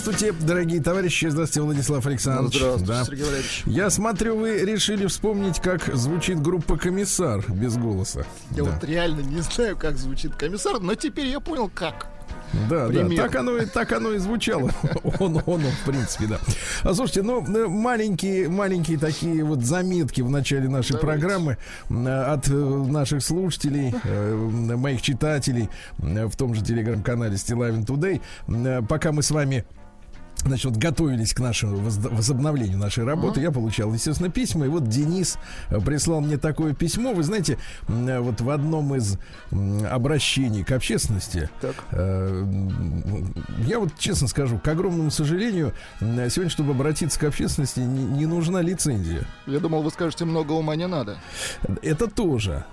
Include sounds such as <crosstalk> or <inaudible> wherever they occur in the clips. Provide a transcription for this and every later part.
Здравствуйте, дорогие товарищи. Здравствуйте, Владислав Александрович. Здравствуйте, Да. Сергей Валерьевич. Я смотрю, вы решили вспомнить, как звучит группа «Комиссар» без голоса. Я да. вот реально не знаю, как звучит комиссар, но теперь я понял, как. Да, да, примерно. так оно, и, так оно и звучало. <laughs> Он, он, в принципе, да. А слушайте, ну, э, маленькие, маленькие такие вот заметки в начале нашей Давайте. программы э, от э, наших слушателей, моих читателей в том же телеграм-канале Стилавин Today. Пока мы с вами Значит, вот готовились к нашему воз- возобновлению нашей работы. Я получал, естественно, письма. И вот Денис э, прислал мне такое письмо. Вы знаете, э, вот в одном из обращений к общественности Так. Э, Я вот честно скажу, к огромному сожалению, сегодня, чтобы обратиться к общественности, не, не нужна лицензия. Я думал, вы скажете, много ума не надо. Это тоже.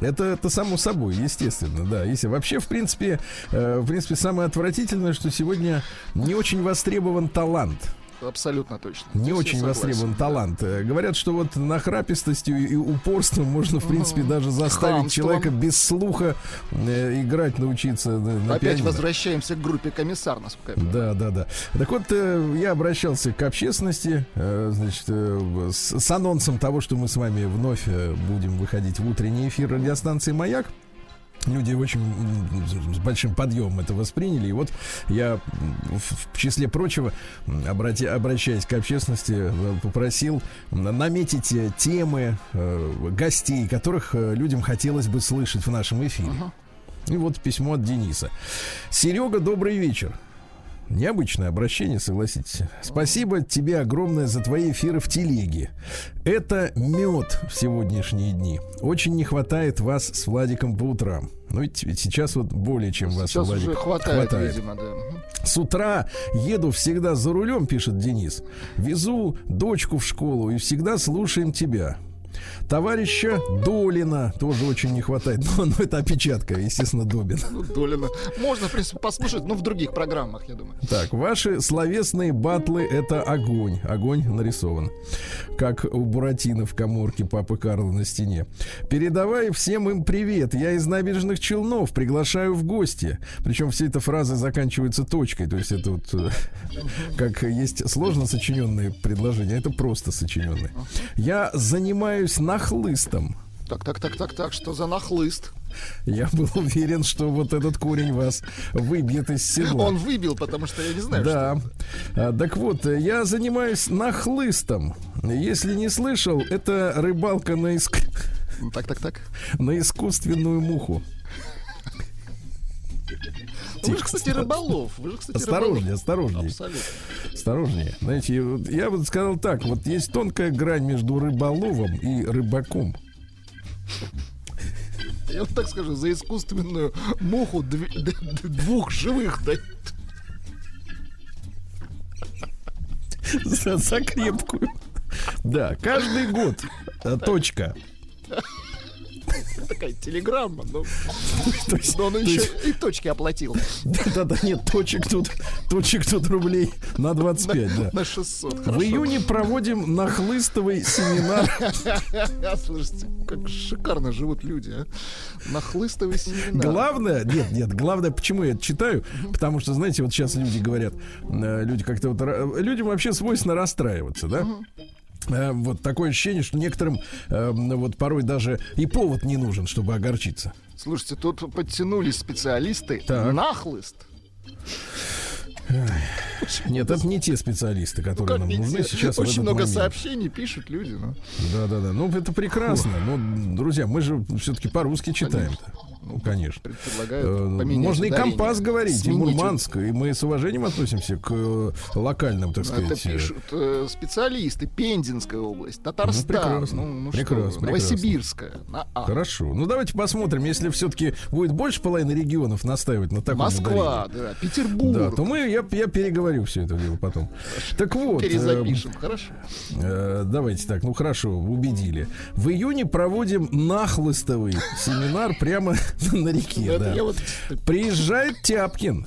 Это, это само собой, естественно, да. Если вообще, в принципе, э, в принципе, самое отвратительное, что сегодня не очень востребован талант. Абсолютно точно. Не Здесь очень востребован талант. Э, Говорят, что вот нахрапистостью и упорством можно, в принципе, даже заставить Хамством. человека без слуха э, играть, научиться на, на Опять пианино. возвращаемся к группе комиссар, насколько я понимаю. Да, да, да. Так вот, э, я обращался к общественности, э, значит, э, с, с анонсом того, что мы с вами вновь э, будем выходить в утренний эфир радиостанции «Маяк». Люди очень с большим подъемом это восприняли. И вот я в числе прочего, обрати- обращаясь к общественности, э, попросил наметить э, темы э, гостей, которых э, людям хотелось бы слышать в нашем эфире. И вот письмо от Дениса. Серега, добрый вечер. Необычное обращение, согласитесь. Спасибо тебе огромное за твои эфиры в телеге. Это мед в сегодняшние дни. Очень не хватает вас с Владиком по утрам. Ну сейчас вот более чем вас, Сейчас Владик, уже хватает, видимо, да. С утра еду всегда за рулем, пишет Денис. Везу дочку в школу и всегда слушаем тебя. Товарища Долина тоже очень не хватает. Но, но это опечатка, естественно, Добин. Ну, Долина. Можно, в принципе, послушать, но в других программах, я думаю. Так, ваши словесные батлы это огонь. Огонь нарисован. Как у Буратино в коморке папы Карла на стене. Передавай всем им привет. Я из набережных Челнов. Приглашаю в гости. Причем все эти фразы заканчиваются точкой. То есть это вот э, как есть сложно сочиненные предложения, а это просто сочиненные. Я занимаюсь нахлыстом. Так, так, так, так, так, что за нахлыст? Я был уверен, что вот этот корень вас выбьет из седла. Он выбил, потому что я не знаю, Да. что А, так вот, я занимаюсь нахлыстом. Если не слышал, это рыбалка на, иск- Так, так, так. на искусственную муху. Вы же, кстати, рыболов. Вы же, кстати, Осторожнее, рыболов. осторожнее. Абсолютно. Осторожнее. Знаете, я бы сказал так, вот есть тонкая грань между рыболовом и рыбаком. Я вот так скажу, за искусственную муху двух живых дают. За, за крепкую. Да, каждый год. э, Точка. <laughs> Такая телеграмма. Ну, <laughs> То есть, но он еще и точки оплатил Да-да, нет, точек тут, точек тут рублей на 25, да. на 600. В июне проводим нахлыстовый семинар. <laughs> Слушайте, как шикарно живут люди, а. Нахлыстовый семинар. Главное, нет, нет, главное, почему я это читаю, потому что, знаете, вот сейчас люди говорят, э, люди как-то вот, ра- людям вообще свойственно расстраиваться, да? Э, Вот такое ощущение, что некоторым э, вот порой даже и повод не нужен, чтобы огорчиться. Слушайте, тут подтянулись специалисты. Так. Нахлыст. Нет, это не те специалисты, Ну, которые как нам нужны те. сейчас Очень много момент. сообщений пишут люди. Ну, Да, да, да. Ну, это прекрасно. Но, друзья, мы же все-таки по-русски читаем-то. Ну, конечно. Э, Можно и компас говорить, и Сменить. Мурманск, и мы с уважением относительно к э, локальным, так Это сказать. э, пишут э, специалисты. Пензенская область, Татарстан, прекрасно, ну, ну прекрасно, что, прекрасно. Новосибирская. На А. Хорошо. Ну давайте посмотрим, если все-таки будет больше половины регионов настаивать на таком Москва, ударении. да, Петербург. Да, то мы, я, я переговорю все это дело потом. Так вот, э, Перезапишем, хорошо. Э, давайте так, ну хорошо, убедили. В июне проводим нахлыстовый семинар прямо <laughs> на реке, Это да. Приезжает Тяпкин,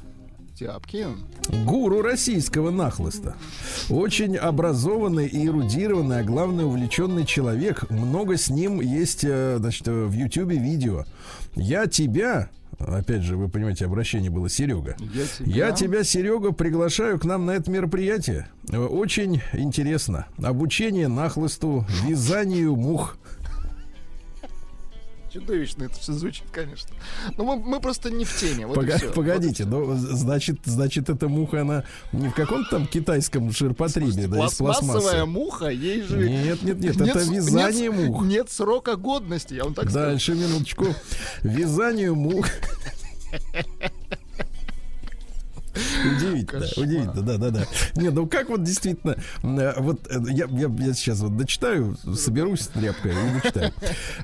Тяпкин. гуру российского нахлыста. Очень образованный и эрудированный, а главное увлеченный человек. Много с ним есть, э, значит, э, в Ютьюбе видео. Я тебя, опять же, вы понимаете, обращение было Серега. Я тебя. Я тебя, Серега, приглашаю к нам на это мероприятие. Э, Очень интересно. Обучение нахлысту, вязанию мух. Чудовищно это все звучит, конечно. Но мы, мы просто не в теме. Вот Пога- всё. погодите, ну, значит, значит, эта муха, она не в каком-то там китайском ширпотребе, да, из пластмассы. муха, ей же... Нет, нет, нет, это с- вязание нет мух. Нет срока годности, я вам так скажу. Дальше, минуточку. Вязанию мух. <laughs> Удивительно, Кошмар. удивительно, да, да, да. Не, ну как вот действительно, э, вот э, я, я, я сейчас вот дочитаю, соберусь с тряпкой и дочитаю.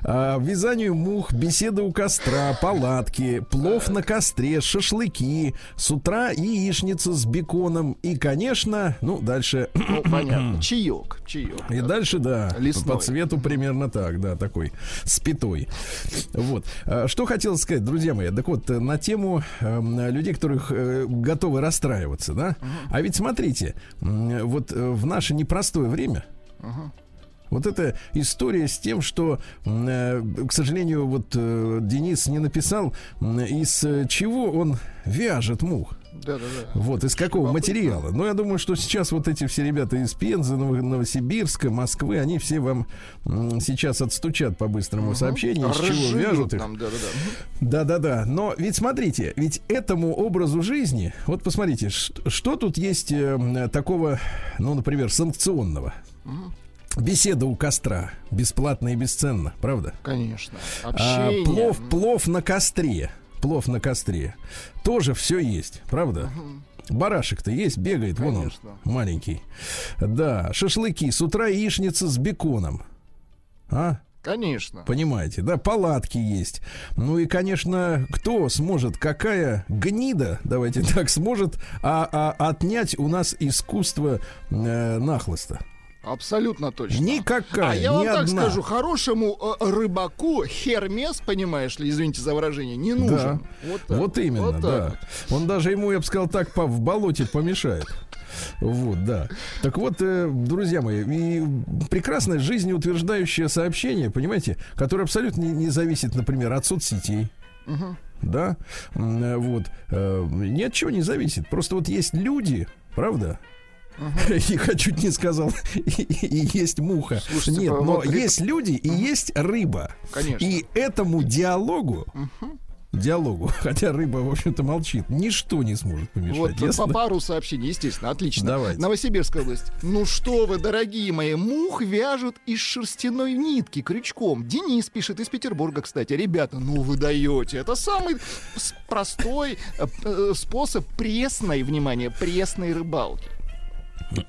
А, вязанию мух, беседа у костра, палатки, плов на костре, шашлыки, с утра яичница с беконом и, конечно, ну, дальше Ну, понятно. Чаек, чаек. и дальше, да, Лесной. по цвету примерно так, да, такой, спитой. Вот. А, Что хотел сказать, друзья мои, так вот, э, на тему э, людей, которых э, готовы расстраиваться, да? А ведь смотрите, вот э, в наше непростое время, вот эта история с тем, что, э, к сожалению, вот э, Денис не написал, из чего он вяжет мух. Да-да-да. Вот, из какого материала. Но я думаю, что сейчас вот эти все ребята из Пензы, Ново- Новосибирска, Москвы, они все вам сейчас отстучат по быстрому сообщению, из чего вяжут их. нам, да-да-да. Да-да-да. Но ведь смотрите, ведь этому образу жизни, вот посмотрите, что тут есть э, такого, ну, например, санкционного. Беседа у костра. Бесплатно и бесценно, правда? Конечно. А, Общение. плов, плов на костре. Плов на костре. Тоже все есть, правда? Барашек-то есть, бегает, вон он, Конечно. маленький. Да, шашлыки, с утра яичница с беконом. А? Конечно. Понимаете, да, палатки есть. Ну и, конечно, кто сможет, какая гнида, давайте <laughs> так, сможет а, а, отнять у нас искусство э, нахлыста? Абсолютно точно. Никакая, А я вам так одна. скажу, хорошему э, рыбаку Хермес, понимаешь ли, извините за выражение, не нужен. Вот, так Вот именно, вот да. Он даже ему, я бы сказал, так в болоте помешает. Вот, да. Так вот, э, друзья мои, и прекрасное жизнеутверждающее сообщение, понимаете, которое абсолютно не, зависит, например, от соцсетей. Да, М, э, вот. Ни от чего не зависит. Просто вот есть люди, правда? И хочу <laughs> не сказал, <laughs> и, есть муха. Нет, но есть люди и есть рыба. Конечно. И этому диалогу, диалогу, <laughs> хотя рыба, в общем-то, молчит, ничто не сможет помешать. Вот по пару сообщений, естественно, отлично. Давайте. Новосибирская область. Ну что вы, дорогие мои, мух вяжут из шерстяной нитки крючком. Денис пишет из Петербурга, кстати. Ребята, ну вы даете. Это самый простой э, э, способ пресной, внимание, пресной рыбалки. Будьте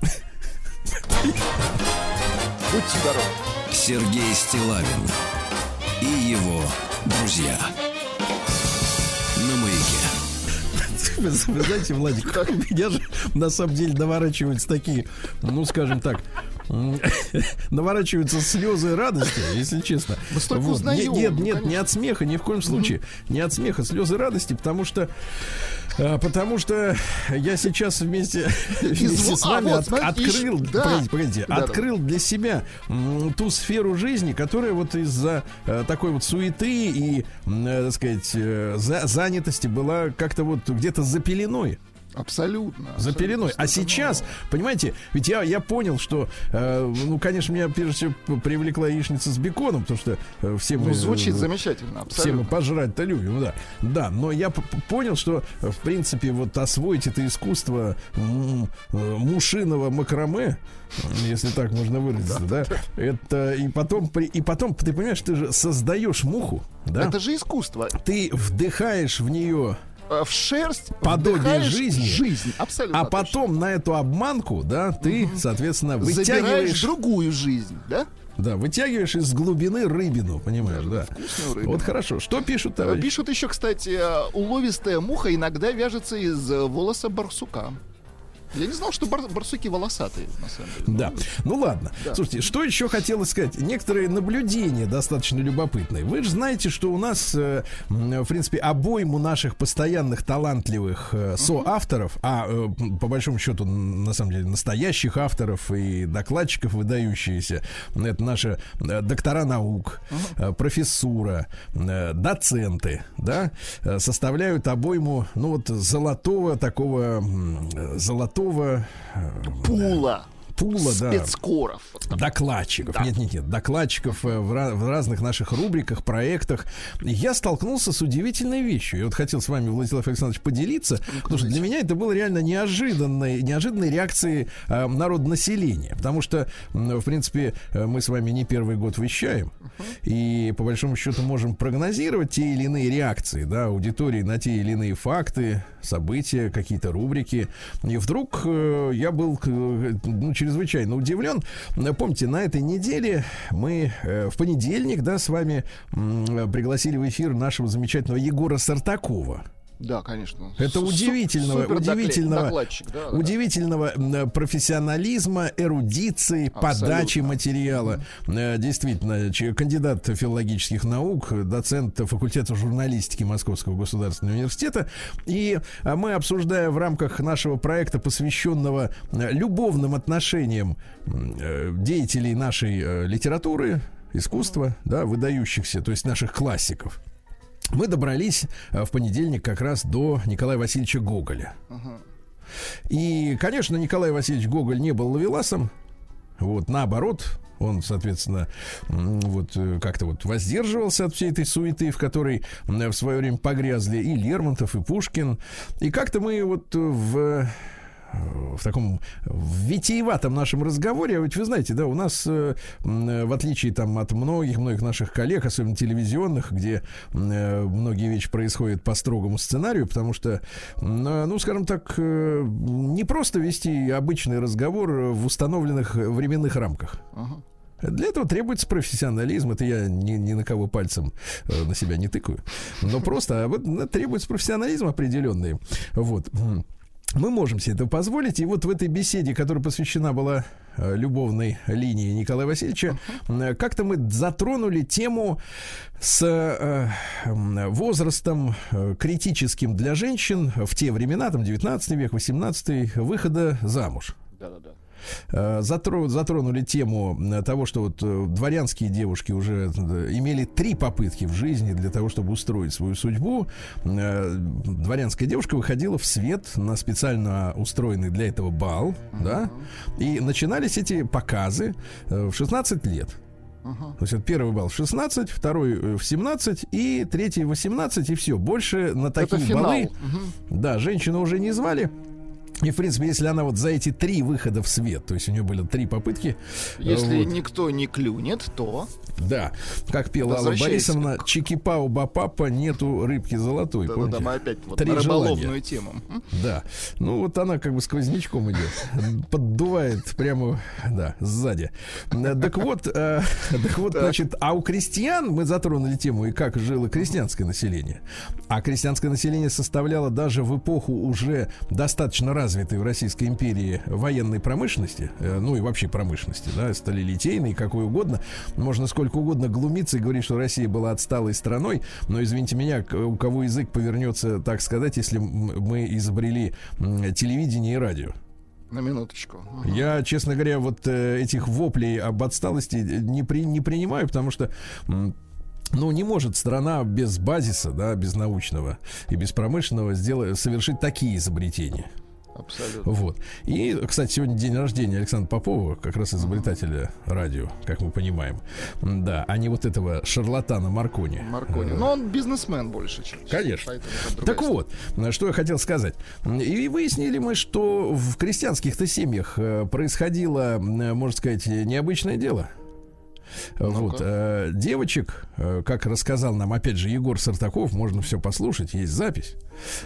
здоровы. Сергей Стилавин и его друзья. На маяке. Вы, вы знаете, Владик, у меня же на самом деле наворачиваются такие, ну, скажем так, <laughs> наворачиваются слезы радости, если честно. Мы столько Вот. узнаем, Нет, нет, нет, не от смеха, ни в коем случае. Не от смеха, слезы радости, потому что потому что я сейчас вместе, вместе с а, вами вот, от- открыл, ищ- да. погодите, погодите, Да, да. открыл для себя ту сферу жизни, которая вот из-за э, такой вот суеты и, э, так сказать, э, за- занятости была как-то вот где-то за пеленой. Абсолютно. За абсолютно пеленой. А сейчас, понимаете, ведь я, я понял, что, э, ну, конечно, меня прежде всего привлекла яичница с беконом, потому что э, все мы... Ну, звучит э, замечательно, все мы абсолютно. пожрать-то любим, да. Да, но я понял, что, э, в принципе, вот освоить это искусство э, мушиного макраме, э, если так можно выразиться, да, это и потом, и потом, ты понимаешь, ты же создаешь муху, да, Это же искусство. ты вдыхаешь в нее Э, В шерсть Подобие жизни. Жизнь, абсолютно. а точно. потом на эту обманку, да, ты, соответственно, забираешь вытягиваешь, другую жизнь, да? да, вытягиваешь из глубины рыбину, понимаешь, да. Вкусную рыбину. Вот хорошо. Что пишут товарищи? Пишут еще, кстати, э, уловистая муха иногда вяжется из э, волоса барсука. Я не знал, что бар- барсуки волосатые, на самом деле. Да. Ну ладно. Да. Слушайте, что еще хотелось сказать? Некоторые наблюдения достаточно любопытные. Вы же знаете, что у нас, э, в принципе, обойму наших постоянных талантливых э, соавторов, а э, по большому счету, на самом деле, настоящих авторов и докладчиков выдающиеся, это наши доктора наук, профессура, доценты, да, составляют обойму, ну вот, золотого такого, золотого э, Пула. Да. Спецкоров. Так. Докладчиков. Да. Нет, нет, нет. Докладчиков э, в, ra- в разных наших рубриках, проектах. Я столкнулся с удивительной вещью. Я вот хотел с вами, Владислав Александрович, поделиться. Потому что для меня это было реально неожиданной, неожиданной реакцией э, народонаселения. Потому что, в принципе, э, мы с вами не первый год вещаем. И, по большому счету, можем прогнозировать те или иные реакции да, аудитории на те или иные факты, события, какие-то рубрики. И вдруг э, я был э, ну, чрезвычайно удивлен. Помните, на этой неделе мы э, в понедельник, да, с вами пригласили в эфир нашего замечательного Егора Сартакова. Да, конечно. Это Су- удивительного, удивительного, докладчик, да, да. удивительного м, профессионализма, эрудиции, Абсолютно. подачи материала. Э, Действительно, кандидат филологических наук, доцент факультета журналистики Московского государственного университета. И а, мы, обсуждая в рамках нашего проекта, посвященного э, любовным отношениям э, деятелей нашей э, литературы, искусства, да, выдающихся, то есть наших классиков, мы добрались э, в понедельник как раз до Николая Васильевича Гоголя. И, конечно, Николай Васильевич Гоголь не был ловеласом. Вот, наоборот, он, соответственно, вот э, как-то вот воздерживался от всей этой суеты, в которой в свое время погрязли и Лермонтов, и Пушкин. И как-то мы вот э, в в таком витиеватом нашем разговоре, а ведь вы знаете, да, у нас, э, э, в отличие там от многих-многих наших коллег, особенно телевизионных, где э, многие вещи происходят по строгому сценарию, потому что, э, ну, скажем так, э, не просто вести обычный разговор в установленных временных рамках. Для этого требуется профессионализм. Это я ни, ни на кого пальцем э, на себя не тыкаю. Но просто а вот, ну, требуется профессионализм определенный. Вот. Мы можем себе это позволить. И вот в этой беседе, которая посвящена была э, любовной линии Николая Васильевича, э, как-то мы затронули тему с э, возрастом э, критическим для женщин в те времена, там 19 век, 18 выхода замуж. Да-да-да. Э, затро- затронули тему э, того, что вот э, дворянские девушки уже имели три попытки в жизни для того, чтобы устроить свою судьбу. Дворянская девушка выходила в свет на специально устроенный для этого бал, да, и начинались эти показы в 16 лет. Ага. То есть вот первый бал в 16, второй в 17 и третий в 18, и все. Больше на такие балы Мгм. да, женщину уже не звали. И, в принципе, если она вот за эти три выхода в свет, то есть у нее были три попытки. Если вот, никто не клюнет, то... Да, как пела Алла. Борисовна, чики-пау ба-папа, нету рыбки золотой. Да-да-да, помните? мы опять вот Три на желания. рыболовную тему. Да. Ну, вот она как бы сквознячком идет. Поддувает прямо, да, сзади. Так вот, э, так вот, Так. значит, а у крестьян мы затронули тему, и как жило крестьянское население. А крестьянское население составляло даже в эпоху уже достаточно развитой в Российской империи военной промышленности, э, ну и вообще промышленности, да, сталелитейной, какой угодно. Можно сколько угодно глумиться и говорить, что Россия была отсталой страной, но, извините меня, у кого язык повернется, так сказать, если мы изобрели телевидение и радио. На минуточку. Ага. Я, честно говоря, вот э, этих воплей об отсталости не, при, не принимаю, потому что ну, не может страна без базиса, да, без научного и без промышленного сделать, совершить такие изобретения. Абсолютно. Вот. И, кстати, сегодня день рождения Александра Попова, как раз изобретателя радио, как мы понимаем. Да, а не вот этого шарлатана Маркони. Маркони. Но он бизнесмен больше, чем... Конечно. Так вот, что я хотел сказать. И выяснили мы, что в крестьянских-то семьях э, происходило, э, можно сказать, необычное дело. Вот, э, девочек, э, как рассказал нам, опять же, Егор Сартаков, можно все послушать, есть запись.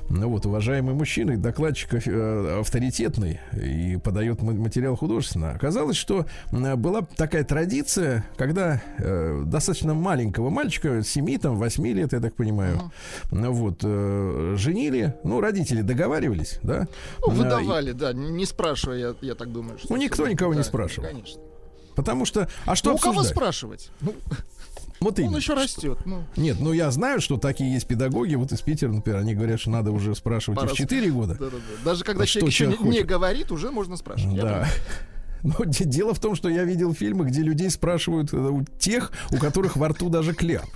Ну вот, уважаемый мужчина, докладчик э, авторитетный и подает ма- материал художественно. Оказалось, что была такая традиция, когда э, достаточно маленького мальчика, 7, там, 8 лет, я так понимаю, ну вот, э, женили, ну, родители договаривались, да? Ну, выдавали, да, не не спрашивая, я, я так думаю. Что Ну, никто никого не да, спрашивал. Конечно. Потому что, а что ну, у кого спрашивать? Ну, Вот он именно. еще растет. Ну, Нет, ну я знаю, что такие есть педагоги, вот из Питера, например, они говорят, что надо уже спрашивать Пора в 4 года. да-да-да. Даже когда А что человек еще не, не говорит, уже можно спрашивать. Да. Но <laughs> де- дело в том, что я видел фильмы, где людей спрашивают э, у тех, у которых во рту даже кляп.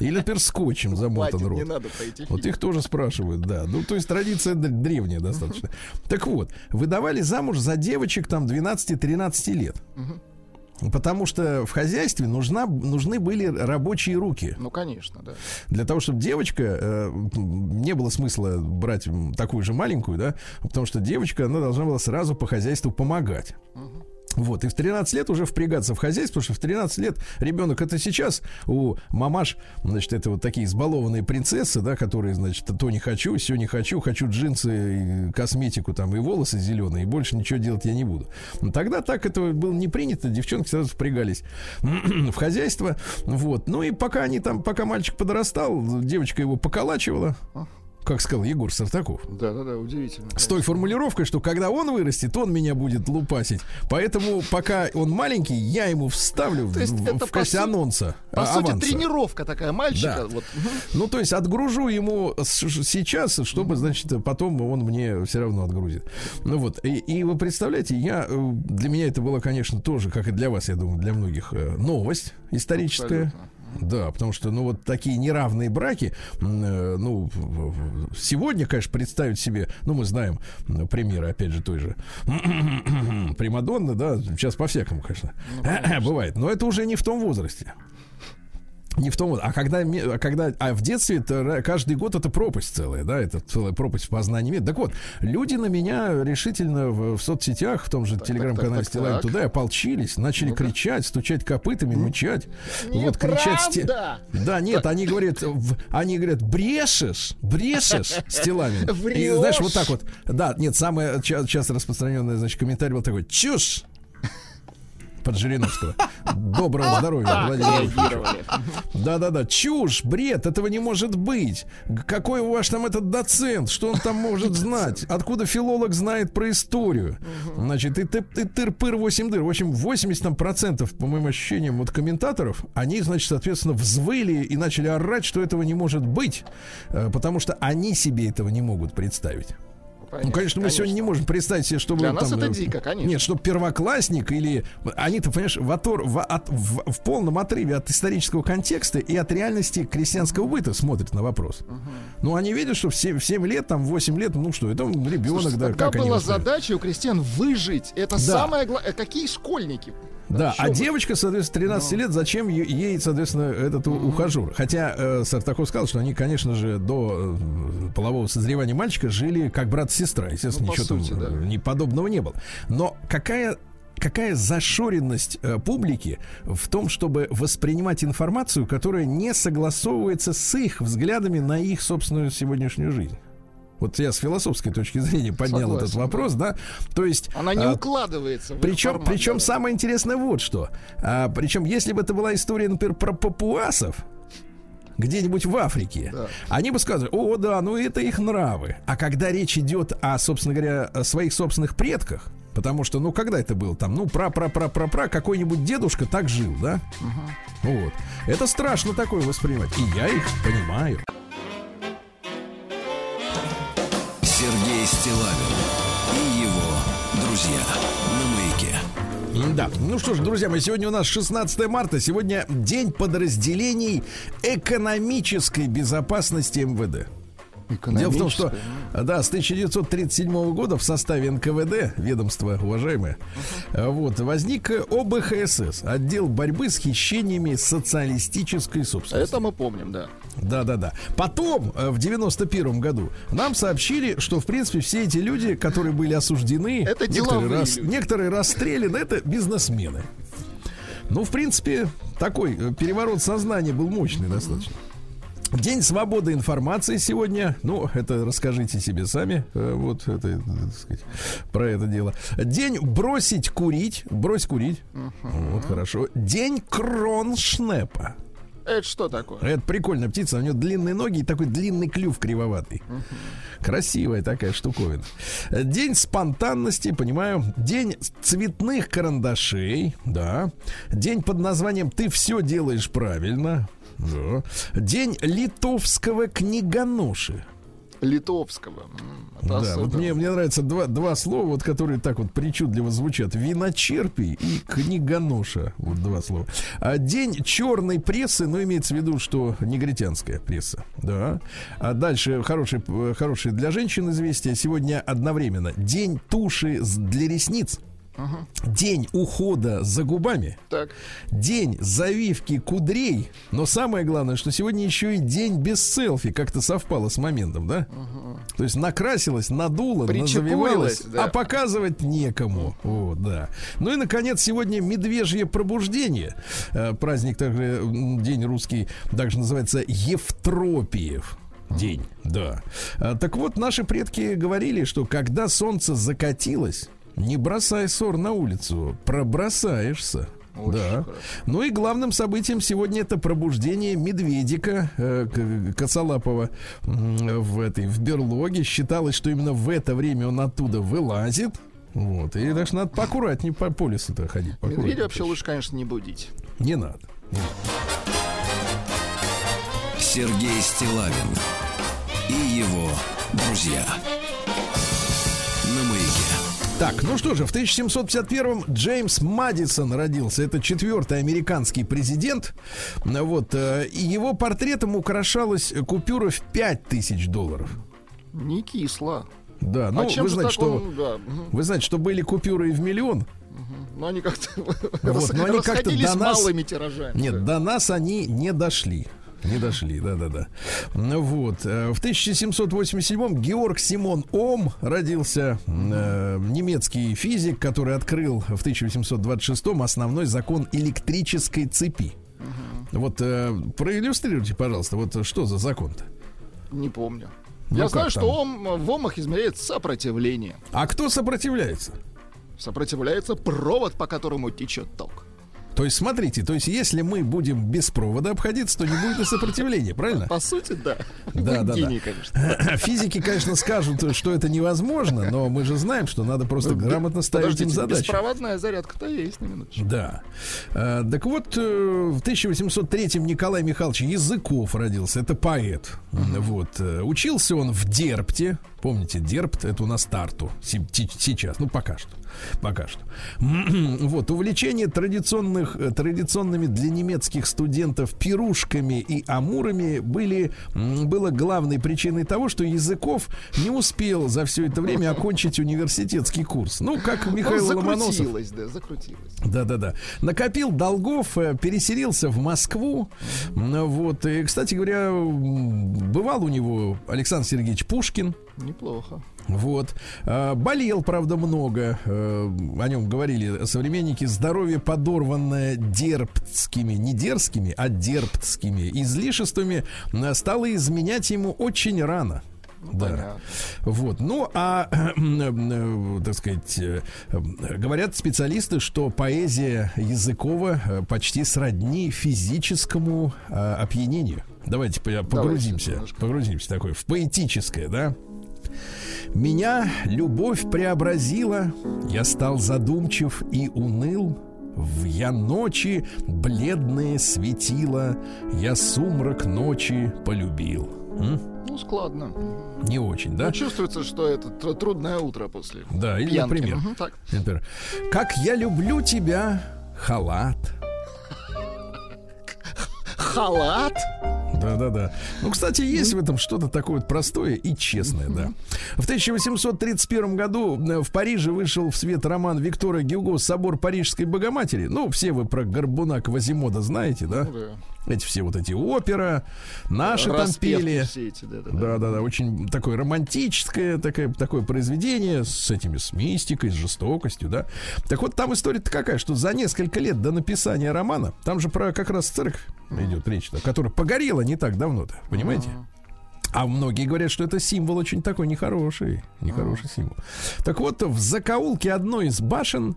Или, например, скотчем замотан Хватит, не рот. надо про эти Вот их тоже спрашивают, да. Ну, то есть традиция древняя достаточно. Так вот, выдавали замуж за девочек там 12-13 лет. Потому что в хозяйстве нужна, нужны были рабочие руки. Ну, конечно, да. Для того, чтобы девочка, э, не было смысла брать такую же маленькую, да, потому что девочка, она должна была сразу по хозяйству помогать. Вот, и в 13 лет уже впрягаться в хозяйство, потому что в 13 лет ребенок это сейчас у мамаш, значит, это вот такие избалованные принцессы, да, которые, значит, то не хочу, все не хочу, хочу джинсы, косметику там и волосы зеленые, и больше ничего делать я не буду. Тогда так это было не принято, девчонки сразу впрягались <clears throat> в хозяйство, вот. Ну и пока они там, пока мальчик подрастал, девочка его поколачивала, как сказал Егор Сартаков. Да-да-да, удивительно. С той формулировкой, что когда он вырастет, он меня будет лупасить. Поэтому, пока он маленький, я ему вставлю в, То есть в- это, в по качестве су- анонса. По а- сути, аванса. тренировка такая мальчика. Да. Вот. Ну, то есть отгружу ему сейчас, чтобы, значит, потом он мне все равно отгрузит. Ну вот, и, и вы представляете, я, э, для меня это было, конечно, тоже, как и для вас, я думаю, для многих, э, новость историческая. Абсолютно. Да, потому что, ну, вот такие неравные браки, э, ну, сегодня, конечно, представить себе, ну, мы знаем примеры, опять же, той же <clears throat> Примадонны, да, сейчас по-всякому, конечно, <clears throat> бывает, но это уже не в том возрасте. Не в том, а когда, а когда, а в детстве это каждый год это пропасть целая, да, это целая пропасть в познании мира. Так вот, люди на меня решительно в, в соцсетях, в том же телеграм-канале Стилайн туда ополчились, начали Ну-ка. кричать, стучать копытами, мычать. Вот кричать. сте-! Да, нет, они говорят, в- они говорят, брешешь, брешешь, Стилавин. И знаешь, вот так вот. Да, нет, самое ча- часто распространенный, значит, комментарий был такой, чушь. Под Жириновского. Доброго здоровья, Владимир Владимирович. Реагировали. Да-да-да, чушь, бред, этого не может быть. Какой у вас там этот доцент? Что он там может знать? Откуда филолог знает про историю? Значит, и, ты, и тыр-пыр 8 дыр. В общем, 80 там процентов, по моим ощущениям, вот комментаторов, они, значит, соответственно, взвыли и начали орать, что этого не может быть, э, потому что они себе этого не могут представить. Ну, конечно, мы сегодня не можем представить себе, чтобы... Для нас там, это э, дико, конечно. Нет, чтобы первоклассник или... Они-то, понимаешь, в, отор- в, от- в- в полном отрыве от исторического контекста и от реальности крестьянского быта смотрят на вопрос. Ну, они видят, что в 7, в 7 лет, там, в 8 лет, ну что, это ребенок, Слушайте, да, как была задача у крестьян выжить. Это Да. самое главное. Какие школьники? Да, а девочка, соответственно, 13 лет, зачем ей, соответственно, этот у- ухажер? Хотя э, Сартаков сказал, что они, конечно же, до э, полового созревания мальчика жили как брат и сестра. Естественно, Ну, ничего сути, там да. э, подобного не было. Но какая какая зашоренность э, публики в том, чтобы воспринимать информацию, которая не согласовывается с их взглядами на их собственную сегодняшнюю жизнь. Вот я с философской точки зрения поднял этот Согласен, вопрос, да. То есть Она не а, укладывается причем, формат, причем да. самое интересное вот что. А, причем, если бы это была история, например, про папуасов, где-нибудь в Африке, Да. они бы сказали, о, да, ну это их нравы. А когда речь идет о, собственно говоря, о своих собственных предках, потому что, ну, когда это было там, ну, пра-пра-пра-пра-пра, какой-нибудь дедушка так жил, да? Вот. Это страшно такое воспринимать. И я их понимаю. Стилавин и его друзья на маяке. Да. Ну что ж, друзья мои, сегодня у нас 16 марта. Сегодня день подразделений экономической безопасности МВД. Дело в том, что да, с 1937 года в составе НКВД, ведомство уважаемое, вот, возник ОБХСС, отдел борьбы с хищениями социалистической собственности. Это мы помним, да. Да, да, да. Потом, э, в 91 году, нам сообщили, что, в принципе, все эти люди, которые были осуждены, Это некоторые, люди. некоторые расстреляны, это бизнесмены. Ну, в принципе, такой э, переворот сознания был мощный достаточно. День свободы информации сегодня. Ну, это расскажите себе сами. Э, вот это, э, так сказать, про это дело. День бросить курить. Брось курить. Вот хорошо. День кроншнепа. Это что такое? Это прикольная птица. У нее длинные ноги и такой длинный клюв кривоватый. Красивая такая штуковина. День спонтанности, понимаю. День цветных карандашей, да. День под названием «Ты все делаешь правильно». Да. День литовского книгоноши. Литовского. Это Да, вот мне, мне нравятся два, два слова, вот, которые так вот причудливо звучат. Виночерпий и книгоноша. Вот два слова. А день черной прессы, ну, имеется в виду, что негритянская пресса. Да. А дальше хороший, э, хороший для женщин известие. Сегодня одновременно день туши для ресниц. День ухода за губами. Так. День завивки кудрей. Но самое главное, что сегодня еще и день без селфи. Как-то совпало с моментом, да? То есть накрасилась, надула, назавивалась, да. а показывать некому. Вот, да. Ну и, наконец, сегодня медвежье пробуждение. Э, Праздник также, день русский, также называется Евтропиев. День, да. А, Так вот, наши предки говорили, что когда солнце закатилось, не бросай ссор на улицу, пробросаешься. Очень да. хорошо. Ну и главным событием сегодня это пробуждение медведика э, К- Косолапова м, в этой в берлоге. Считалось, что именно в это время он оттуда вылазит. Вот. И даже надо поаккуратнее по, по лесу-то ходить. Медведя вообще лучше, конечно, не будить. Не надо. Сергей Стилавин и его друзья. Так, ну что же, в 1751-м Джеймс Мадисон родился. Это четвертый американский президент. Вот, э, и его портретом украшалась купюра в 5000 долларов. Не кисло. Да, ну а вы знаете, что он- да, вы знаете, что были купюры и в миллион. Но они как-то Вот, но они как-то до нас- малыми тиражами. Нет, да. до нас они не дошли. Не дошли, да-да-да. Ну Вот. э, В 1787-м Георг Симон Ом родился, э, немецкий физик, который открыл в 1826-м основной закон электрической цепи. Вот э, проиллюстрируйте, пожалуйста, вот что за закон-то? Не помню. Ну Я знаю, там? что ом, в омах измеряет сопротивление. А кто сопротивляется? Сопротивляется провод, по которому течет ток. То есть, смотрите, то есть, если мы будем без провода обходиться, то не будет и сопротивления, правильно? По сути, да. Да, Вы да, гений, конечно. <clears throat> Физики, конечно, скажут, что это невозможно, но мы же знаем, что надо просто грамотно ставить им задачи. беспроводная зарядка-то есть на минуточку. Да. Э, Так вот, э, в 1803-м Николай Михайлович Языков родился. Это поэт. Вот. э, Учился он в Дерпте. Помните, Дерпт это у нас Тарту. Си- ти- Сейчас. Ну, пока что. Пока что. <clears throat> Вот. Увлечение традиционных, э, традиционными для немецких студентов пирушками и амурами были, было главной причиной того, что Языков не успел за все это время <laughs> окончить университетский курс. Ну, как Михаил Ну, Ломоносов. закрутилось, да, закрутилось. Да-да-да. Накопил долгов, э, переселился в Москву. Вот. И, кстати говоря, бывал у него Александр Сергеевич Пушкин. Неплохо. Вот. А, Болел, правда, много. Э, О нем говорили современники. Здоровье подорванное дерптскими, не дерзкими, а дерптскими излишествами стало изменять ему очень рано. Да. Понятно. Вот. Ну, а, <clears throat> так сказать, э, говорят специалисты, что поэзия Языкова э, почти сродни физическому опьянению. Давайте по- погрузимся, немножко. погрузимся такое в поэтическое, да? Меня любовь преобразила, я стал задумчив и уныл. В я ночи бледные светила, я сумрак ночи полюбил. М? Ну, складно. Не очень, да? Ну, чувствуется, что это тр- трудное утро после Да, или, пьянки. например, Мгм, так. например, как я люблю тебя, халат. Халат? Да-да-да. Ну, кстати, есть в этом что-то такое вот простое и честное, да. В 1831 году э, в Париже вышел в свет роман Виктора Гюго «Собор Парижской Богоматери». Ну, все вы про Горбуна Квазимода знаете, да? Ну, да. Эти все вот эти опера, наши там пели. Эти, да, да, да. Да, да, да, очень такое романтическое такое, такое произведение с этими, с мистикой, с жестокостью, да. Так вот, там история-то какая, что за несколько лет до написания романа, там же про как раз церковь идет речь, которая погорела не так давно-то, понимаете? А многие говорят, что это символ очень такой нехороший. Нехороший а. символ. Так вот, в закоулке одной из башен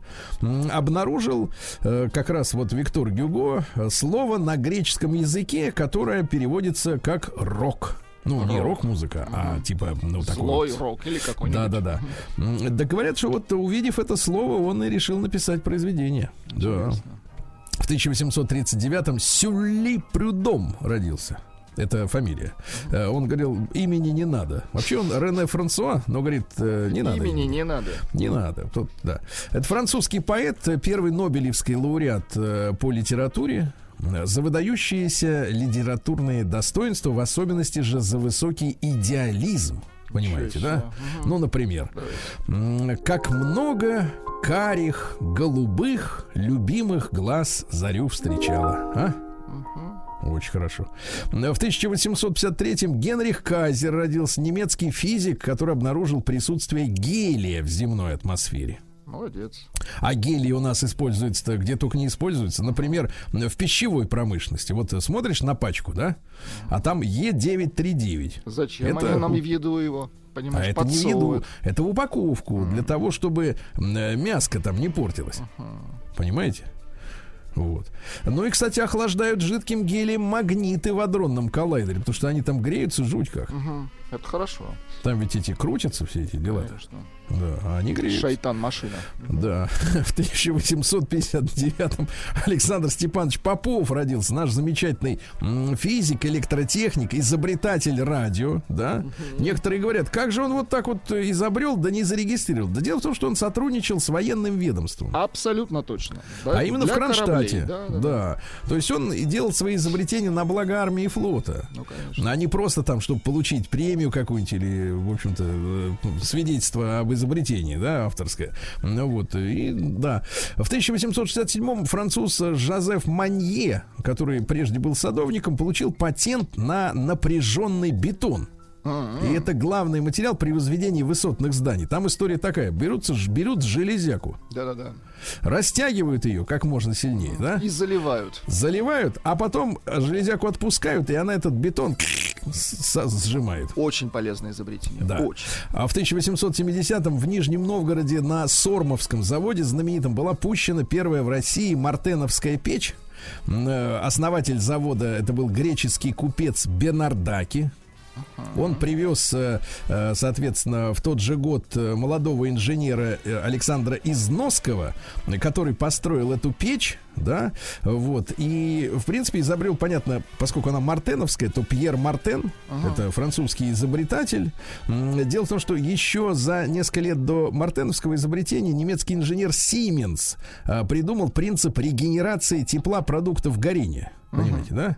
обнаружил э, как раз вот Виктор Гюго э, слово на греческом языке, которое переводится как рок. Ну, рок. не рок-музыка, а типа, ну, такой Злой вот. рок или какой-нибудь. Да-да-да. Да говорят, что вот увидев это слово, он и решил написать произведение. Интересно. Да. В 1839-м Сюли Прюдом родился. Это фамилия. Э, он говорил, имени не надо. Вообще он Рене Франсуа, но говорит, э, не надо. Имени не надо. Не надо. Тут, да. Это французский поэт, первый Нобелевский лауреат э, по литературе, за выдающиеся литературные достоинства, в особенности же за высокий идеализм. Понимаете, да? Угу. Ну, например, как много карих, голубых, любимых глаз зарю встречала. А? Угу. Очень хорошо. В 1853-м Генрих Кайзер родился немецкий физик, который обнаружил присутствие гелия в земной атмосфере. Молодец. А гелий у нас используется где только не используется. Например, в пищевой промышленности. Вот смотришь на пачку, да? А там Е939. Зачем это... они нам в еду его? Понимаешь, а это не в еду, это в упаковку mm. для того, чтобы мяско там не портилось. Uh-huh. Понимаете? Вот. Ну и, кстати, охлаждают жидким гелием магниты в адронном коллайдере, потому что они там греются жуть как. Угу. Это хорошо. Там ведь эти крутятся все эти дела. Конечно. Да, а они греют. Шайтан машина. Да. <laughs> В 1859-м Александр Степанович Попов родился, наш замечательный физик, электротехник, изобретатель радио, да. Некоторые говорят, как же он вот так вот изобрел, да не зарегистрировал. Да дело в том, что он сотрудничал с военным ведомством. Абсолютно точно. Да, а именно в Кронштадте. Да, да, да. То есть он делал свои изобретения на благо армии и флота. Ну, конечно. А не просто там, чтобы получить премию какую-нибудь или, в общем-то, э, свидетельство об изобретении, да, авторское. Ну вот, и да. В 1867-м француз Жозеф Манье, который прежде был садовником, получил патент на напряженный бетон. И это главный материал при возведении высотных зданий. Там история такая: берутся, берут железяку. Да-да-да. Растягивают ее как можно сильнее, да? И заливают. Заливают, а потом железяку отпускают, и она этот бетон сжимает. Очень полезное изобретение. Да. Очень. А в 1870-м в Нижнем Новгороде на Сормовском заводе знаменитом была пущена первая в России мартеновская печь. Э, основатель завода это был греческий купец Бенардаки. Он привез, э, э, соответственно, в тот же год э, молодого инженера Александра Изноского, который построил эту печь, да, вот, и, в принципе, изобрел, понятно, поскольку она мартеновская, то Пьер Мартен, ага. это французский изобретатель. Дело в том, что еще за несколько лет до мартеновского изобретения немецкий инженер Сименс придумал принцип регенерации тепла продуктов горения. Понимаете, uh-huh. да?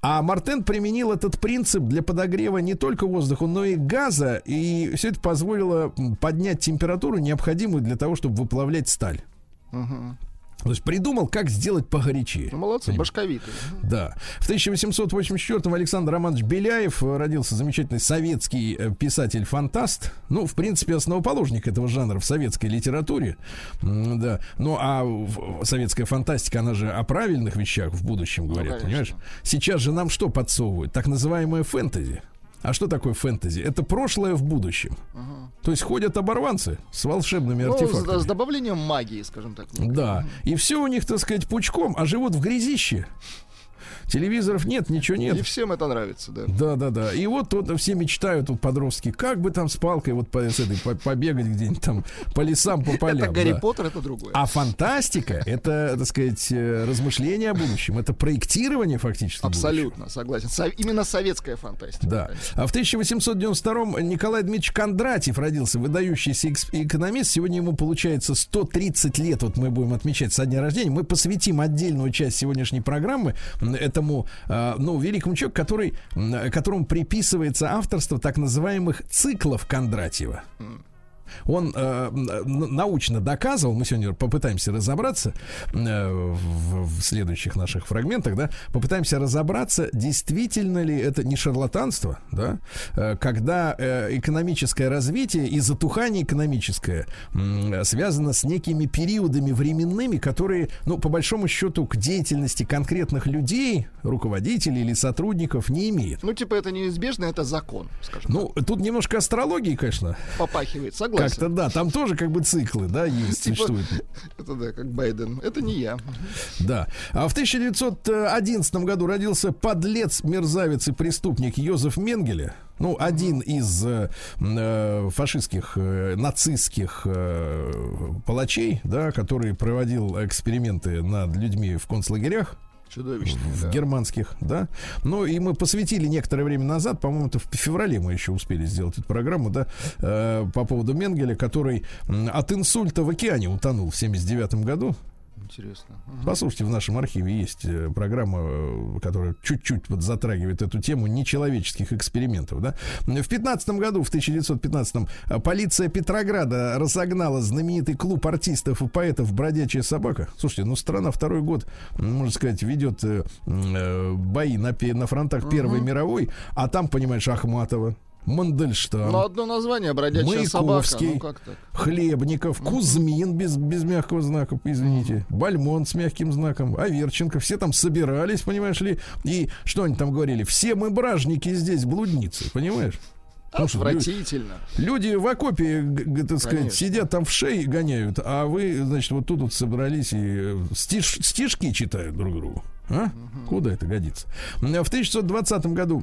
А Мартен применил этот принцип для подогрева не только воздуха, но и газа, и все это позволило поднять температуру, необходимую для того, чтобы выплавлять сталь. Uh-huh. То есть придумал, как сделать погорячее. Ну, молодцы, башковитые. Да. В 1884-м Александр Романович Беляев э, родился замечательный советский э, писатель-фантаст. Ну, в принципе, основоположник этого жанра в советской литературе. Да. Ну, а советская фантастика, она же о правильных вещах в будущем ну, говорит, ну, понимаешь? Сейчас же нам что подсовывают? Так называемое фэнтези. А что такое фэнтези? Это прошлое в будущем. Ага. То есть ходят оборванцы с волшебными ну, артефактами. С, с добавлением магии, скажем так. Да. И все у них, так сказать, пучком, а живут в грязище. Телевизоров нет, ничего нет. И всем это нравится, да. Да, да, да. И вот тут все мечтают, тут подростки, как бы там с палкой вот по, с этой, по, побегать где-нибудь там по лесам, по полям. Это Гарри да. Поттер, это другое. А фантастика, это, так сказать, э, размышление о будущем, это проектирование фактически Абсолютно, согласен. Со- именно советская фантастика. Да. Конечно. А в 1892-м Николай Дмитриевич Кондратьев родился, выдающийся экономист. Сегодня ему получается 130 лет, вот мы будем отмечать со дня рождения. Мы посвятим отдельную часть сегодняшней программы этому, э, ну, великому человеку, который, которому приписывается авторство так называемых циклов Кондратьева. Он э, научно доказывал, мы сегодня попытаемся разобраться э, в, в следующих наших фрагментах, да, попытаемся разобраться, действительно ли это не шарлатанство, да, э, когда э, экономическое развитие и затухание экономическое э, связано с некими периодами временными, которые, ну, по большому счету, к деятельности конкретных людей, руководителей или сотрудников не имеет. Ну, типа, это неизбежно, это закон, скажем. Ну, так. тут немножко астрологии, конечно. Попахивает, согласен. Как-то да, там тоже как бы циклы, да, есть, типа, существуют. Это да, как Байден. Это не я. Да. А в 1911 году родился подлец, мерзавец и преступник Йозеф Менгеле. Ну, один из э, э, фашистских, э, нацистских э, палачей, да, который проводил эксперименты над людьми в концлагерях. Чудовищные, в да. германских, да. Ну и мы посвятили некоторое время назад, по-моему, это в феврале мы еще успели сделать эту программу, да, э, по поводу Менгеля, который от инсульта в океане утонул в 79 году. Интересно. Угу. Послушайте, в нашем архиве есть э, программа, э, которая чуть-чуть вот затрагивает эту тему нечеловеческих экспериментов. Да? В 15 году, в 1915 э, полиция Петрограда разогнала знаменитый клуб артистов и поэтов «Бродячая собака». Слушайте, ну страна второй год, можно сказать, ведет бои на, на фронтах Первой угу. мировой, а там, понимаешь, Ахматова, Мандельштам. Ну, одно название, бродячая Маяковский, собака. Ну, Хлебников, Кузьмин без, без мягкого знака, извините, Бальмон с мягким знаком, Аверченко. Все там собирались, понимаешь ли, и что они там говорили? Все мы бражники здесь, блудницы, понимаешь? Отвратительно. Люди, люди в окопе, так сказать, Конечно. сидят там в шее гоняют, а вы, значит, вот тут вот собрались и э, стиш, стишки читают друг другу. А? Угу. Куда это годится? В 1920 году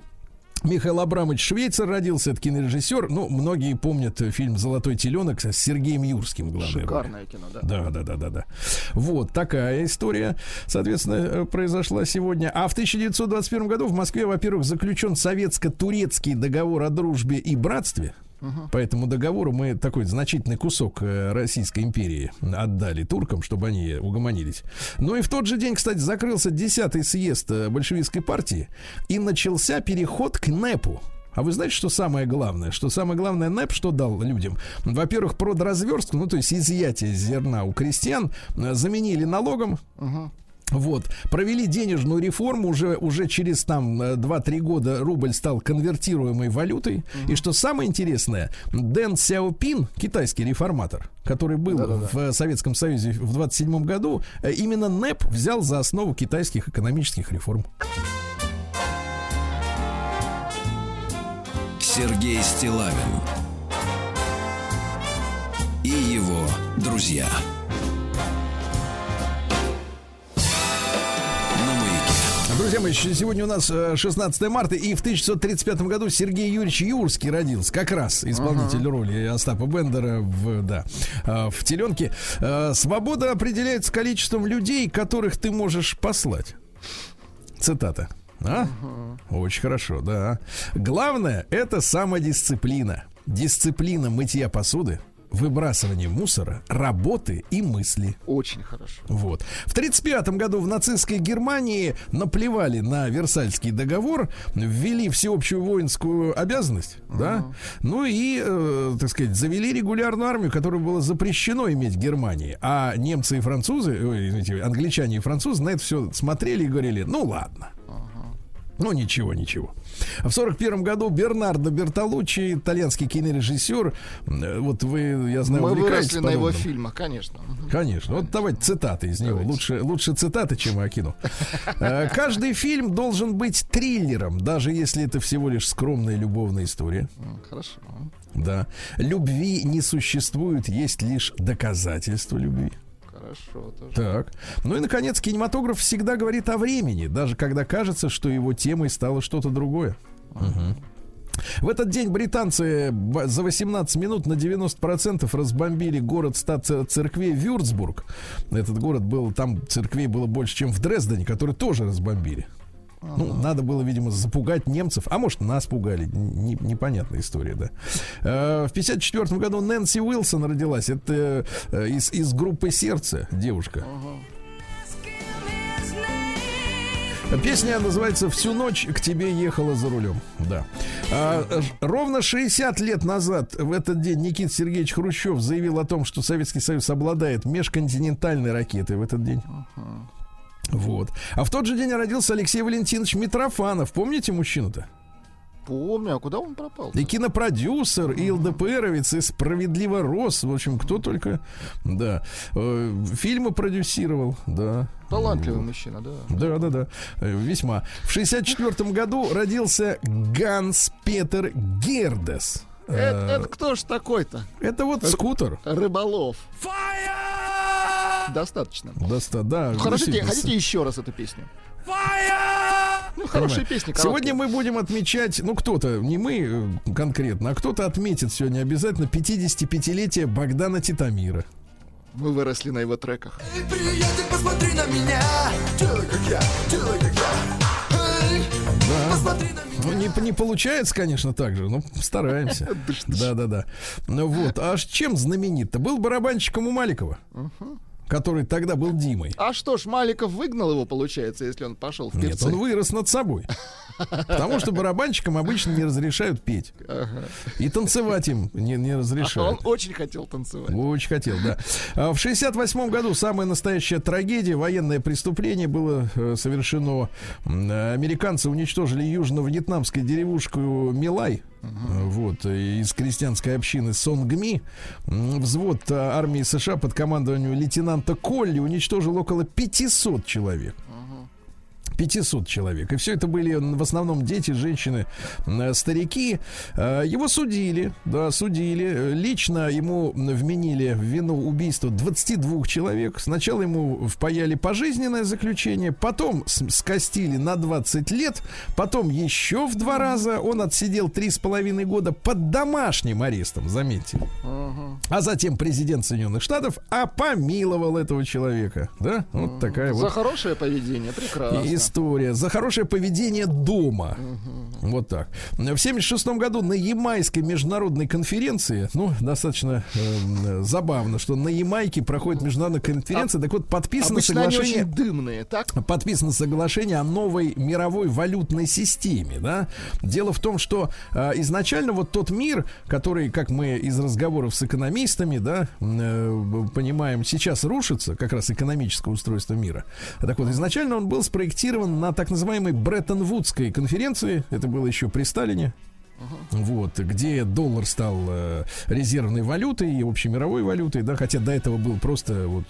Михаил Абрамович Швейцар родился, это кинорежиссер. Ну, многие помнят фильм «Золотой теленок» с Сергеем Юрским главной Шикарное кино, да? Да, да, да, да, да. Вот такая история, соответственно, э, произошла сегодня. А в 1921 году в Москве, во-первых, заключен советско-турецкий договор о дружбе и братстве. Угу. По этому договору мы такой значительный кусок э, Российской империи отдали туркам, чтобы они угомонились. Ну и в тот же день, кстати, закрылся 10-й съезд э, большевистской партии и начался переход к НЭПу. А вы знаете, что самое главное? Что самое главное НЭП что дал людям? Во-первых, продразверстку, ну то есть изъятие зерна у крестьян, э, заменили налогом. Угу. Вот, провели денежную реформу, уже, уже через там 2-3 э, года рубль стал конвертируемой валютой. Mm-hmm. И что самое интересное, Дэн Сяопин, китайский реформатор, который был Да-да-да. в Советском Союзе в 27 году, э, именно НЭП взял за основу китайских экономических реформ. Сергей Стилавин и его друзья. Друзья мои, сегодня у нас 16 э, марта, и в 1935 году Сергей Юрьевич Юрский родился, как раз исполнитель uh-huh. роли Остапа Бендера в, да, э, в теленке. Э, Свобода определяется количеством людей, которых ты можешь послать. Цитата. А? Угу. Очень хорошо, да. Главное это самодисциплина. Дисциплина мытья посуды, выбрасывание мусора, работы и мысли. Очень хорошо. Вот. В 1935 году в нацистской Германии наплевали на Версальский договор, ввели всеобщую воинскую обязанность, uh-huh. да, ну и, э, так сказать, завели регулярную армию, которую было запрещено иметь в Германии. А немцы и французы, ой, извините, англичане и французы на это все смотрели и говорили, ну ладно. Ну, ничего, ничего. В сорок первом году Бернардо Бертолуччи, итальянский кинорежиссер, э, вот вы, я знаю, Мы выросли на его фильмах, конечно. Конечно. Вот давайте цитаты из него. Лучше, лучше цитаты, чем Акину. <laughs> Э, каждый фильм должен быть триллером, даже если это всего лишь скромная любовная история. Хорошо. Да. Любви не существует, есть лишь доказательство любви. Хорошо. Тоже. Так. Ну и, наконец, кинематограф всегда говорит о времени, даже когда кажется, что его темой стало что-то другое. Угу. В этот день британцы за 18 минут на 90% разбомбили город стат церквей Вюрцбург. Этот город был, там церквей было больше, чем в Дрездене, который тоже разбомбили. Ну, надо было, видимо, запугать немцев, а может, нас пугали. Не, непонятная история, да. Э, в 54 году Нэнси Уилсон родилась. Это э, из, из группы «Сердце» девушка. Песня называется «Всю ночь к тебе ехала за рулем». Да. А, ровно 60 лет назад в этот день Никита Сергеевич Хрущев заявил о том, что Советский Союз обладает межконтинентальной ракетой в этот день. Вот. А в тот же день родился Алексей Валентинович Митрофанов. Помните мужчину-то? Помню, а куда он пропал? И кинопродюсер, и ЛДПРовец, и справедливо рос. В общем, кто только, да. Э, фильмы продюсировал, да. Талантливый мужчина, да. Да, да, да. Э, весьма. В 64 году родился Ганс Петер Гердес. Это, это кто ж такой-то? Это вот скутер. Рыболов. Достаточно. Доста, да. Ну, хотите, хотите еще раз эту песню? Ну, хорошая песня. Сегодня мы будем отмечать, ну, кто-то, не мы э, конкретно, а кто-то отметит сегодня обязательно 55-летие Богдана Титамира. Мы выросли на его треках. Эй, приятель, посмотри на меня, делай как я, делай как я. Эй, Да. посмотри на меня. Ну, не, не получается, конечно, так же, но стараемся. <laughs> Да, да, да. Ну вот, а чем знаменит-то? Был барабанщиком у Маликова, который тогда был Димой. А что ж, Маликов выгнал его, получается, если он пошел в Нет, певцы? он вырос над собой. Потому что барабанщикам обычно не разрешают петь. Ага. И танцевать им не, не А он разрешают. очень хотел танцевать. Очень хотел, да. А В 68 году самая настоящая трагедия, военное преступление было э, совершено. Американцы уничтожили южно-вьетнамскую деревушку Милай. Э, Вот, э, из крестьянской общины Сонгми. Взвод э, армии США под командованием лейтенанта Колли уничтожил около 500 человек. 500 человек. И все это были в основном дети, женщины, э, старики. Э, Его судили, да, судили. Лично ему вменили в вину убийства 22 человек. Сначала ему впаяли пожизненное заключение, потом скостили на 20 лет, потом еще в два раза. Он отсидел 3,5 года под домашним арестом, заметьте. А затем президент Соединенных Штатов опомиловал этого человека. Да, вот такая вот За хорошее поведение, прекрасно. История. За хорошее поведение дома. Вот так. В 76 году на Ямайской международной конференции, ну, достаточно э, забавно, что на Ямайке проходит международная конференция, так вот подписано соглашение... дымные, так? Подписано соглашение о новой мировой валютной системе, да. Дело в том, что э, изначально вот тот мир, который, как мы из разговоров с экономистами, да, э, понимаем, сейчас рушится, как раз экономическое устройство мира. Так вот, изначально он был спроектирован на так называемой Бреттон-Вудской конференции, это было еще при Сталине, вот, где доллар стал э, резервной валютой и общемировой валютой, да, хотя до этого был просто, вот,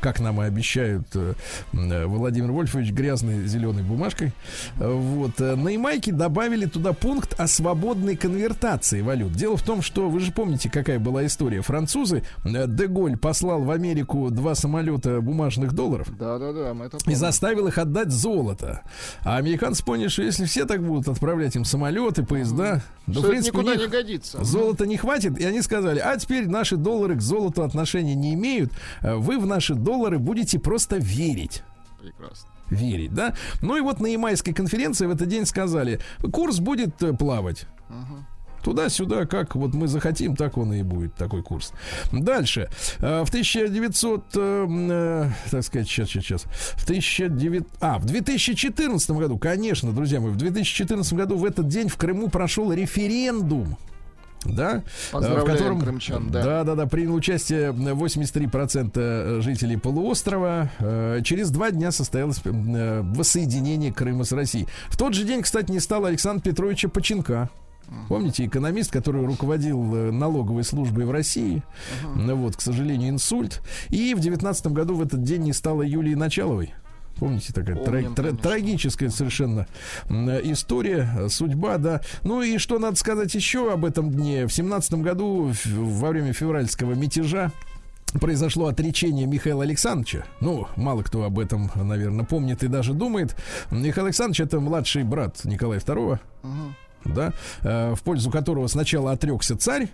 как нам и обещают э, э, Владимир Вольфович, грязной зеленой бумажкой. Вот, э, на Ямайке добавили туда пункт о свободной конвертации валют. Дело в том, что, вы же помните, какая была история. Французы, э, Деголь послал в Америку два самолета бумажных долларов, Да-да-да, мы это и помним. заставил их отдать золото. А американцы поняли, что если все так будут отправлять им самолеты, поезда, да, Что в принципе, никуда не годится. золота не хватит. И они сказали, а теперь наши доллары к золоту отношения не имеют. Э, Вы в наши доллары будете просто верить Прекрасно. верить, да? Ну и вот на Ямайской конференции в этот день сказали, курс будет э, плавать. Туда-сюда, как вот мы захотим, так он и будет, такой курс. Дальше. Э, В 1900, э, э, так сказать, сейчас, сейчас, сейчас. В 1900, а, в 2014 году, конечно, друзья мои, в 2014 году в этот день в Крыму прошел референдум. Да? В котором, крымчан, да. да, да, да, принял участие 83% жителей полуострова. Через два дня состоялось воссоединение Крыма с Россией. В тот же день, кстати, не стало Александра Петровича Починка. Помните, экономист, который руководил э, налоговой службой в России. Ну Вот, к сожалению, инсульт. И в девятнадцатом году в этот день не стало Юлии Началовой. Помните, такая тра- Помним, тра- конечно. трагическая совершенно история, э, судьба, да. Ну и что надо сказать еще об этом дне? В семнадцатом году, во время февральского мятежа, произошло отречение Михаила Александровича. Ну, мало кто об этом, наверное, помнит и даже думает. Михаил Александрович это младший брат Николая II, да, э, в пользу которого сначала отрекся царь,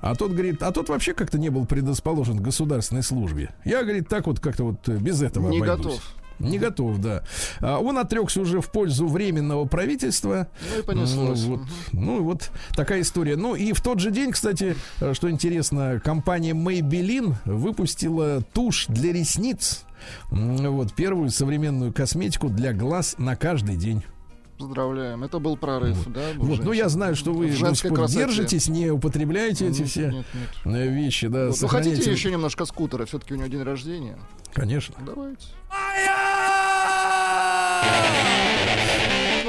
а тот говорит, а тот вообще как-то не был предрасположен к государственной службе. Я, говорит, так вот как-то вот э, без этого Не обойдусь. готов. Не готов, да. А, Он отрекся уже в пользу временного правительства. Ну и понеслось. Ну, вот, ну, вот такая история. Ну и в тот же день, кстати, э, что интересно, компания Maybelline выпустила тушь для ресниц. Вот первую современную косметику для глаз на каждый день. Поздравляем. Это был прорыв, да? у Вот, ну я женщин? знаю, что вы В до женской сих пор красоте. держитесь, не употребляете эти Нет, все нет, нет. э, вещи, да. Вот, ну хотите еще немножко скутера? Все-таки у него день рождения. Конечно. Давайте.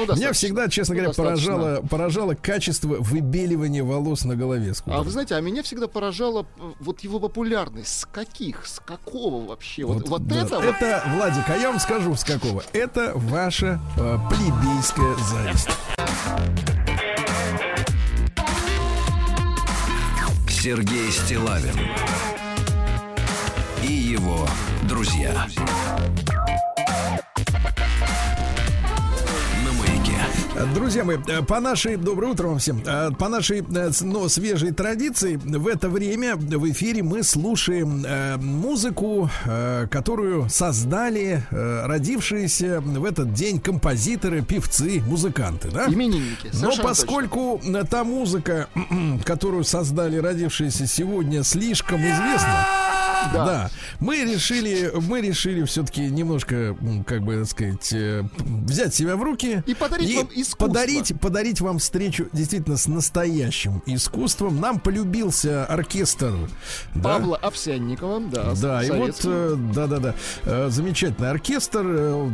Ну, Меня всегда, честно Ну, говоря, достаточно. поражало, поражало качество выбеливания волос на голове. скутера. А вы знаете, а меня всегда поражала э, вот его популярность. С каких? С какого вообще? Вот, вот да. это, вот Это, Владик, а я вам скажу с какого. Это ваша э, плебейская зависть. Сергей Стилавин и его друзья. На Друзья мои, э, по нашей, доброе утро вам всем, Э, по нашей, э, но свежей традиции, в это время в эфире мы слушаем музыку, которую создали родившиеся в этот день композиторы, певцы, музыканты, да? именинники. Но поскольку э, та музыка, <clears throat> которую создали родившиеся сегодня, слишком известна, Да. да. Мы решили, мы решили все-таки немножко, как бы так сказать, э, взять себя в руки И подарить вам искусство. подарить, подарить вам встречу действительно с настоящим искусством. Нам полюбился оркестр, да, Павла Овсянникова, да. да, и вот, э, да-да-да, э, замечательный оркестр, э,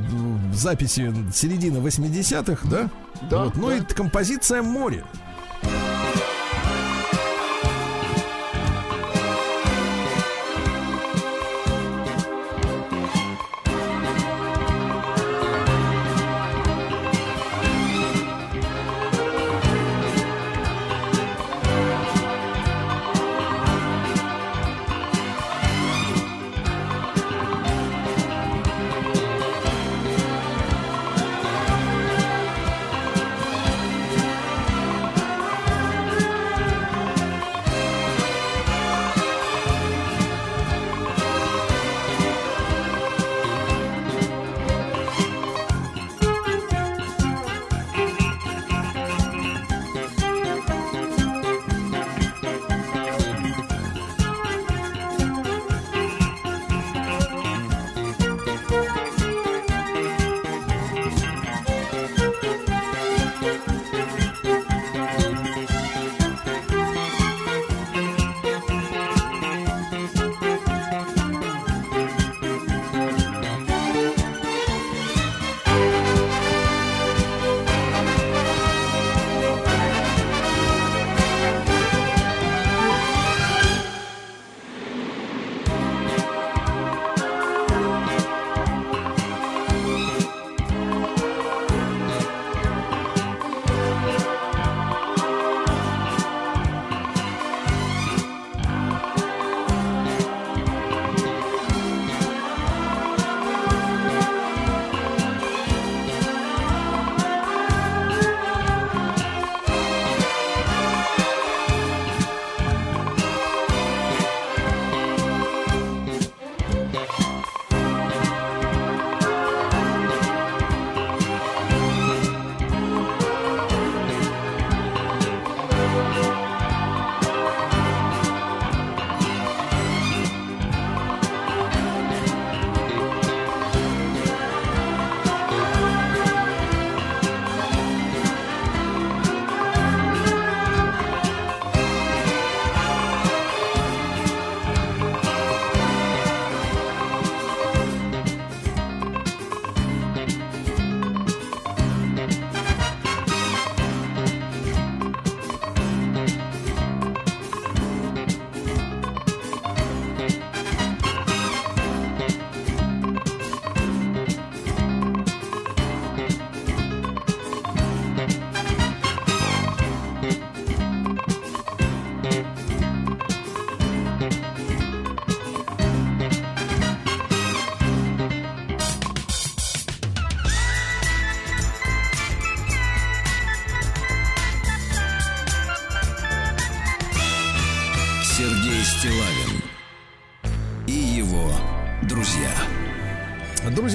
записи середины 80-х, да? Да, Вот, ну да. и композиция «Море».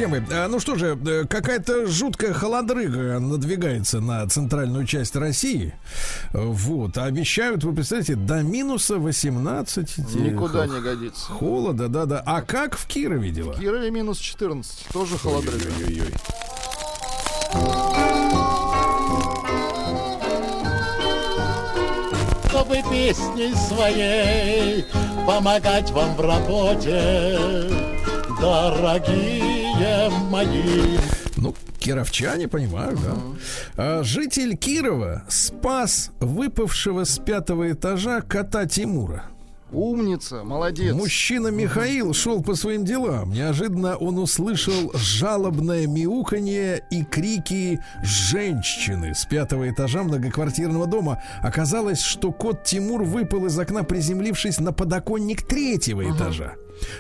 Мои, а, ну что же, э, какая-то жуткая холодрыга надвигается на центральную часть России. Вот, обещают, вы представляете, до минуса 18. Никуда не годится. Холода, да-да. А как в Кирове дела? В Кирове минус 14. Тоже холодрыга. чтобы песней своей помогать вам в работе, дорогие мои. Ну, кировчане, понимаю, да. А, житель Кирова спас выпавшего с пятого этажа кота Тимура. Умница, молодец. Мужчина Михаил шел по своим делам. Неожиданно он услышал жалобное мяуканье и крики женщины с пятого этажа многоквартирного дома. Оказалось, что кот Тимур выпал из окна, приземлившись на подоконник третьего этажа.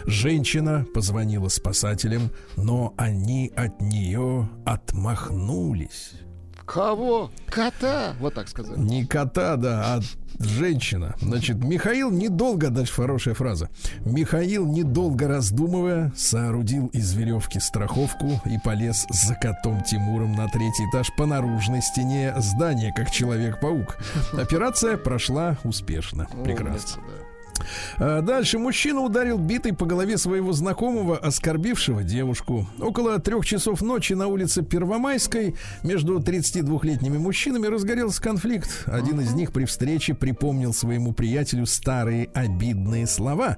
Женщина позвонила спасателям, но они от нее отмахнулись. Кого? Кота. Вот так сказать. Не кота, да, а женщина. Значит, Михаил недолго, дальше хорошая фраза. Михаил, недолго раздумывая, соорудил из веревки страховку и полез за котом Тимуром на третий этаж по наружной стене здания, как Человек-паук. Операция прошла успешно. Прекрасно. А Дальше мужчина ударил битой по голове своего знакомого, оскорбившего девушку. Около трех часов ночи на улице Первомайской между 32-летними мужчинами разгорелся конфликт. Один из них при встрече припомнил своему приятелю старые обидные слова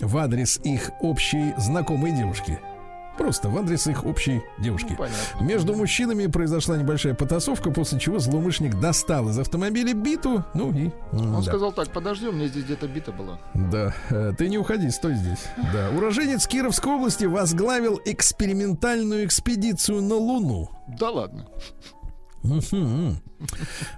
в адрес их общей знакомой девушки. Просто в адрес их общей девушки. Ну, понятно. Между мужчинами произошла небольшая потасовка, после чего злоумышленник достал из автомобиля биту, ну и... Он да. сказал так, подожди, у меня здесь где-то бита была. Да, э, ты не уходи, стой здесь. Да, уроженец Кировской области возглавил экспериментальную экспедицию на Луну. Да ладно.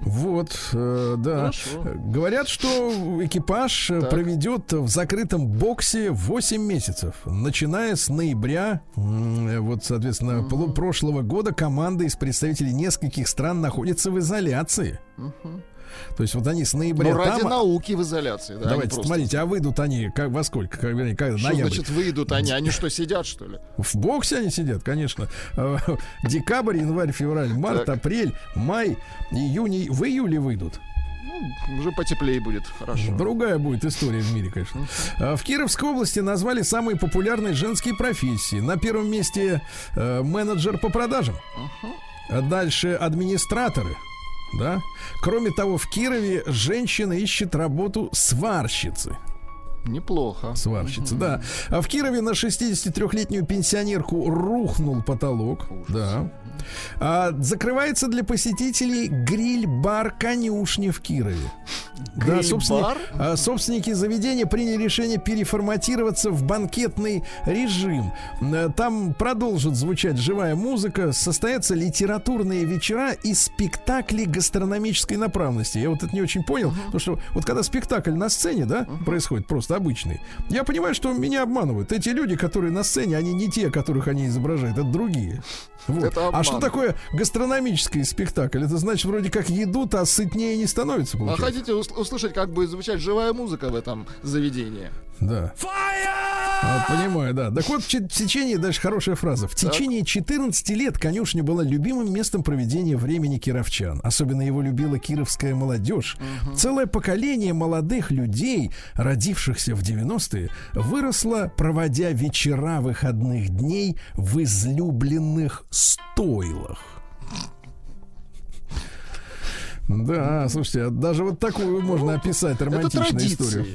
Вот, э, да. Хорошо. Говорят, что экипаж Так. проведет в закрытом боксе 8 месяцев. Начиная с ноября, э, вот, соответственно, полу- прошлого года команда из представителей нескольких стран находится в изоляции. То есть вот они с ноября Ну, ради там... науки в изоляции, да. они Давайте, просто- смотрите, а выйдут они как, во сколько? Как, как, Что ноябрь. значит выйдут они? Они что, сидят, что ли? В боксе они сидят, конечно. Э, <laughs> Декабрь, январь, февраль, март, Так. апрель, май, июнь, в июле выйдут. Ну, уже потеплее будет, хорошо. Другая будет история в мире, конечно. А, В Кировской области назвали самые популярные женские профессии. На первом месте э, менеджер по продажам. А дальше администраторы. Да? Кроме того, в Кирове женщина ищет работу сварщицы. Неплохо. Сварщица, да. А в Кирове на 63-летнюю пенсионерку рухнул потолок. Да. А закрывается для посетителей гриль-бар конюшни в Кирове. Да, собственно, а, собственники заведения приняли решение переформатироваться в банкетный режим. Э, Там продолжит звучать живая музыка, состоятся литературные вечера и спектакли гастрономической направленности. Я вот это не очень понял, потому что вот когда спектакль на сцене, да, происходит просто обычный, я понимаю, что меня обманывают. Эти люди, которые на сцене, они не те, которых они изображают, это другие. Вот. Это а что такое гастрономический спектакль? Это значит, вроде как едут, а сытнее не становится, А получается. хотите ус- услышать, как будет звучать живая музыка в этом заведении? Да. А, понимаю, да. Так вот, в че- в течение, дальше хорошая фраза. В течение 14 лет конюшня была любимым местом проведения времени кировчан. Особенно его любила кировская молодежь. Целое поколение молодых людей, родившихся в 90-е, выросло, проводя вечера выходных дней в излюбленных стойлах. Да, слушайте, а даже вот такую можно описать романтичную историю.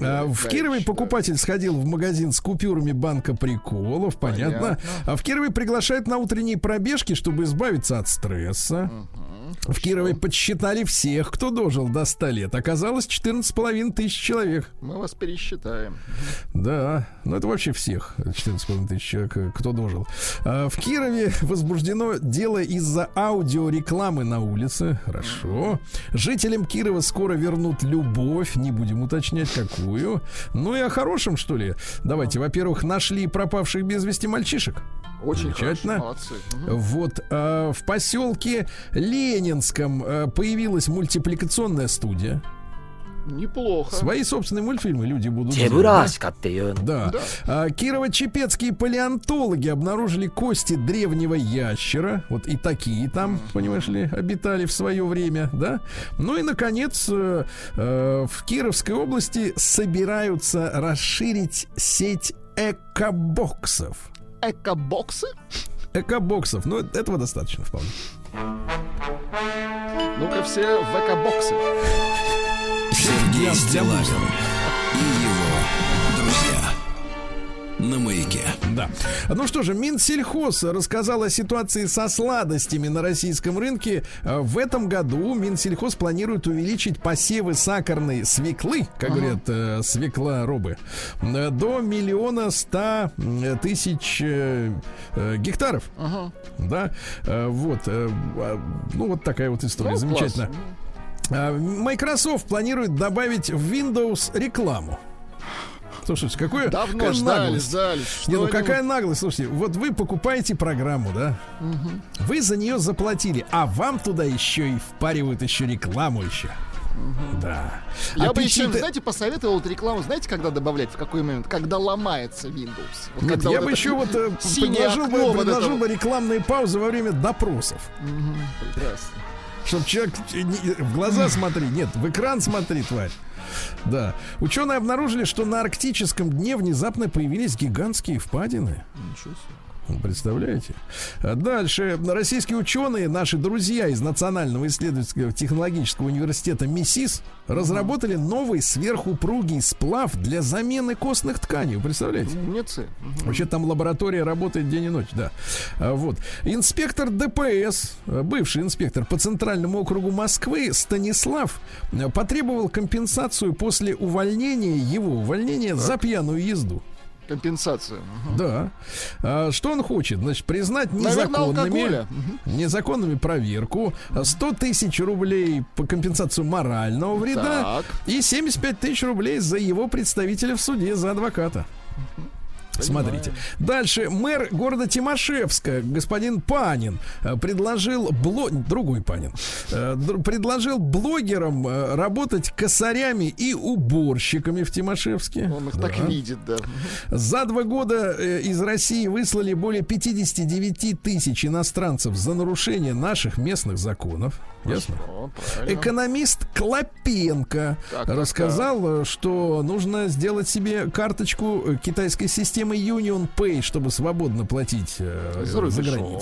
А, в Кирове покупатель сходил в магазин с купюрами банка приколов, понятно. А в Кирове приглашают на утренние пробежки, чтобы избавиться от стресса. В Кирове подсчитали всех, кто дожил до 100 лет. Оказалось 14,5 тысяч человек. Мы вас пересчитаем. Да, ну это вообще всех 14,5 тысяч человек, э, кто дожил. А, В Кирове возбуждено дело из-за аудиорекламы на улице. Хорошо. Жителям Кирова скоро вернут любовь, не будем уточнять какую. Ну и о хорошем, что ли? Давайте, во-первых, нашли пропавших без вести мальчишек. Очень Замечательно. хорошо, молодцы. Вот э, в поселке Ленинском э, появилась мультипликационная студия. Неплохо. Свои собственные мультфильмы люди будут Чебураска ты э. Да. да. А, Кирово-Чепецкие палеонтологи обнаружили кости древнего ящера. Вот и такие там, понимаешь ли, обитали в свое время, да? Ну и, наконец, э, э, в Кировской области собираются расширить сеть экобоксов. Экобоксы? Экобоксов. Ну, этого достаточно вполне. Ну-ка все в экобоксы. Сергей Стилавин и его друзья. На маяке. Да. Ну что же, Минсельхоз рассказал о ситуации со сладостями на российском рынке. Э, В этом году Минсельхоз планирует увеличить посевы сахарной свеклы, как говорят э, свекла робы, э, до миллиона ста э, тысяч э, э, гектаров. Да, Э, вот, э, а, ну вот такая вот история, Ну, замечательно. класс. А, Microsoft планирует добавить в Windows рекламу. Слушайте, какое Давно какая ждали, наглость. ждали. Не, ну какая наглость, слушайте, вот вы покупаете программу, да? Вы за нее заплатили, а вам туда еще и впаривают еще рекламу еще. Да. Я бы еще, Аппетиты- знаете, посоветовал эту рекламу, знаете, когда добавлять, в какой момент? Когда ломается Windows. Вот Нет, я вот бы еще вот э, предложил, бы, вот предложил это бы рекламные паузы во время допросов. вот. Прекрасно. Чтобы человек в глаза смотри, нет, в экран смотри, тварь. Да. Ученые обнаружили, что на арктическом дне внезапно появились гигантские впадины. Ничего себе. Представляете? А Дальше. Российские ученые, наши друзья из Национального исследовательского технологического университета МИСИС, разработали новый сверхупругий сплав для замены костных тканей. Вы представляете? Умницы. Вообще там лаборатория работает день и ночь, да. А, Вот. Инспектор ДПС, бывший инспектор по Центральному округу Москвы Станислав э, потребовал компенсацию после увольнения, его увольнения за пьяную езду. Компенсацию. Да. А, что он хочет? Значит, признать незаконными, незаконными проверку, а, 100 тысяч рублей по компенсацию морального вреда Так. и 75 тысяч рублей за его представителя в суде, за адвоката. Смотрите. Дальше мэр города Тимошевска, господин Панин, э, предложил бло... другой Панин, э, предложил блогерам э, работать косарями и уборщиками в Тимошевске. Он их Да. так видит, да. За два года из России выслали более 59 тысяч иностранцев за нарушение наших местных законов. Ясно? О, правильно. Экономист Клопенко Так, так, рассказал, э, что нужно сделать себе карточку китайской системы Union Pay, чтобы свободно платить э, За за, рубежом.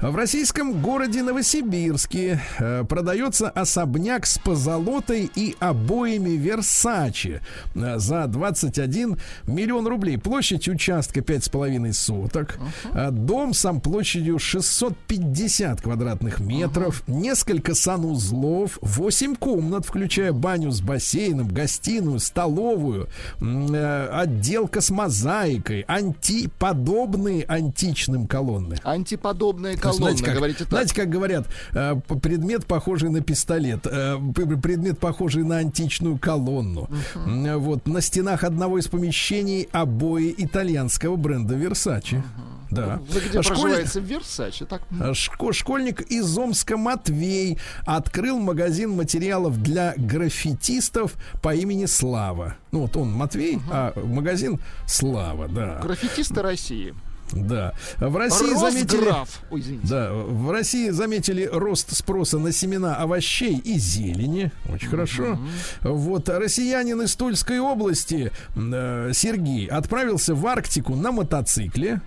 В российском городе Новосибирске э, продается особняк с позолотой и обоями Версачи э, за 21 миллион рублей. Площадь участка 5,5 соток. Э, Дом сам площадью 650 квадратных метров. Несколько санузлов. 8 комнат, включая баню с бассейном, гостиную, столовую. э, Отделка с мозаикой. Антиподобные античным колонны. Антиподобные То есть, колонны, знаете, как, говорите так. знаете, как говорят, э, предмет похожий на пистолет, э, предмет похожий на античную колонну. Э, Вот на стенах одного из помещений обои итальянского бренда Versace. Да. Вы где А школь- проживаете? В Версаче, так? а шко- Школьник из Омска Матвей открыл магазин материалов для граффитистов по имени Слава. Ну вот он Матвей, а магазин Слава, да. Граффитисты России. Да. В России заметили... Росграф. Ой, извините. Да, в России заметили рост спроса на семена овощей и зелени. Очень хорошо. Вот россиянин из Тульской области э, Сергей отправился в Арктику на мотоцикле.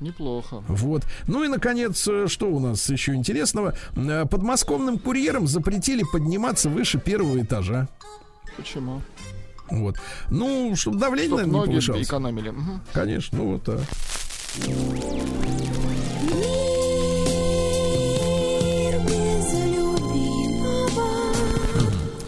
Неплохо. Вот. Ну и, наконец, э, что у нас еще интересного? Э, Подмосковным курьерам запретили подниматься выше первого этажа. Почему? Вот. Ну, чтобы давление, Чтоб наверное, не повышалось. экономили. Мгм. Конечно, ну вот так.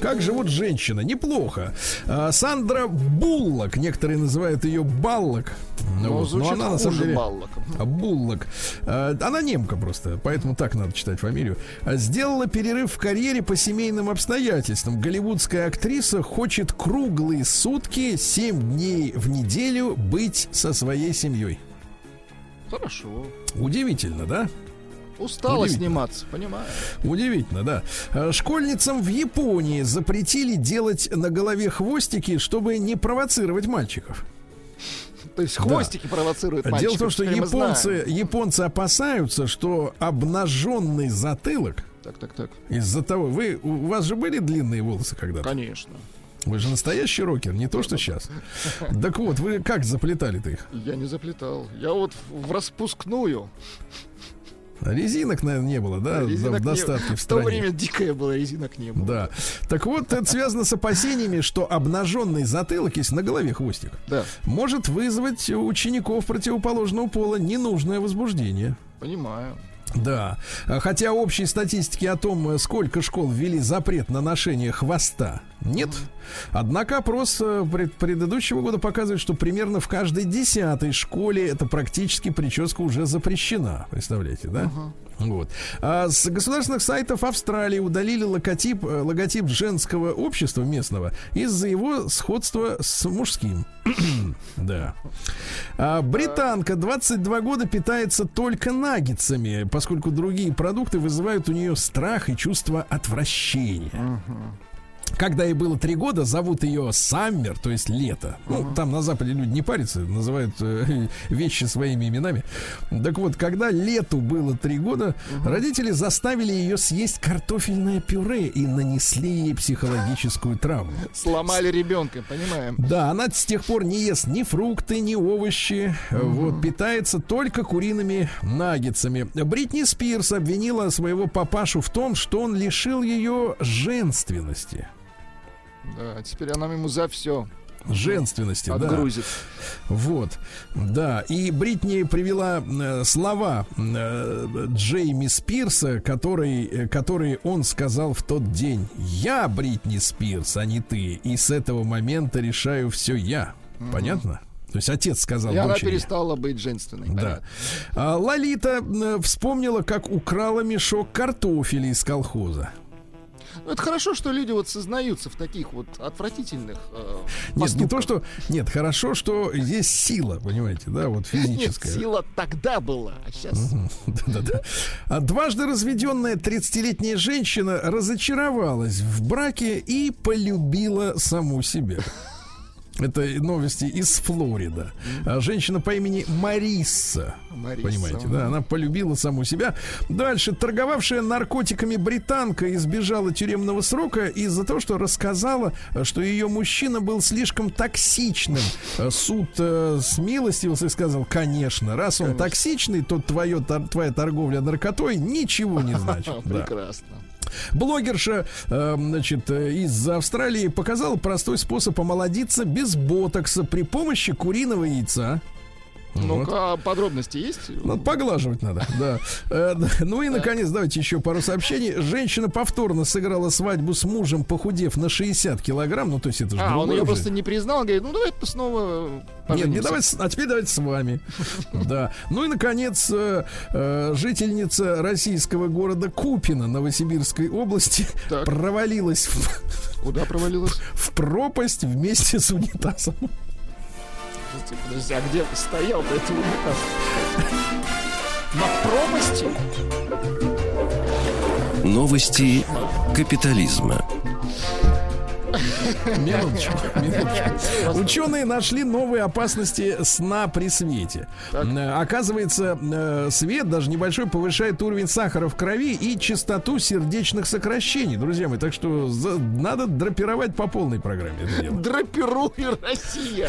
Как живут женщины? Неплохо. А, Сандра Буллок, некоторые называют ее Баллок. Ну, Вот, звучит она на самом деле баллок. Буллок. А, Она немка просто, поэтому так надо читать фамилию. А, Сделала перерыв в карьере по семейным обстоятельствам. Голливудская актриса хочет круглые сутки, 7 дней в неделю быть со своей семьей. Хорошо. Удивительно, да? Устала сниматься, понимаю. Удивительно, да. Э, Школьницам в Японии запретили делать на голове хвостики, чтобы не провоцировать мальчиков. То есть хвостики провоцируют мальчиков. Дело в том, что японцы, японцы опасаются, что обнаженный затылок Так, так, так. из-за того, вы у вас же были длинные волосы когда-то? Конечно. Вы же настоящий рокер, не то что сейчас. Так вот, вы как заплетали-то их? Я не заплетал. Я вот в распускную. Резинок, наверное, не было, да, Резинок в не- достатке в В то стране. время дикое было, резинок не было. Да. Так вот, это связано с опасениями, что обнаженный затылок, если на голове хвостик, Да, может вызвать у учеников противоположного пола ненужное возбуждение. понимаю. Да. Хотя общей статистики о том, э, сколько школ ввели запрет на ношение хвоста, нет. Однако опрос э, пред- предыдущего года показывает, что примерно в каждой десятой школе эта практически прическа уже запрещена. Представляете, да? Вот. А с государственных сайтов Австралии удалили логотип, э, логотип женского общества местного из-за его сходства с мужским. <clears throat> да. А британка 22 года питается только наггетсами, поскольку другие продукты вызывают у нее страх и чувство отвращения. Когда ей было три года, зовут ее Саммер, то есть лето. Ну, там на Западе люди не парятся, называют э, <laughs> вещи своими именами. Так вот, когда лету было три года, родители заставили ее съесть картофельное пюре и нанесли ей психологическую травму. Сломали ребенка, понимаем. Да, она с тех пор не ест ни фрукты, ни овощи. Вот, питается только куриными наггетсами. Бритни Спирс обвинила своего папашу в том, что он лишил ее женственности. Да, теперь она ему за все Женственности, да. отгрузит. Вот, да. И Бритни привела э, слова э, Джейми Спирса, который, э, которые он сказал в тот день. Я Бритни Спирс, а не ты. И с этого момента решаю все я. Понятно? То есть отец сказал И она дочери. перестала быть женственной. Да. понятно. А Лолита э, вспомнила, как украла мешок картофеля из колхоза. Ну, это хорошо, что люди вот сознаются в таких вот отвратительных э, Нет, не то, что... Нет, хорошо, что есть сила, понимаете, да, вот <laughs> Нет, физическая. сила тогда была, а сейчас... <laughs> Да-да-да. А Дважды разведенная 30-летняя женщина разочаровалась в браке и полюбила саму себя. Это новости из Флорида. А Женщина по имени Мариса. Мариса, Понимаете, да? Она полюбила саму себя. Дальше. Торговавшая наркотиками британка избежала тюремного срока из-за того, что рассказала, что ее мужчина был слишком токсичным. А Суд э, смилостивился и сказал, конечно, раз он токсичный, то твое, тор- твоя торговля наркотой ничего не значит. <laughs> Да. Блогерша, э, значит, из Австралии показала простой способ омолодиться без ботокса при помощи куриного яйца. Вот. Ну-ка, а подробности есть? Надо поглаживать надо, <laughs> да. Э. Ну и, наконец, давайте еще пару сообщений. Женщина повторно сыграла свадьбу с мужем, похудев на 60 килограмм. Ну, то есть это же А, он ее просто не признал, говорит, ну давай снова Нет, не давайте, а теперь давайте с вами. <laughs> Да. Ну и, наконец, э, э, жительница российского города Купина Новосибирской области провалилась Куда провалилась? <laughs> в пропасть вместе с унитазом. Подожди, подожди, а где стоял до этого унитаз? На пропасти? Новости капитализма. Минуточку, минуточку. Ученые нашли новые опасности сна при свете. Э, Оказывается, э, свет даже небольшой повышает уровень сахара в крови и частоту сердечных сокращений, друзья мои. Так что надо драпировать по полной программе это дело. Драпируй Россия.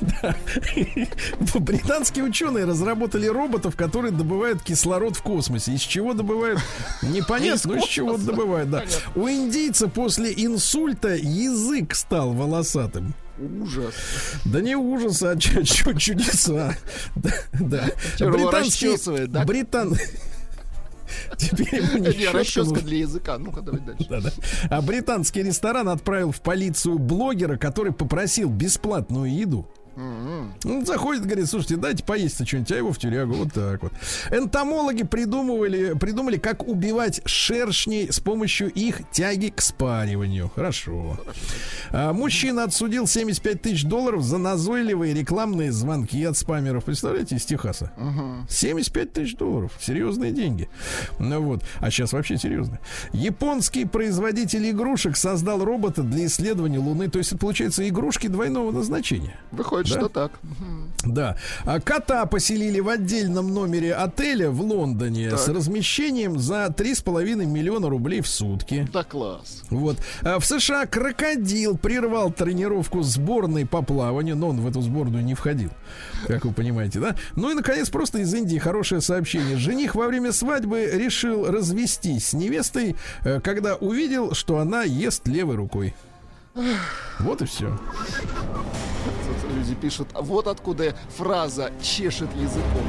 <laughs> Британские ученые разработали роботов, которые добывают кислород в космосе. Из чего добывают? Непонятно, но из чего добывают, да. У индийца после инсульта язык стал волосатым. Ужас. Да не ужас, а чу- чу- чудеса. <laughs> Да, да. Расчесывает, да? Британ... Теперь ему не щетка расческа для языка. Ну-ка, давай дальше. Да-да. А британский ресторан отправил в полицию блогера, который попросил бесплатную еду. Он заходит, говорит, слушайте, дайте поесть что-нибудь, а его в тюрягу. Вот так вот. Энтомологи придумывали, придумали, как убивать шершней с помощью их тяги к спариванию. Хорошо. А, мужчина отсудил 75 тысяч долларов за назойливые рекламные звонки от спамеров. Представляете, из Техаса. 75 тысяч долларов. Серьезные деньги. Ну вот. А сейчас вообще серьезно. Японский производитель игрушек создал робота для исследования Луны. То есть, получается, игрушки двойного назначения. Выходит, Да? что так. Да. А кота поселили в отдельном номере отеля в Лондоне Так. с размещением за 3,5 миллиона рублей в сутки. Да класс. Вот. А в США крокодил прервал тренировку сборной по плаванию, но он в эту сборную не входил, как вы понимаете, да? Ну и, наконец, просто из Индии хорошее сообщение. Жених во время свадьбы решил развестись с невестой, э, когда увидел, что она ест левой рукой. Вот и все. Тут люди пишут, «А вот откуда фраза чешет языком.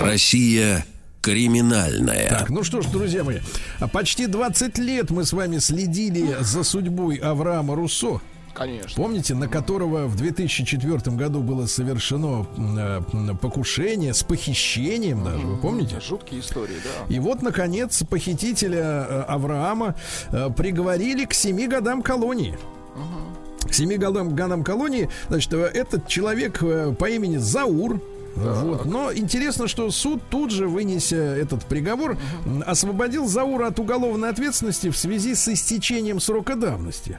Россия криминальная. Так, ну что ж, друзья мои, а почти 20 лет мы с вами следили за судьбой Авраама Руссо. Конечно. Помните, на которого в 2004 году было совершено э, покушение с похищением даже, вы помните? Жуткие истории, да. И вот, наконец, похитителя э, Авраама э, приговорили к семи годам колонии. К семи годам, годам колонии, значит, э, этот человек э, по имени Заур, вот. Но интересно, что суд тут же, вынеся этот приговор, освободил Заура от уголовной ответственности в связи с истечением срока давности.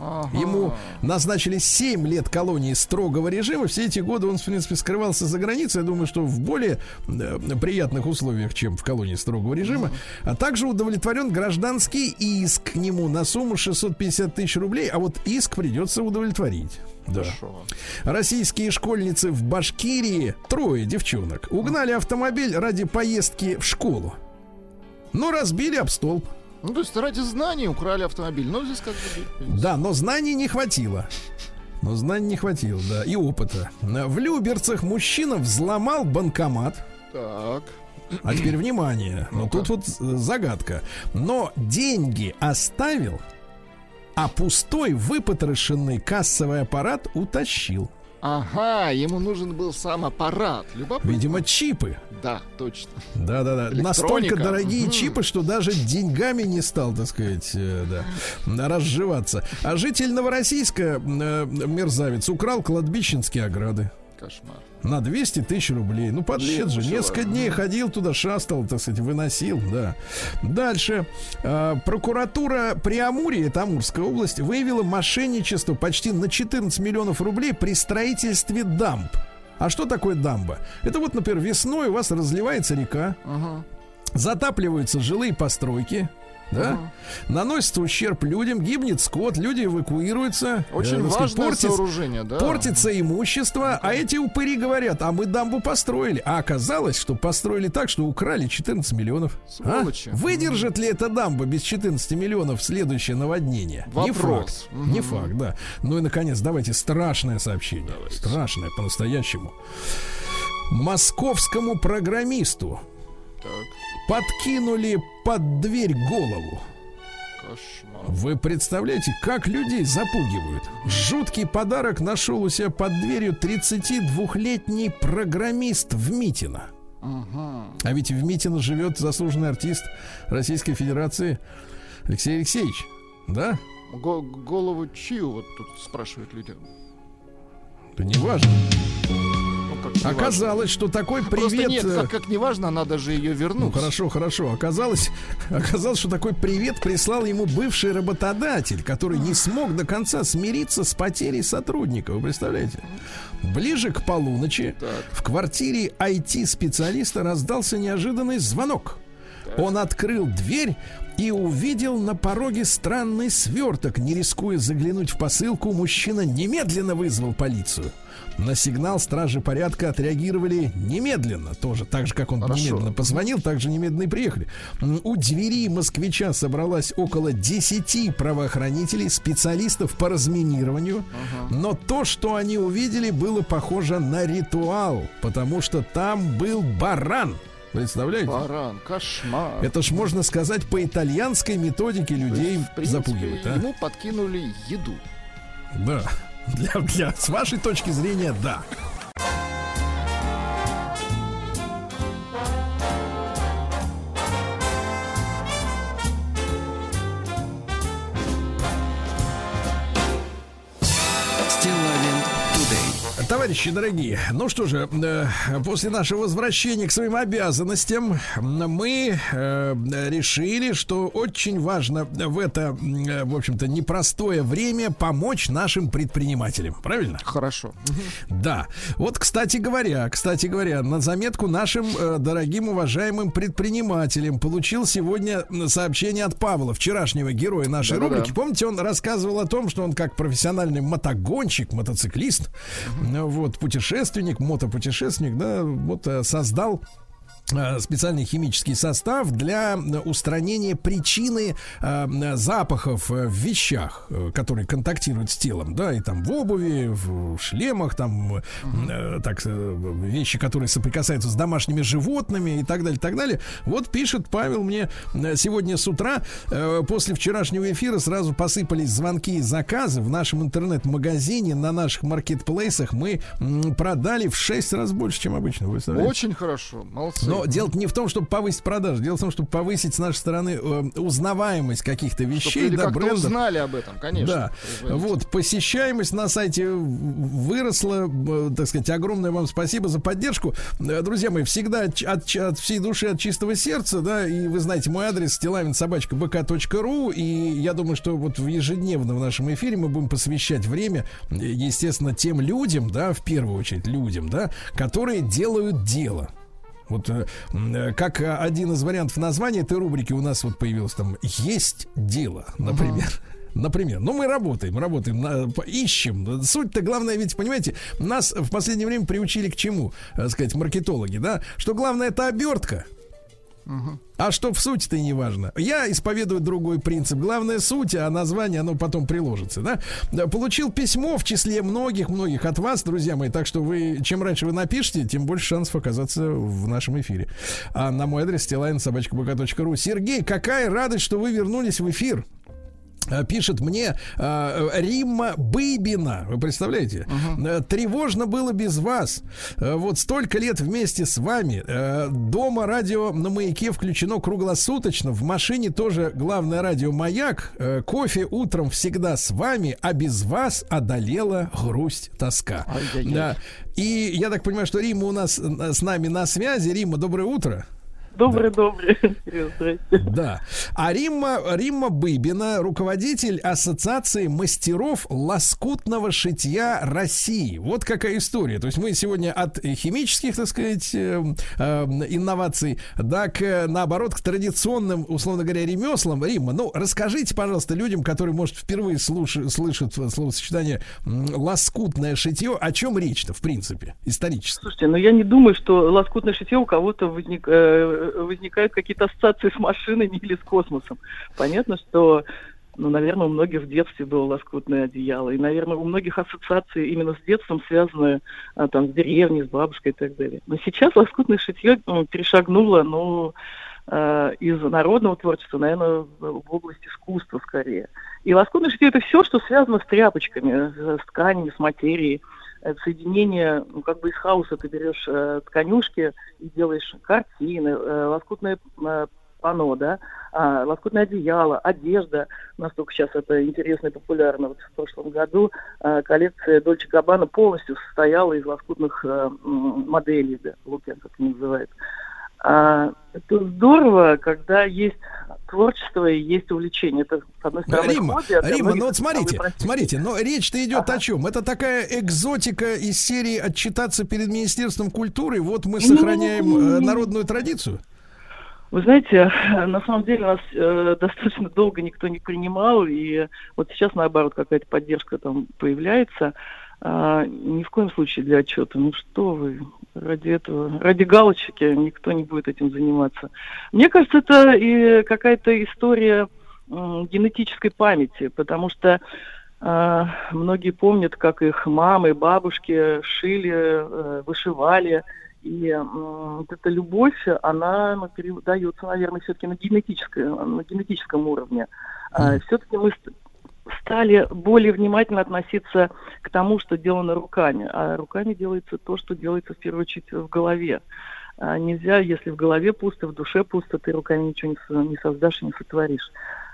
Ага. Ему назначили 7 лет колонии строгого режима. Все эти годы он, в принципе, скрывался за границей. Я думаю, что в более э, приятных условиях, чем в колонии строгого режима. А также удовлетворен гражданский иск к нему на сумму 650 тысяч рублей. А вот иск придется удовлетворить. Да. Хорошо. Российские школьницы в Башкирии, трое девчонок, угнали автомобиль ради поездки в школу. Но разбили об столб. Ну, то есть ради знаний украли автомобиль. Ну, здесь как бы... Да, но знаний не хватило. Но знаний не хватило, да, и опыта. В Люберцах мужчина взломал банкомат. Так. А теперь внимание, но тут вот э, загадка. Но деньги оставил, а пустой выпотрошенный кассовый аппарат утащил. Ага, ему нужен был сам аппарат. Любопытно. Видимо, чипы. Да, точно. Да-да-да. Электроника. Настолько дорогие Мгм. чипы, что даже деньгами не стал, так сказать, э, да, разживаться. А житель Новороссийска, э, мерзавец, украл кладбищенские ограды. Кошмар. На 200 тысяч рублей. Ну, подлец же. Ничего Несколько дней ходил туда, шастал, так сказать, выносил, да. Дальше. А, прокуратура Приамурья, это Амурская область, выявила мошенничество почти на 14 миллионов рублей при строительстве дамб. А что такое дамба? Это вот, например, весной у вас разливается река, Ага. затапливаются жилые постройки, да? Наносится ущерб людям, гибнет скот, люди эвакуируются. Очень э, сказать, важное портится- сооружение, да. Портится имущество, а эти упыри говорят, а мы дамбу построили. А оказалось, что построили так, что украли 14 миллионов. А? Сволочи. Выдержит ли эта дамба без 14 миллионов следующее наводнение? Не Вопрос. факт. Не факт, да. Ну и, наконец, давайте страшное сообщение. Страшное по-настоящему. Московскому программисту Так, подкинули под дверь голову. кошмар. Вы представляете, как людей запугивают? Жуткий подарок нашел у себя под дверью 32-летний программист в Митино. А ведь в Митино живет заслуженный артист Российской Федерации Алексей Алексеевич. Да? Го- голову чью вот тут спрашивают люди? Да не важно. Ну, как. Оказалось, что такой Просто привет... нет, э, как, как неважно, надо же ее вернуть. Ну хорошо, хорошо. Оказалось, <laughs> оказалось, что такой привет прислал ему бывший работодатель, который не смог до конца смириться с потерей сотрудника. Вы представляете? Ближе к полуночи Так. в квартире IT-специалиста раздался неожиданный звонок. Он открыл дверь и увидел на пороге странный сверток. Не рискуя заглянуть в посылку, мужчина немедленно вызвал полицию. На сигнал стражи порядка отреагировали немедленно, тоже так же, как он Хорошо. немедленно позвонил, так же немедленно и приехали. У двери москвича собралось около 10 правоохранителей, специалистов по разминированию. Но то, что они увидели, было похоже на ритуал, потому что там был баран. Представляете? Баран, кошмар. Это ж можно сказать по итальянской методике людей В принципе, запугивать, а? ему подкинули еду. Да. Для, для, с вашей точки зрения, да. Товарищи дорогие, ну что же, э, после нашего возвращения к своим обязанностям мы э, решили, что очень важно в это, э, в общем-то, непростое время помочь нашим предпринимателям. Правильно? Хорошо. Да. Вот, кстати говоря, кстати говоря, на заметку нашим дорогим уважаемым предпринимателям получил сегодня сообщение от Павла, вчерашнего героя нашей Да-да-да. рубрики. Помните, он рассказывал о том, что он как профессиональный мотогонщик, мотоциклист, вот путешественник, мотопутешественник, да, вот э, создал специальный химический состав для э, устранения причины э, запахов э, в вещах, э, которые контактируют с телом, да, и там в обуви, в шлемах, там э, так э, вещи, которые соприкасаются с домашними животными и так далее, так далее. Вот пишет Павел мне э, сегодня с утра э, после вчерашнего эфира сразу посыпались звонки и заказы в нашем интернет-магазине на наших маркетплейсах мы продали в 6 раз больше, чем обычно. Очень хорошо. Молодцы. Но дело не в том, чтобы повысить продажи, дело в том, чтобы повысить с нашей стороны э, узнаваемость каких-то вещей, да, брендов. узнали об этом, конечно. Да, вот посещаемость на сайте выросла, э, так сказать, огромное вам спасибо за поддержку, Э, друзья мои. Всегда от, от- от всей души, от чистого сердца, да, и вы знаете мой адрес бк.ру, и я думаю, что вот в ежедневно в нашем эфире мы будем посвящать время, естественно, тем людям, да, в первую очередь людям, да, которые делают дело. Вот э, э, как э, один из вариантов названия этой рубрики у нас вот появился там «Есть дело», например. <laughs> Например, ну мы работаем, работаем, на- ищем. Суть-то главное, ведь, понимаете, нас в последнее время приучили к чему, так сказать, маркетологи, да? Что главное это обертка. А что в сути-то и не важно. Я исповедую другой принцип. Главное суть, а название, оно потом приложится, да? Получил письмо в числе многих-многих от вас, друзья мои, так что вы, чем раньше вы напишите, тем больше шансов оказаться в нашем эфире. А на мой адрес стилайн.собачка.бк.ру Сергей, какая радость, что вы вернулись в эфир. А, Пишет мне а, Римма Быбина. Вы представляете? Э, Тревожно было без вас. Э, Вот столько лет вместе с вами. Э, Дома радио на маяке включено круглосуточно. В машине тоже главное радио маяк. Э, Кофе утром всегда с вами, а без вас одолела грусть, тоска. Ай-яй-яй. Да. И я так понимаю, что Рима у нас э, с нами на связи. Рима, доброе утро. Добрый-добрый. Кирилл, Здрасте. Да. А Римма, Римма Быбина, руководитель Ассоциации мастеров лоскутного шитья России. Вот какая история. То есть мы сегодня от химических, так сказать, э, э, инноваций, да, к, наоборот, к традиционным, условно говоря, ремеслам. Римма, ну, расскажите, пожалуйста, людям, которые, может, впервые слуш- слышат словосочетание лоскутное шитье, о чем речь-то, в принципе, исторически? Слушайте, ну я не думаю, что лоскутное шитье у кого-то возник, э, возникают какие-то ассоциации с машинами или с космосом. Понятно, что, ну, наверное, у многих в детстве было лоскутное одеяло. И, наверное, у многих ассоциации именно с детством связаны а, там, с деревней, с бабушкой и так далее. Но сейчас лоскутное шитье ну, перешагнуло, ну, э, из народного творчества, наверное, в область искусства скорее. И лоскутное шитье это все, что связано с тряпочками, с с тканями, с материей. Это соединение, ну, как бы из хаоса ты берешь э, тканюшки и делаешь картины, э, лоскутное э, панно, да, а, лоскутное одеяло, одежда. Настолько сейчас это интересно и популярно. Вот в прошлом году э, коллекция Дольче Габбана полностью состояла из лоскутных э, моделей, да, лукен, как они называют. А, это здорово, когда есть творчество и есть увлечение. Это, с одной стороны, Рима, хобби, а Рима, ну вот смотрите, смотрите, но речь-то идет о чем? Это такая экзотика из серии отчитаться перед Министерством культуры. Вот мы сохраняем э, народную традицию. Вы знаете, на самом деле нас э, достаточно долго никто не принимал, и вот сейчас, наоборот, какая-то поддержка там появляется. А, ни в коем случае для отчета. Ну что вы, ради этого, ради галочки никто не будет этим заниматься. Мне кажется, это и какая-то история генетической памяти, потому что а, многие помнят, как их мамы, бабушки шили, э, вышивали, И вот эта любовь, она ну, передается, наверное, все-таки на, генетической- на генетическом уровне. все-таки мы стали более внимательно относиться к тому, что сделано руками. А руками делается то, что делается в первую очередь в голове. А нельзя, если в голове пусто, в душе пусто, ты руками ничего не, не создашь и не сотворишь.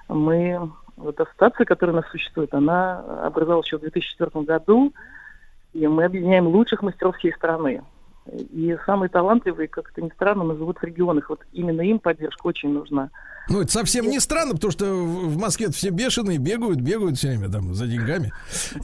Мы, вот ассоциация, которая у нас существует, она образовалась еще в 2004 году, и мы объединяем лучших мастеров всей страны. И самые талантливые, как это ни странно, но живут в регионах. Вот именно им поддержка очень нужна. Ну, это совсем не странно, потому что в Москве все бешеные, бегают, бегают все время там за деньгами.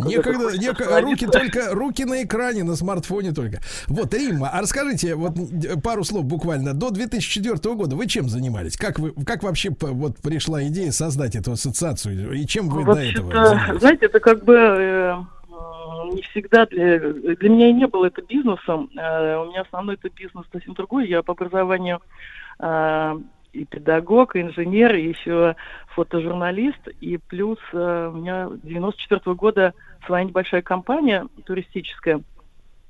Некогда, хочется неко- остановиться. руки только, руки на экране, на смартфоне только. Вот, Римма, а расскажите вот д- пару слов буквально. До 2004 года вы чем занимались? Как вы, как вообще вот пришла идея создать эту ассоциацию? И чем вы до этого занимались? знаете, это как бы э, не всегда для, для меня и не было это бизнесом. Э, у меня основной это бизнес совсем другой. Я по образованию э, и педагог, и инженер, и еще фотожурналист. И плюс э, у меня с 94 года своя небольшая компания туристическая,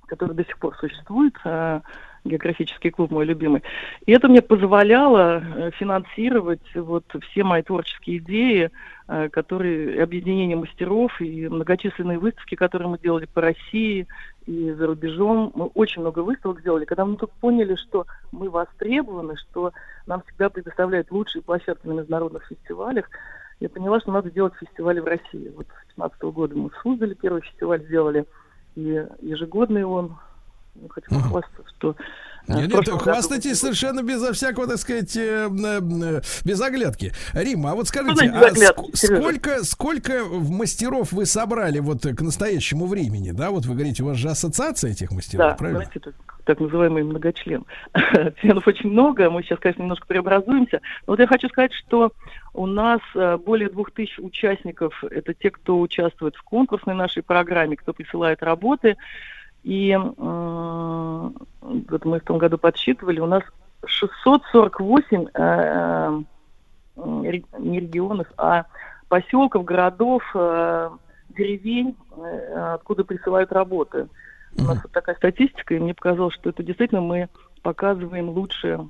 которая до сих пор существует, э, географический клуб мой любимый. И это мне позволяло э, финансировать вот все мои творческие идеи, э, которые объединение мастеров и многочисленные выставки, которые мы делали по России и за рубежом. Мы очень много выставок сделали. Когда мы только поняли, что мы востребованы, что нам всегда предоставляют лучшие площадки на международных фестивалях, я поняла, что надо делать фестивали в России. Вот с 2015 года мы в первый фестиваль сделали, и ежегодный он. Ну, Хочу похвастаться, что... э, Нет, нет, прошлом году хвастайтесь совершенно безо всякого, так сказать, э, э, без оглядки. Рима, а вот скажите, значит а ск- сколько, сколько мастеров вы собрали вот к настоящему времени, да? Вот вы говорите, у вас же ассоциация этих мастеров, Да, правильно? знаете, так, так называемый многочлен. <laughs> Членов очень много, мы сейчас, конечно, немножко преобразуемся. Но вот я хочу сказать, что у нас э, более двух тысяч участников. Это те, кто участвует в конкурсной нашей программе, кто присылает работы. И вот мы в том году подсчитывали, у нас 648 э, э, не регионов, а поселков, городов, э, деревень, э, откуда присылают работы. У нас вот такая статистика, и мне показалось, что это действительно мы показываем лучшее,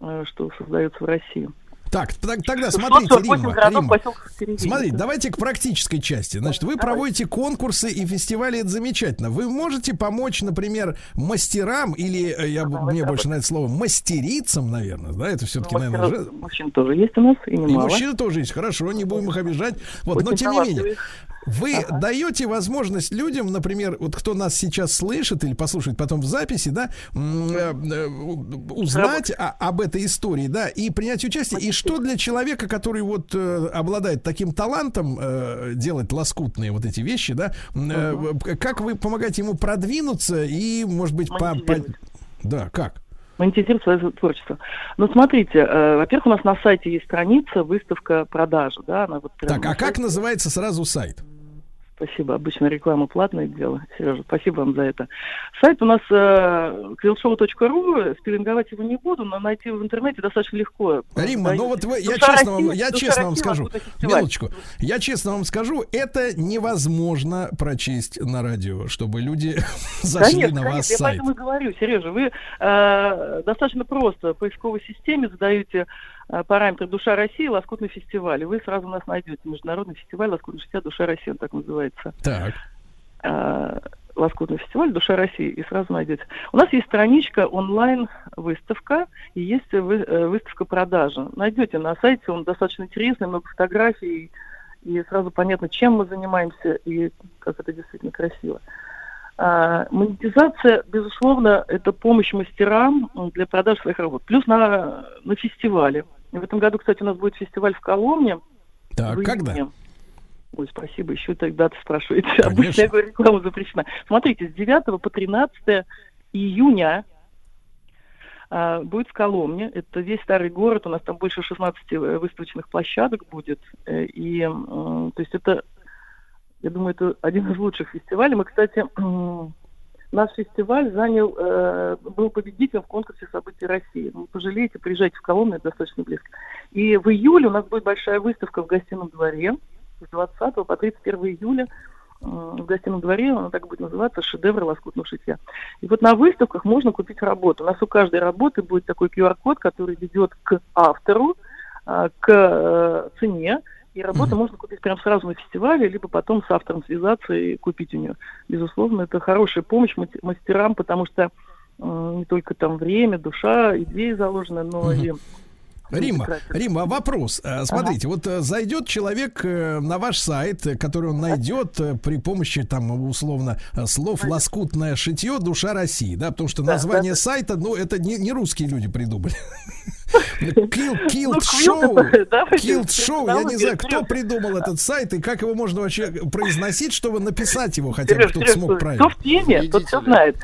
э, что создается в России. Так, так- тогда смотрите, 648 Рима, городов, Рима. поселков, деревень. Смотрите, давайте к практической части. Значит, вы проводите конкурсы и фестивали, это замечательно. Вы можете помочь, например, мастерам или, э, я, мне больше нравится слово, мастерицам, наверное, да, это все-таки, Ну, наверное, же- Мужчин тоже есть у нас, и И немало. мужчины тоже есть, хорошо, не будем их обижать. Вот, но тем не менее, вы даете возможность людям, например, вот кто нас сейчас слышит или послушает потом в записи, да, э, э, узнать о- об этой истории, да, и принять участие. И что для человека, который вот э, обладает таким талантом э, делать лоскутные вот эти вещи, да, э, как вы помогаете ему продвинуться и, может быть, по, по- да, как? монетизировать свое творчество. Ну, смотрите, э, во-первых, у нас на сайте есть страница выставка продажи, да, она вот Так, а на как сайте. называется сразу сайт? Спасибо. Обычно реклама платное дело. Сережа, спасибо вам за это. Сайт у нас э, крилшоу.ру. Спеллинговать его не буду, но найти в интернете достаточно легко. Рима, ну вот вы, я честно вам, я честно вам скажу, минуточку, я честно вам скажу, это невозможно прочесть на радио, чтобы люди <laughs> зашли Конечно, на конечно, вас я сайт. поэтому и говорю, Сережа, вы э, достаточно просто в поисковой системе задаете параметры «Душа России», «Лоскутный фестиваль», и вы сразу нас найдете. Международный фестиваль «Лоскутный фестиваль», «Душа России», он так называется. Так, э, Лоскутный фестиваль «Душа России» и сразу найдете. У нас есть страничка онлайн-выставка и есть э, выставка продажа. Найдете на сайте, он достаточно интересный, много фотографий, и сразу понятно, чем мы занимаемся и как это действительно красиво. А, монетизация, безусловно, это помощь мастерам для продаж своих работ. Плюс на, на фестивале. В этом году, кстати, у нас будет фестиваль в Коломне. так, в когда? Ой, спасибо, еще тогда ты спрашиваете. Конечно. <laughs> Обычно я говорю, реклама запрещена. Смотрите, с 9 по 13 июня а, будет в Коломне. Это весь старый город. У нас там больше 16 э, выставочных площадок будет. Э, И, то есть это, я думаю, это один из лучших фестивалей. Мы, кстати, <clears throat> наш фестиваль занял, э, был победителем в конкурсе событий России. Ну, пожалеете, приезжайте в Коломну, это достаточно близко. И в июле у нас будет большая выставка в гостином дворе с 20 по 31 июля. м, в гостином дворе, она так будет называться, шедевры лоскутного шитья. И вот на выставках можно купить работу. У нас у каждой работы будет такой QR-код, который ведет к автору, а, к э, цене, и работу Мгм. можно купить прямо сразу на фестивале, либо потом с автором связаться и купить у нее. Безусловно, это хорошая помощь мастерам, потому что э, не только там время, душа, идеи заложены, но Мгм. и... Рима. Рима, вопрос. Э, Смотрите, вот э, зайдет человек э, на ваш сайт, который он найдет при помощи там условно слов лоскутное шитье душа России, да, потому что Да, название да, сайта, ну это не, не русские люди придумали. <laughs> Kill, Ну, Show, я не знаю, кто придумал этот сайт и как его можно вообще произносить, чтобы написать его хотя бы кто-то смог кто правильно. в теме, тот все знает.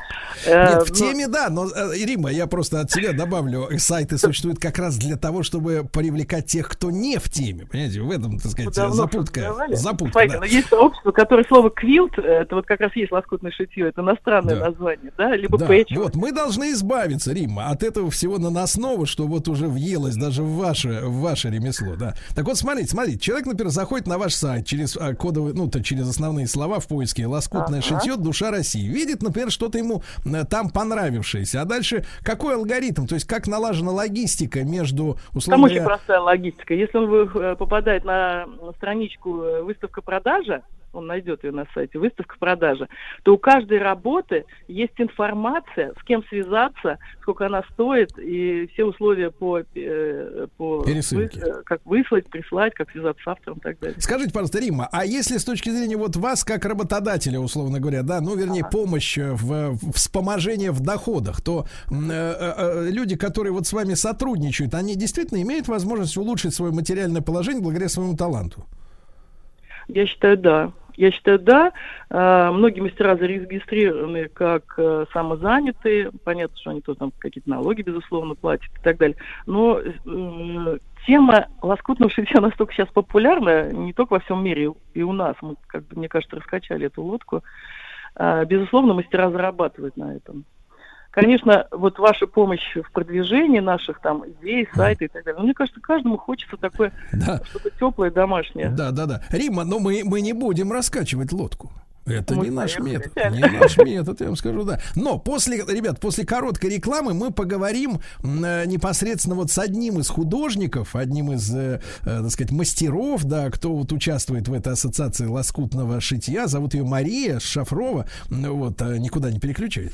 Э, Нет, в ну, теме, да, но, э, Рима, я просто от себя добавлю, сайты существуют как раз для того, чтобы привлекать тех, кто не в теме, понимаете, в этом, так сказать, запутка, запутка, да. есть сообщество, которое слово квилт, это вот как раз есть лоскутное шитье, это иностранное название, да, либо пэтч. вот мы должны избавиться, Рима, от этого всего наносного, что вот уже въелось даже в ваше, в ваше ремесло, да. Так вот, смотрите, смотрите, человек, например, заходит на ваш сайт через а, кодовые, ну, то через основные слова в поиске «лоскутное Ага. шитье. Душа России». Видит, например, что-то ему э, там понравившееся. А дальше какой алгоритм, то есть как налажена логистика между, Там условно очень говоря, простая логистика. Если он э, попадает на страничку э, выставка-продажа, он найдет ее на сайте, выставка-продажа, то у каждой работы есть информация, с кем связаться, сколько она стоит, и все условия по, э, по Пересылке. вы- э, как выслать, прислать, как связаться с автором и так далее. Скажите, пожалуйста, Рима, а если с точки зрения вот вас, как работодателя, условно говоря, да, ну, вернее, помощь э, в, в вспоможение в доходах, то э, э, э, люди, которые вот с вами сотрудничают, они действительно имеют возможность улучшить свое материальное положение благодаря своему таланту? Я считаю, да. Я считаю, да. Э, Многие мастера зарегистрированы как э, самозанятые. Понятно, что они тоже там какие-то налоги, безусловно, платят и так далее. Но э, тема лоскутного шитья настолько сейчас популярна, не только во всем мире, и у нас. Мы, как бы, мне кажется, раскачали эту лодку. Э, Безусловно, мастера зарабатывают на этом. Конечно, вот ваша помощь в продвижении наших там идей, сайта и так далее. Но мне кажется, каждому хочется такое Да, что-то теплое, домашнее. да, да, да. Рима, но мы, мы не будем раскачивать лодку. Это Мы не наш метод. Не наш метод, я вам скажу, да. Но после, ребят, после короткой рекламы мы поговорим э, непосредственно вот с одним из художников, одним из, э, э, так сказать, мастеров, да, кто вот участвует в этой ассоциации лоскутного шитья. Зовут ее Мария Шафрова. М, Вот, э, никуда не переключает.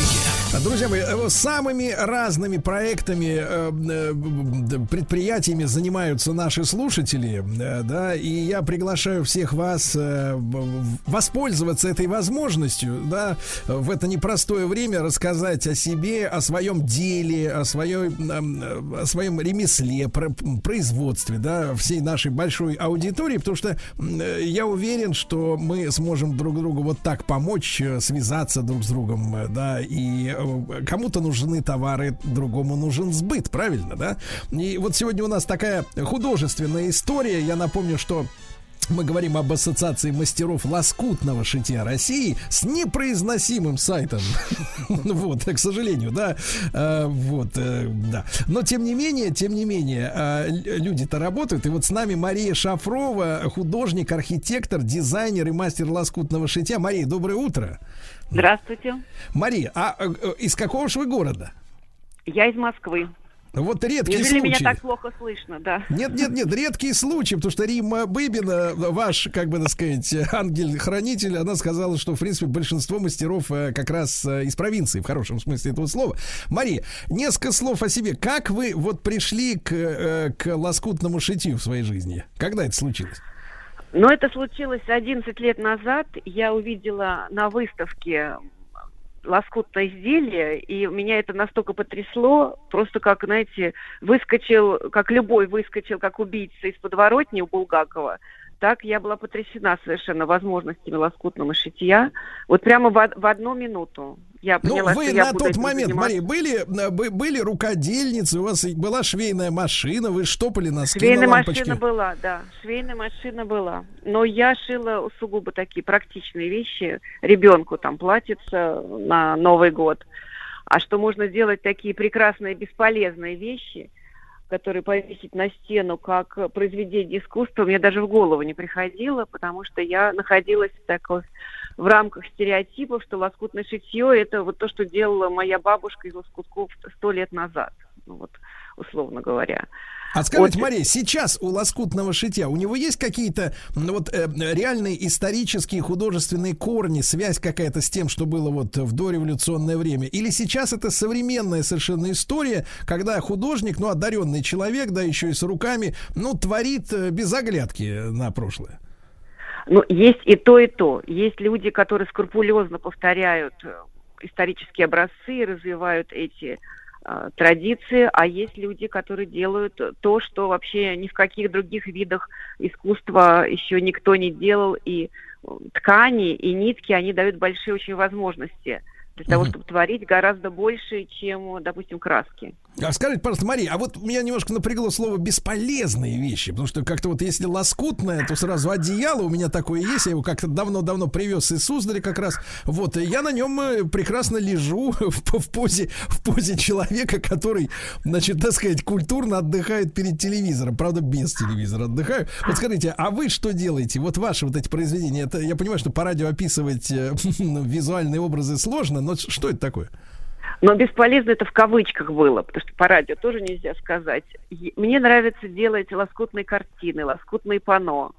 Друзья мои, э, самыми разными проектами, э, э, предприятиями занимаются наши слушатели, да, и я приглашаю всех вас воспользоваться этой возможностью, да, в это непростое время рассказать о себе, о своем деле, о своей, о своем ремесле, про- производстве, да, всей нашей большой аудитории, потому что я уверен, что мы сможем друг другу вот так помочь, связаться друг с другом, да, и кому-то нужны товары, другому нужен сбыт, правильно, да? И вот сегодня у нас такая художественная история. Я напомню, что мы говорим об ассоциации мастеров лоскутного шитья России с непроизносимым сайтом. <laughs> Вот, к сожалению, да. Э, Вот, э, да. Но тем не менее, тем не менее, э, люди-то работают. И вот с нами Мария Шафрова, художник, архитектор, дизайнер и мастер лоскутного шитья. Мария, доброе утро. Здравствуйте. Мария, а из какого же вы города? Я из Москвы. Вот редкий Неужели меня случай. так плохо слышно, да? Нет, нет, нет, редкий случай, потому что Римма Быбина, ваш, как бы так сказать, ангел-хранитель, она сказала, что, в принципе, большинство мастеров э, как раз э, из провинции, в хорошем смысле этого слова. Мария, несколько слов о себе. Как вы вот пришли к, э, к лоскутному шитью в своей жизни? Когда это случилось? Но это случилось 11 лет назад. Я увидела на выставке лоскутное изделие, и меня это настолько потрясло, просто как, знаете, выскочил, как любой выскочил, как убийца из подворотни у Булгакова, так я была потрясена совершенно возможностями лоскутного шитья. Вот прямо в, в одну минуту я Ну, поняла, вы что я на буду тот момент, заниматься. Мария, были, э, бы- были рукодельницы, у вас была швейная машина, вы штопали носки Швейная на лампочке. машина была, да. Швейная машина была. Но я шила сугубо такие практичные вещи. Ребенку там платьице на Новый год. А что можно делать такие прекрасные, бесполезные вещи, которые повесить на стену как произведение искусства, мне даже в голову не приходило, потому что я находилась в такой в рамках стереотипов, что лоскутное шитье – это вот то, что делала моя бабушка из лоскутков сто лет назад, ну, вот, условно говоря. А скажите, Вот. Мария, сейчас у лоскутного шитья у него есть какие-то ну, вот э, реальные исторические художественные корни, связь какая-то с тем, что было вот в дореволюционное время? Или сейчас это современная совершенно история, когда художник, ну, одаренный человек, да, еще и с руками, ну, творит э, без оглядки на прошлое? Ну, есть и то, и то. Есть люди, которые скрупулезно повторяют э, исторические образцы и развивают эти э, традиции, а есть люди, которые делают то, что вообще ни в каких других видах искусства еще никто не делал, и э, ткани и нитки, они дают большие очень возможности для того, чтобы творить гораздо больше, чем, допустим, краски. А скажите, пожалуйста, Мария, а вот меня немножко напрягло слово бесполезные вещи, потому что как-то вот если лоскутное, то сразу одеяло у меня такое есть, я его как-то давно-давно привез из Суздаля как раз, вот, и я на нем э, прекрасно лежу <laughs> в, в позе, в позе человека, который, значит, так сказать, культурно отдыхает перед телевизором, правда, без телевизора отдыхаю. Вот скажите, а вы что делаете? Вот ваши вот эти произведения, это, я понимаю, что по радио описывать э, <laughs> визуальные образы сложно, но что это такое? Но бесполезно это в кавычках было, потому что по радио тоже нельзя сказать. Мне нравится делать лоскутные картины, лоскутные панно.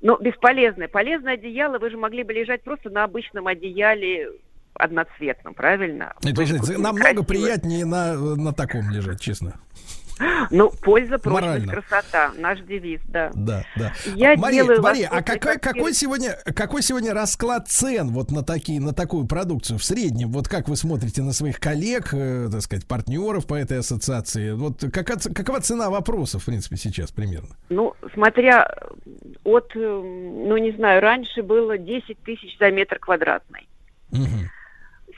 Но бесполезное. Полезное одеяло вы же могли бы лежать просто на обычном одеяле одноцветном, правильно? Это, Вы знаете, намного красивое. приятнее на, на таком лежать, честно. Ну, польза, прочность, красота. Наш девиз, да. Да, да. Я Мария, делаю Мария, а какой, какой, сегодня, какой сегодня расклад цен вот на, такие, на такую продукцию в среднем? Вот как вы смотрите на своих коллег, э, так сказать, партнеров по этой ассоциации? Вот какая, ц- какова цена вопросов, в принципе, сейчас примерно? Ну, смотря от, э, ну, не знаю, раньше было 10 тысяч за метр квадратный. Мгм.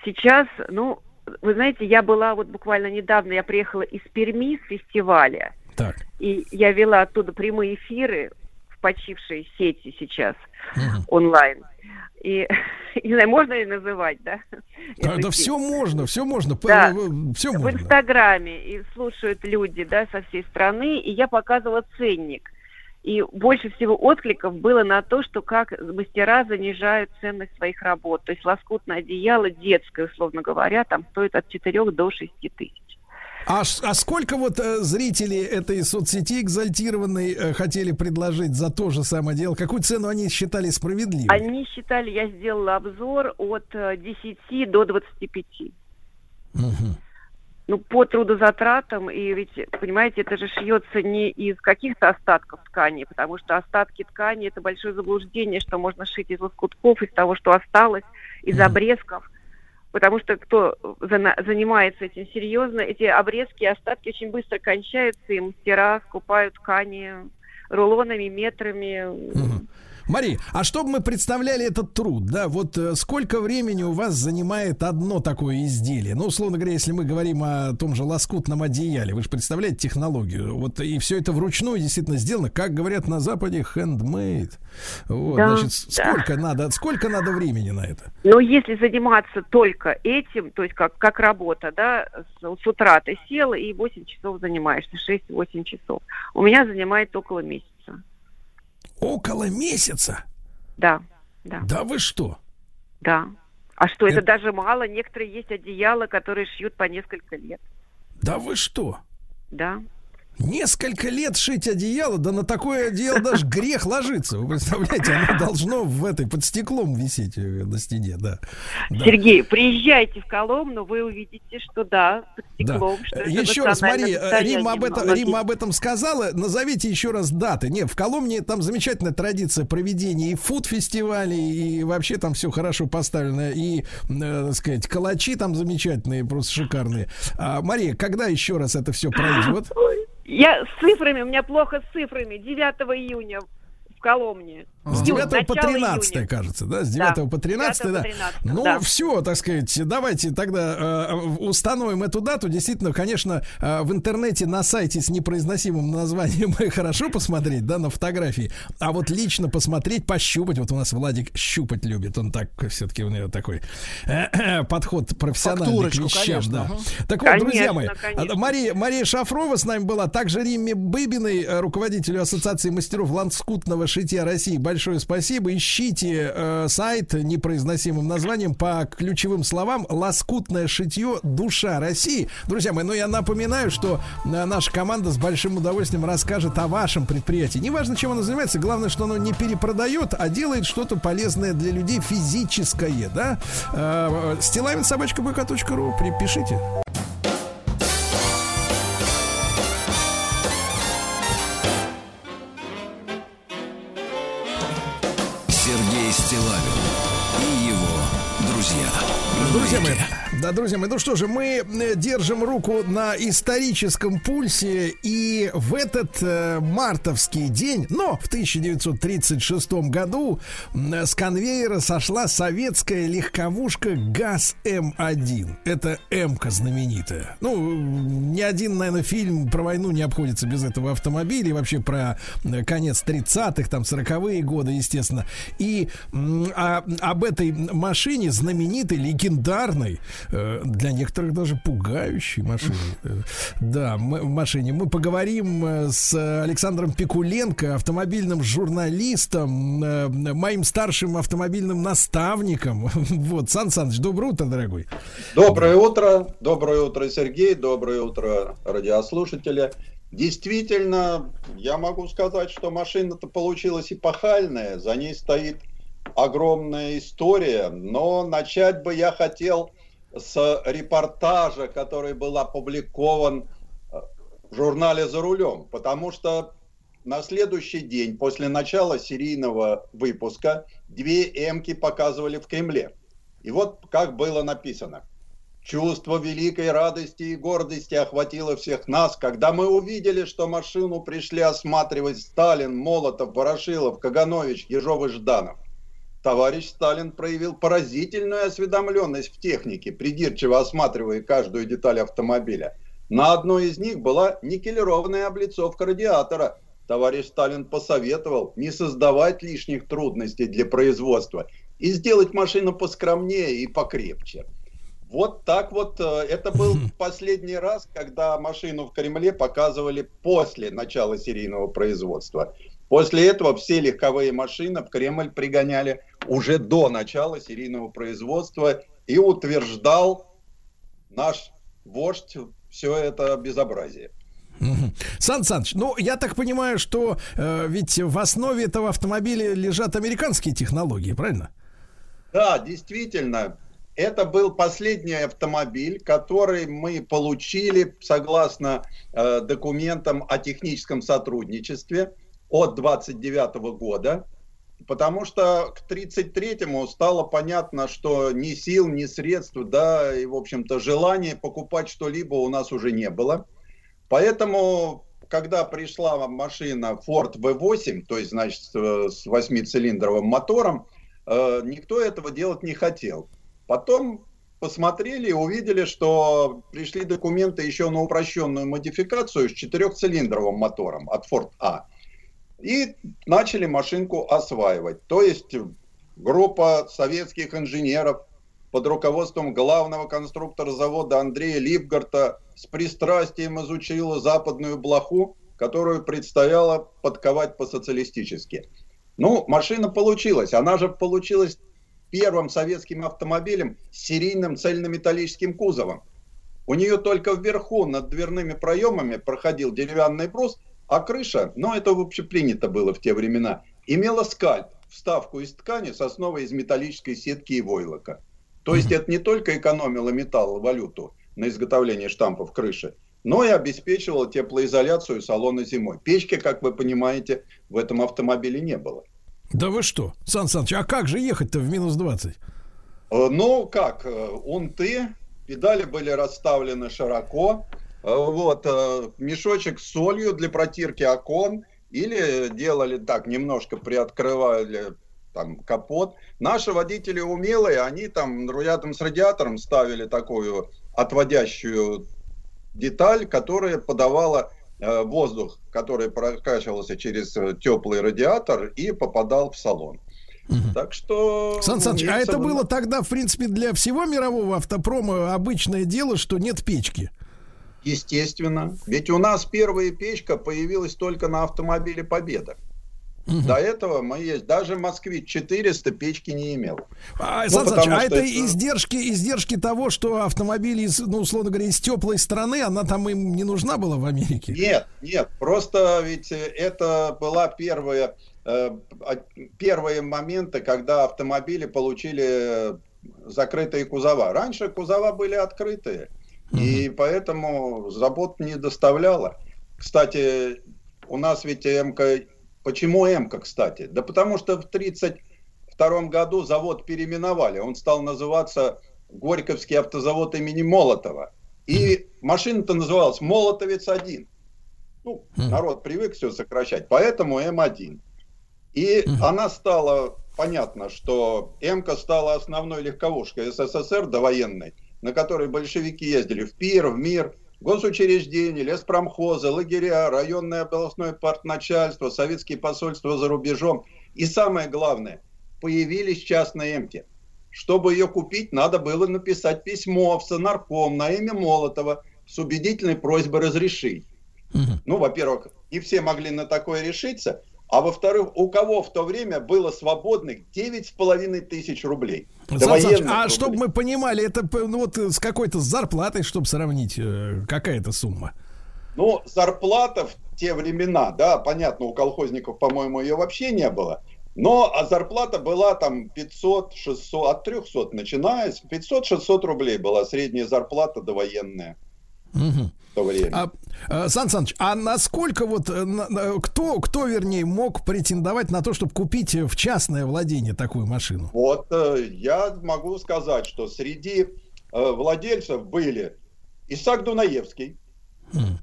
Сейчас, ну, вы знаете, я была вот буквально недавно, я приехала из Перми с фестиваля, Так. и я вела оттуда прямые эфиры в почившей сети сейчас Мгм. онлайн. И не знаю, можно ли называть, да? Да, да все можно, все можно, Да. все в можно. Инстаграме и слушают люди, да, со всей страны, и я показывала ценник. И больше всего откликов было на то, что как мастера занижают ценность своих работ. То есть лоскутное одеяло детское, условно говоря, там стоит от 4 до 6 тысяч. А, а сколько вот э, зрители этой соцсети экзальтированной э, хотели предложить за то же самое дело? Какую цену они считали справедливой? Они считали, я сделала обзор от э, 10 до 25. Мгм. Ну, по трудозатратам, и ведь, понимаете, это же шьется не из каких-то остатков ткани, потому что остатки ткани – это большое заблуждение, что можно шить из лоскутков, из того, что осталось, из обрезков. Потому что кто занимается этим серьезно, эти обрезки и остатки очень быстро кончаются, и мастера скупают ткани рулонами, метрами. Мгм. Мария, а чтобы мы представляли этот труд, да, вот э, сколько времени у вас занимает одно такое изделие? Ну, условно говоря, если мы говорим о том же лоскутном одеяле, вы же представляете технологию, вот и все это вручную действительно сделано, как говорят на Западе, handmade. Вот, Да, значит, с- да. сколько надо, сколько надо времени на это? Но если заниматься только этим, то есть как, как работа, да, с, с утра ты села и 8 часов занимаешься, 6-8 часов. У меня занимает около месяца. Около месяца? Да, да, Да вы что? да. А что, это Это- даже мало. Некоторые есть одеяла, которые шьют по несколько лет. Да вы что? Да. Несколько лет шить одеяло, да на такое одеяло даже грех ложиться. Вы представляете, оно должно в этой под стеклом висеть э, на стене, да. Да. Сергей, приезжайте в Коломну, вы увидите, что да, под Да. стеклом. Что это Еще раз, Мария, э, Рима об, этом. Рима об этом сказала. Назовите еще раз даты. Нет, в Коломне там замечательная традиция проведения и фуд-фестивалей, и вообще там все хорошо поставлено. И, э, так сказать, калачи там замечательные, просто шикарные. А, Мария, когда еще раз это все пройдет? Я с цифрами, у меня плохо с цифрами. 9 июня в Коломне. С Июнь, 9 по начало 13, июня. кажется, да? С 9 Да, по 13, 9 да. по 13, ну, да. все, так сказать, давайте тогда э, установим эту дату. Действительно, конечно, э, в интернете на сайте с непроизносимым названием <laughs> хорошо посмотреть, да, на фотографии. А вот лично посмотреть, пощупать. Вот у нас Владик щупать любит. Он так, все-таки у него такой э, <clears throat> подход профессиональный к Фактурочку, вещам, конечно, да. ага. Так вот, Конечно, друзья мои, конечно. а, Мария, Мария Шафрова с нами была, также Римме Быбиной, э, руководителю Ассоциации мастеров ланскутного шитья России. Большое спасибо. Ищите э, сайт непроизносимым названием по ключевым словам «Лоскутное шитье. Душа России». Друзья мои, ну я напоминаю, что э, наша команда с большим удовольствием расскажет о вашем предприятии. Неважно, чем оно занимается, главное, что оно не перепродает, а делает что-то полезное для людей физическое, да? Э, Стилавинсобачка.бк.ру, припишите. На Друзья мои, маяке. Да, друзья мои, ну что же, мы э, держим руку на историческом пульсе, и в этот э, мартовский день, но в 1936 году с конвейера сошла советская легковушка ГАЗ-М1. Это М-ка знаменитая. Ну, ни один, наверное, фильм про войну не обходится без этого автомобиля, и вообще про э, конец 30-х, там, 40-е годы, естественно. И а- об этой машине, знаменитой, легендарной, для некоторых даже пугающей машине, э, да, м- машине, мы поговорим э, с Александром Пикуленко, автомобильным журналистом, э, моим старшим автомобильным наставником. <laughs> Вот, Сан Саныч, доброе утро, дорогой. Доброе утро, доброе утро, Сергей, доброе утро, радиослушатели. Действительно, я могу сказать, что машина-то получилась эпохальная, за ней стоит огромная история, но начать бы я хотел с репортажа, который был опубликован э, в журнале «За рулем», потому что на следующий день после начала серийного выпуска две «Эмки» показывали в Кремле. И вот как было написано. Чувство великой радости и гордости охватило всех нас, когда мы увидели, что машину пришли осматривать Сталин, Молотов, Ворошилов, Каганович, Ежов и Жданов. Товарищ Сталин проявил поразительную осведомленность в технике, придирчиво осматривая каждую деталь автомобиля. На одной из них была никелированная облицовка радиатора. Товарищ Сталин посоветовал не создавать лишних трудностей для производства и сделать машину поскромнее и покрепче. Вот так вот. э, Это был последний раз, когда машину в Кремле показывали после начала серийного производства. После этого все легковые машины в Кремль пригоняли уже до начала серийного производства и утверждал наш вождь все это безобразие. Сан Саныч, ну, я так понимаю, что э, ведь в основе этого автомобиля лежат американские технологии, правильно? Да, действительно, это был последний автомобиль, который мы получили согласно э, документам о техническом сотрудничестве от 29 года, потому что к 33-му стало понятно, что ни сил, ни средств, да, и, в общем-то, желания покупать что-либо у нас уже не было. Поэтому, когда пришла машина Ford V8, то есть, значит, с восьмицилиндровым мотором, э, никто этого делать не хотел. Потом посмотрели и увидели, что пришли документы еще на упрощенную модификацию с четырехцилиндровым мотором от Ford A. И начали машинку осваивать. То есть группа советских инженеров под руководством главного конструктора завода Андрея Липгарта с пристрастием изучила западную блоху, которую предстояло подковать по-социалистически. Ну, машина получилась. Она же получилась первым советским автомобилем с серийным цельнометаллическим кузовом. У нее только вверху над дверными проемами проходил деревянный брус, а крыша, ну это вообще принято было в те времена, имела скальп, вставку из ткани с основой из металлической сетки и войлока. То есть это не только экономило металл, валюту на изготовление штампов крыши, но и обеспечивало теплоизоляцию салона зимой. Печки, как вы понимаете, в этом автомобиле не было. Да вы что, Сан Саныч, а как же ехать-то в минус 20? Э, Ну, как, э, унты, педали были расставлены широко, э, вот, э, мешочек с солью для протирки окон, или делали так, немножко приоткрывали там капот. Наши водители умелые, они там рядом с радиатором ставили такую отводящую деталь, которая подавала э, воздух, который прокачивался через э, теплый радиатор и попадал в салон. Так что... Сан Саныч, а это было тогда, в принципе, для всего мирового автопрома обычное дело, что нет печки. Естественно. Ведь у нас первая печка появилась только на автомобиле Победа. До этого мы есть. Даже Москвич 400 печки не имел. А, Ну, Сан Саныч, а это это- издержки, издержки того, что автомобили, из, ну, условно говоря, из теплой страны, она там им не нужна была в Америке? Нет, нет, просто ведь это была первая, э, а- первые моменты, когда автомобили получили э, закрытые кузова. Раньше кузова были открытые, и поэтому забот не доставляла. Кстати, у нас ведь МК... Почему МК, кстати? Да потому что в 1932 году завод переименовали. Он стал называться Горьковский автозавод имени Молотова. И машина-то называлась Молотовец-1. Ну, народ привык все сокращать, поэтому М1. И она стала, понятно, что МК стала основной легковушкой СССР довоенной, на которой большевики ездили в Пир, в МИР, госучреждения, леспромхозы, лагеря, районное областное партначальство, советские посольства за рубежом. И самое главное, появились частные МК. Чтобы ее купить, надо было написать письмо в Сонарком на имя Молотова с убедительной просьбой разрешить. Ну, во-первых, не все могли на такое решиться, а во-вторых, у кого в то время было свободных 9,5 тысяч рублей. Довоенных а рублей. чтобы мы понимали, это ну, вот э, с какой-то зарплатой, чтобы сравнить, э, какая это сумма? Ну, зарплата в те времена, да, понятно, у колхозников, по-моему, ее вообще не было. Но а зарплата была там 500, 600, от 300 начиная, с 500-600 рублей была средняя зарплата довоенная Мгм. То время. А, э, Сан Саныч, а насколько вот, э, кто, кто, вернее, мог претендовать на то, чтобы купить э, в частное владение такую машину? Вот я могу сказать, что среди владельцев были Исаак Дунаевский, М.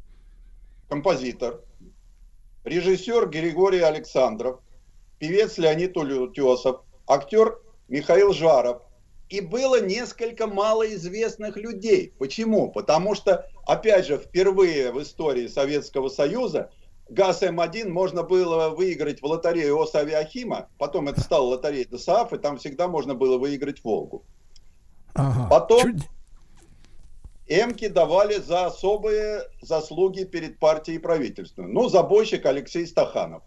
композитор, режиссер Григорий Александров, певец Леонид Утесов, актер Михаил Жаров. И было несколько малоизвестных людей. Почему? Потому что, опять же, впервые в истории Советского Союза ГАЗ М1 можно было выиграть в лотерею Осавиахима, потом это стала лотерея ДСАФ, и там всегда можно было выиграть Волгу. Ага. Потом- Чуть- Эмки давали за особые заслуги перед партией и правительством. Ну, забойщик Алексей Стаханов.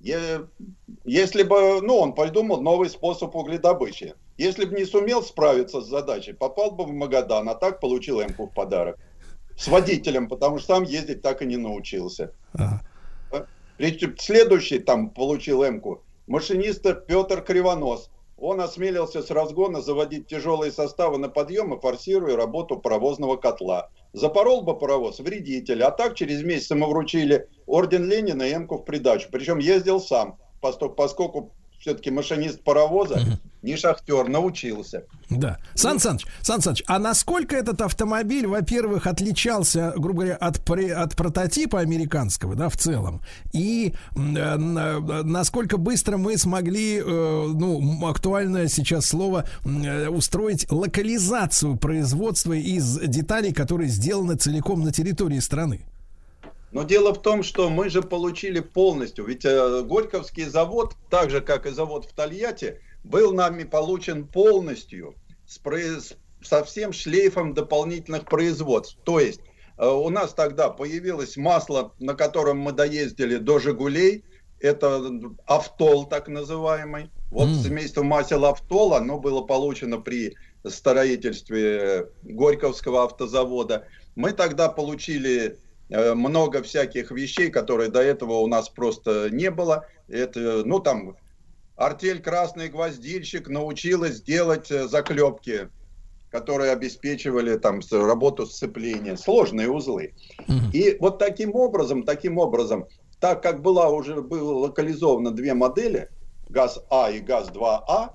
Если бы, ну, он придумал новый способ угледобычи. Если бы не сумел справиться с задачей, попал бы в Магадан, а так получил Эмку в подарок. С водителем, потому что сам ездить так и не научился. ага. Причем Следующий там получил Эмку. Машинист Петр Кривонос. Он осмелился с разгона заводить тяжелые составы на подъемы, форсируя работу паровозного котла. Запорол бы паровоз вредитель, а так через месяц ему вручили орден Ленина и Эмку в придачу. Причем ездил сам, поскольку все-таки машинист паровоза, не шахтер, научился. Да. Сан Саныч, Сан Саныч, а насколько этот автомобиль, во-первых, отличался, грубо говоря, от, пре- от прототипа американского, да, в целом, и э, на- насколько быстро мы смогли, э, ну, актуальное сейчас слово, э, устроить локализацию производства из деталей, которые сделаны целиком на территории страны? Но дело в том, что мы же получили полностью, ведь э, Горьковский завод, так же как и завод в Тольятти, был нами получен полностью с, произ- со всем шлейфом дополнительных производств. То есть э, у нас тогда появилось масло, на котором мы доездили до Жигулей, это автол так называемый. Вот М. семейство масел автол, оно было получено при строительстве Горьковского автозавода. Мы тогда получили много всяких вещей, которые до этого у нас просто не было. Это, ну, там, артель «Красный гвоздильщик» научилась делать э, заклепки, которые обеспечивали там работу сцепления, сложные узлы. И вот таким образом, таким образом, так как была уже было локализовано две модели, ГАЗ-А и ГАЗ-2А,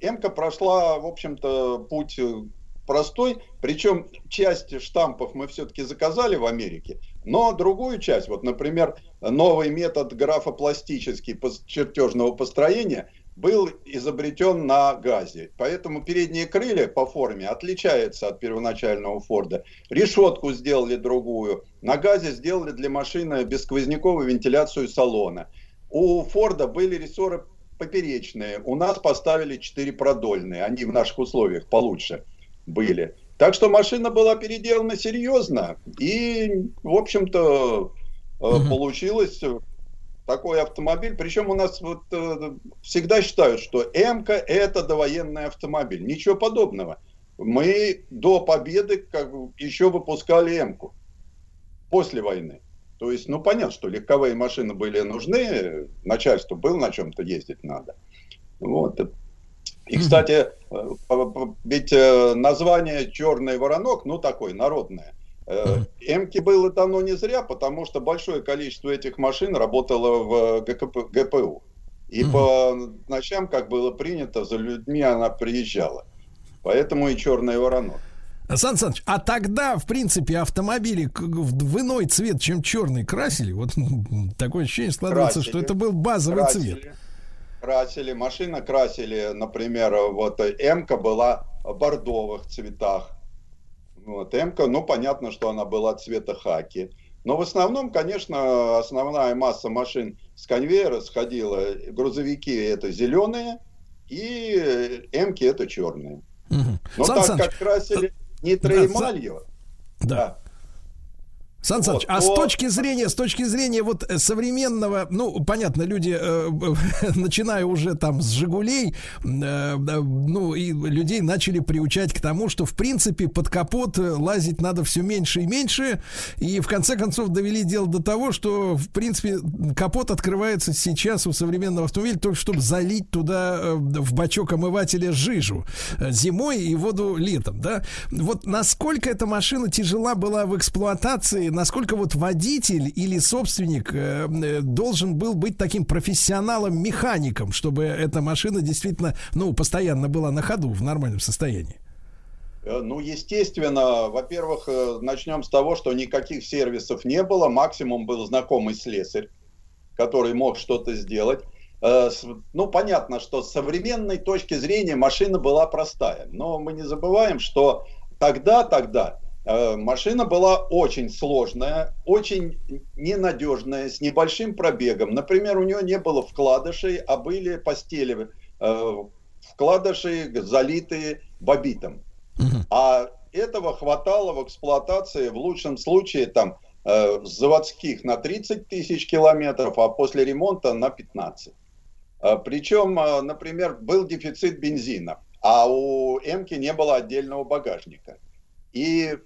Эмка прошла, в общем-то, путь э, простой. Причем часть штампов мы все-таки заказали в Америке, но другую часть, вот, например, новый метод графопластический чертежного построения был изобретен на газе. Поэтому передние крылья по форме отличаются от первоначального Форда. Решетку сделали другую. На газе сделали для машины бесквозняковую вентиляцию салона. У Форда были рессоры поперечные. У нас поставили 4 продольные. Они в наших условиях получше были. Так что машина была переделана серьезно. И, в общем-то, э, Мгм. получилось такой автомобиль. Причем у нас вот э, всегда считают, что МК это довоенный автомобиль. Ничего подобного. Мы до победы как еще выпускали МКу. После войны. То есть, ну понятно, что легковые машины были нужны, начальству было на чем-то ездить надо. Вот. И, кстати, э, ведь э, название «Черный воронок», ну, такое народное, э, Эмки было давно не зря, потому что большое количество этих машин работало в ГКП ГПУ. И по ночам, как было принято, за людьми она приезжала. Поэтому и «Черный воронок». Сан Саныч, а тогда, в принципе, автомобили в иной цвет, чем черный, красили? Вот такое ощущение складывается, что Красили. это был базовый цвет. Красили, машина красили, например, вот М-ка была в бордовых цветах. Вот, М-ка, ну, понятно, что она была цвета хаки. Но в основном, конечно, основная масса машин с конвейера сходила. Грузовики это зеленые, и М-ки это черные. Мгм. Но Сан так Саныч, как красили да, нитроэмалью, да. Сан Саныч, Вот, а с то- точки зрения, с точки зрения вот э, современного, ну, понятно, люди, э, <laughs> начиная уже там с Жигулей, э, э, ну, и людей начали приучать к тому, что, в принципе, под капот э, лазить надо все меньше и меньше, и в конце концов довели дело до того, что, в принципе, капот открывается сейчас у современного автомобиля только чтобы залить туда э, в бачок омывателя жижу э, зимой и воду летом, да? Вот насколько эта машина тяжела была в эксплуатации, насколько вот водитель или собственник э, э, должен был быть таким профессионалом-механиком, чтобы эта машина действительно, ну, постоянно была на ходу в нормальном состоянии? Э, Ну, естественно, во-первых, начнем с того, что никаких сервисов не было, максимум был знакомый слесарь, который мог что-то сделать. Ну, понятно, что с современной точки зрения машина была простая, но мы не забываем, что тогда, тогда э, машина была очень сложная, очень ненадежная, с небольшим пробегом. Например, у нее не было вкладышей, а были постели э, вкладыши, залитые бобитом. А этого хватало в эксплуатации в лучшем случае там э, заводских на 30 тысяч километров, а после ремонта на 15. Э, Причем, э, например, был дефицит бензина, а у Эмки не было отдельного багажника. И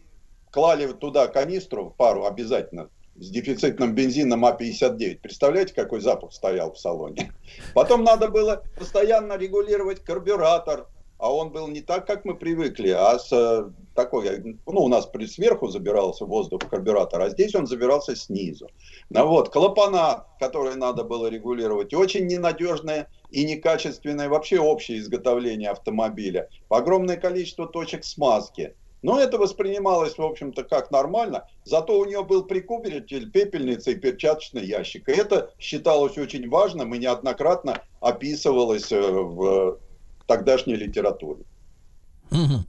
клали туда канистру, пару обязательно, с дефицитным бензином А59. Представляете, какой запах стоял в салоне? Потом надо было постоянно регулировать карбюратор, а он был не так, как мы привыкли, а с э, такой, ну, у нас при- сверху забирался воздух в карбюратор, а здесь он забирался снизу. Ну вот, клапана, которые надо было регулировать, очень ненадежное и некачественное вообще общее изготовление автомобиля. Огромное количество точек смазки. Но это воспринималось, в общем-то, как нормально. Зато у нее был прикупитель, пепельница и перчаточный ящик. И это считалось очень важным и неоднократно описывалось э, в тогдашней литературе. Мгм.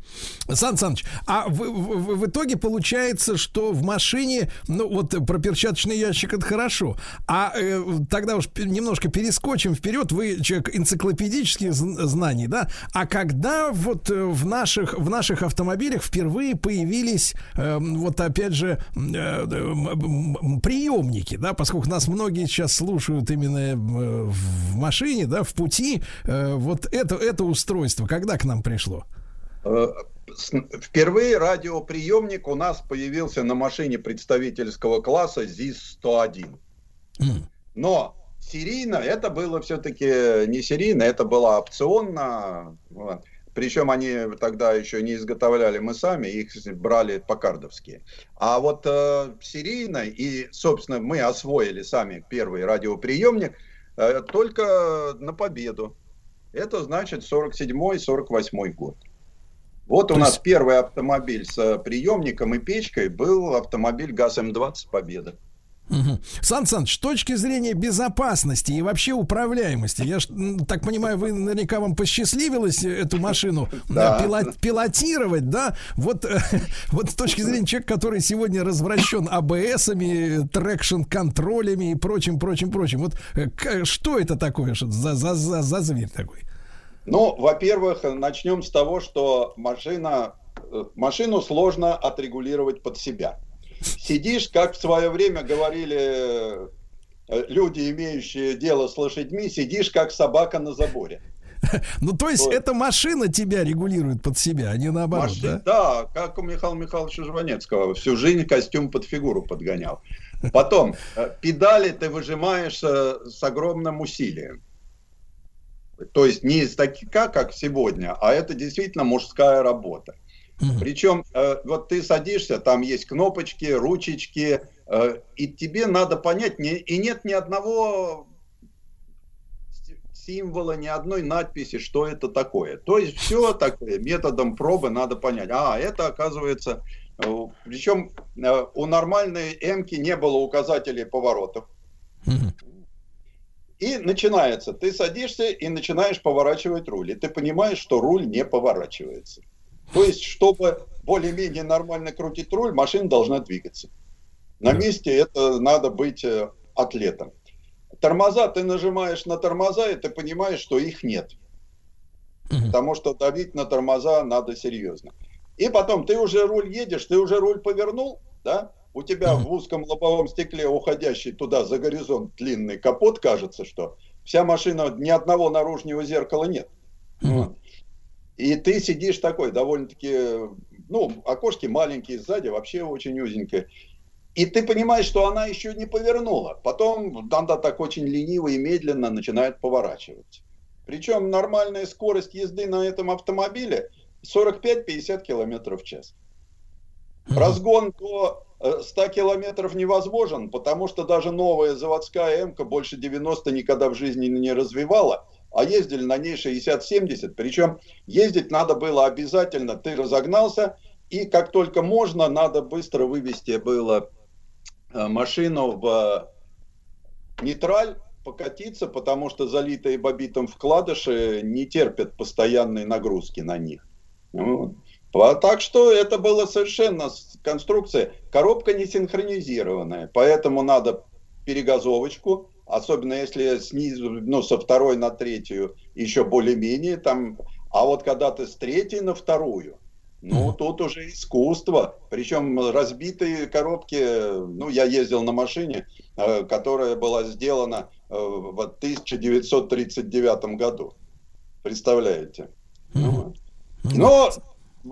Сан Саныч, а в, в- в итоге получается, что в машине, ну вот про перчаточный ящик это хорошо, а э, тогда уж немножко перескочим вперед, вы человек энциклопедических зн- знаний, да? А когда вот э, в наших в наших автомобилях впервые появились э, вот опять же э, приемники, да, поскольку нас многие сейчас слушают именно э, в машине, да, в пути, э, вот это это устройство, когда к нам пришло? Э, Впервые радиоприемник у нас появился на машине представительского класса ЗИС-101. М. Но серийно это было все-таки не серийно, это было опционно. Вот. Причем они тогда еще не изготовляли мы сами, их брали покардовские. А вот э, серийно, и, собственно, мы освоили сами первый радиоприемник э, только на победу. Это значит 47-48 год. Вот у То нас есть- первый автомобиль с э, приемником и печкой был автомобиль ГАЗ-М20 «Победа». Мгм. Сан Саныч, с точки зрения безопасности и вообще управляемости, я ж, так понимаю, вы наверняка вам посчастливилось э, эту машину Да. э, пило- пилотировать, да? Вот, э, <laughs> вот с точки зрения человека, который сегодня развращен АБСами, traction-контролями и прочим, прочим, прочим. Вот что это такое что за, за, за, за зверь такой? Ну, во-первых, начнем с того, что машина, э, машину сложно отрегулировать под себя. Сидишь, как в свое время говорили э, люди, имеющие дело с лошадьми, сидишь, как собака на заборе. <laughs> Ну, то есть, эта машина тебя регулирует под себя, а не наоборот, Машин- да? да, как у Михаила Михайловича Жванецкого. Всю жизнь костюм под фигуру подгонял. Потом, э, педали ты выжимаешь с огромным усилием. То есть не из такика, как сегодня, а это действительно мужская работа. Мгм. Причем э, вот ты садишься, там есть кнопочки, ручечки, э, и тебе надо понять, не- и нет ни одного си- символа, ни одной надписи, что это такое. То есть все такое методом пробы надо понять. А, это оказывается... э, Причем э, у нормальной М-ки не было указателей поворотов. Мгм. И начинается. Ты садишься и начинаешь поворачивать руль. И ты понимаешь, что руль не поворачивается. То есть, чтобы более-менее нормально крутить руль, машина должна двигаться. На месте это надо быть э, атлетом. Тормоза, ты нажимаешь на тормоза, и ты понимаешь, что их нет. Потому что давить на тормоза надо серьезно. И потом ты уже руль едешь, ты уже руль повернул, да? У тебя в узком лобовом стекле, уходящий туда за горизонт длинный капот, кажется, что вся машина, ни одного наружного зеркала нет. И ты сидишь такой, довольно-таки, ну, окошки маленькие, сзади вообще очень узенькое. И ты понимаешь, что она еще не повернула. Потом она так очень лениво и медленно начинает поворачивать. Причем нормальная скорость езды на этом автомобиле 45-50 километров в час. Разгон до 100 километров невозможен, потому что даже новая заводская м больше 90 никогда в жизни не развивала, а ездили на ней 60-70. Причем ездить надо было обязательно. Ты разогнался, и как только можно, надо быстро вывести было э, машину в э, нейтраль, покатиться, потому что залитые бобитом вкладыши не терпят постоянной нагрузки на них. Вот. Так что это было совершенно конструкция. Коробка не синхронизированная, поэтому надо перегазовочку, особенно если снизу, ну, со второй на третью, еще более-менее там. А вот когда ты с третьей на вторую, ну, Мгм. тут уже искусство. Причем разбитые коробки, ну, я ездил на машине, э, которая была сделана э, в 1939 году. Представляете? Ну, Мгм. вот. Но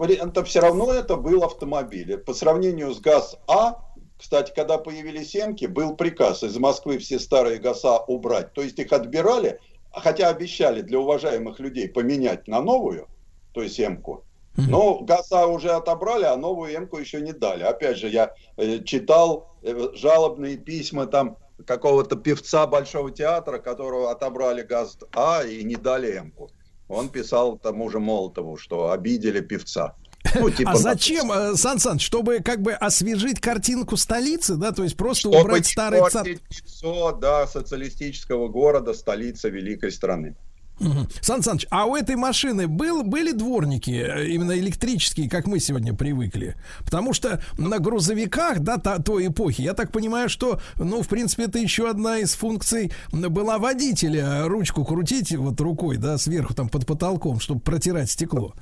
это все равно это был автомобиль. По сравнению с ГАЗ-А, кстати, когда появились семки, был приказ из Москвы все старые ГАЗа убрать. То есть их отбирали, хотя обещали для уважаемых людей поменять на новую, то есть М-ку. Мгм. Но ГАЗа уже отобрали, а новую М-ку еще не дали. Опять же, я э, читал э, жалобные письма там какого-то певца Большого театра, которого отобрали ГАЗ-А и не дали М-ку. Он писал тому же Молотову, что обидели певца. Ну, типа А зачем, э, Сан Саныч, чтобы как бы освежить картинку столицы, да, то есть просто Чтобы убрать старый цар... портить лицо, да, социалистического города, столицы великой страны. Мгм. Сан Саныч, а у этой машины был, были дворники, э, именно электрические, как мы сегодня привыкли? Потому что на грузовиках, да, та- той эпохи, я так понимаю, что, ну, в принципе, это еще одна из функций была водителя, ручку крутить вот рукой, да, сверху там под потолком, чтобы протирать стекло.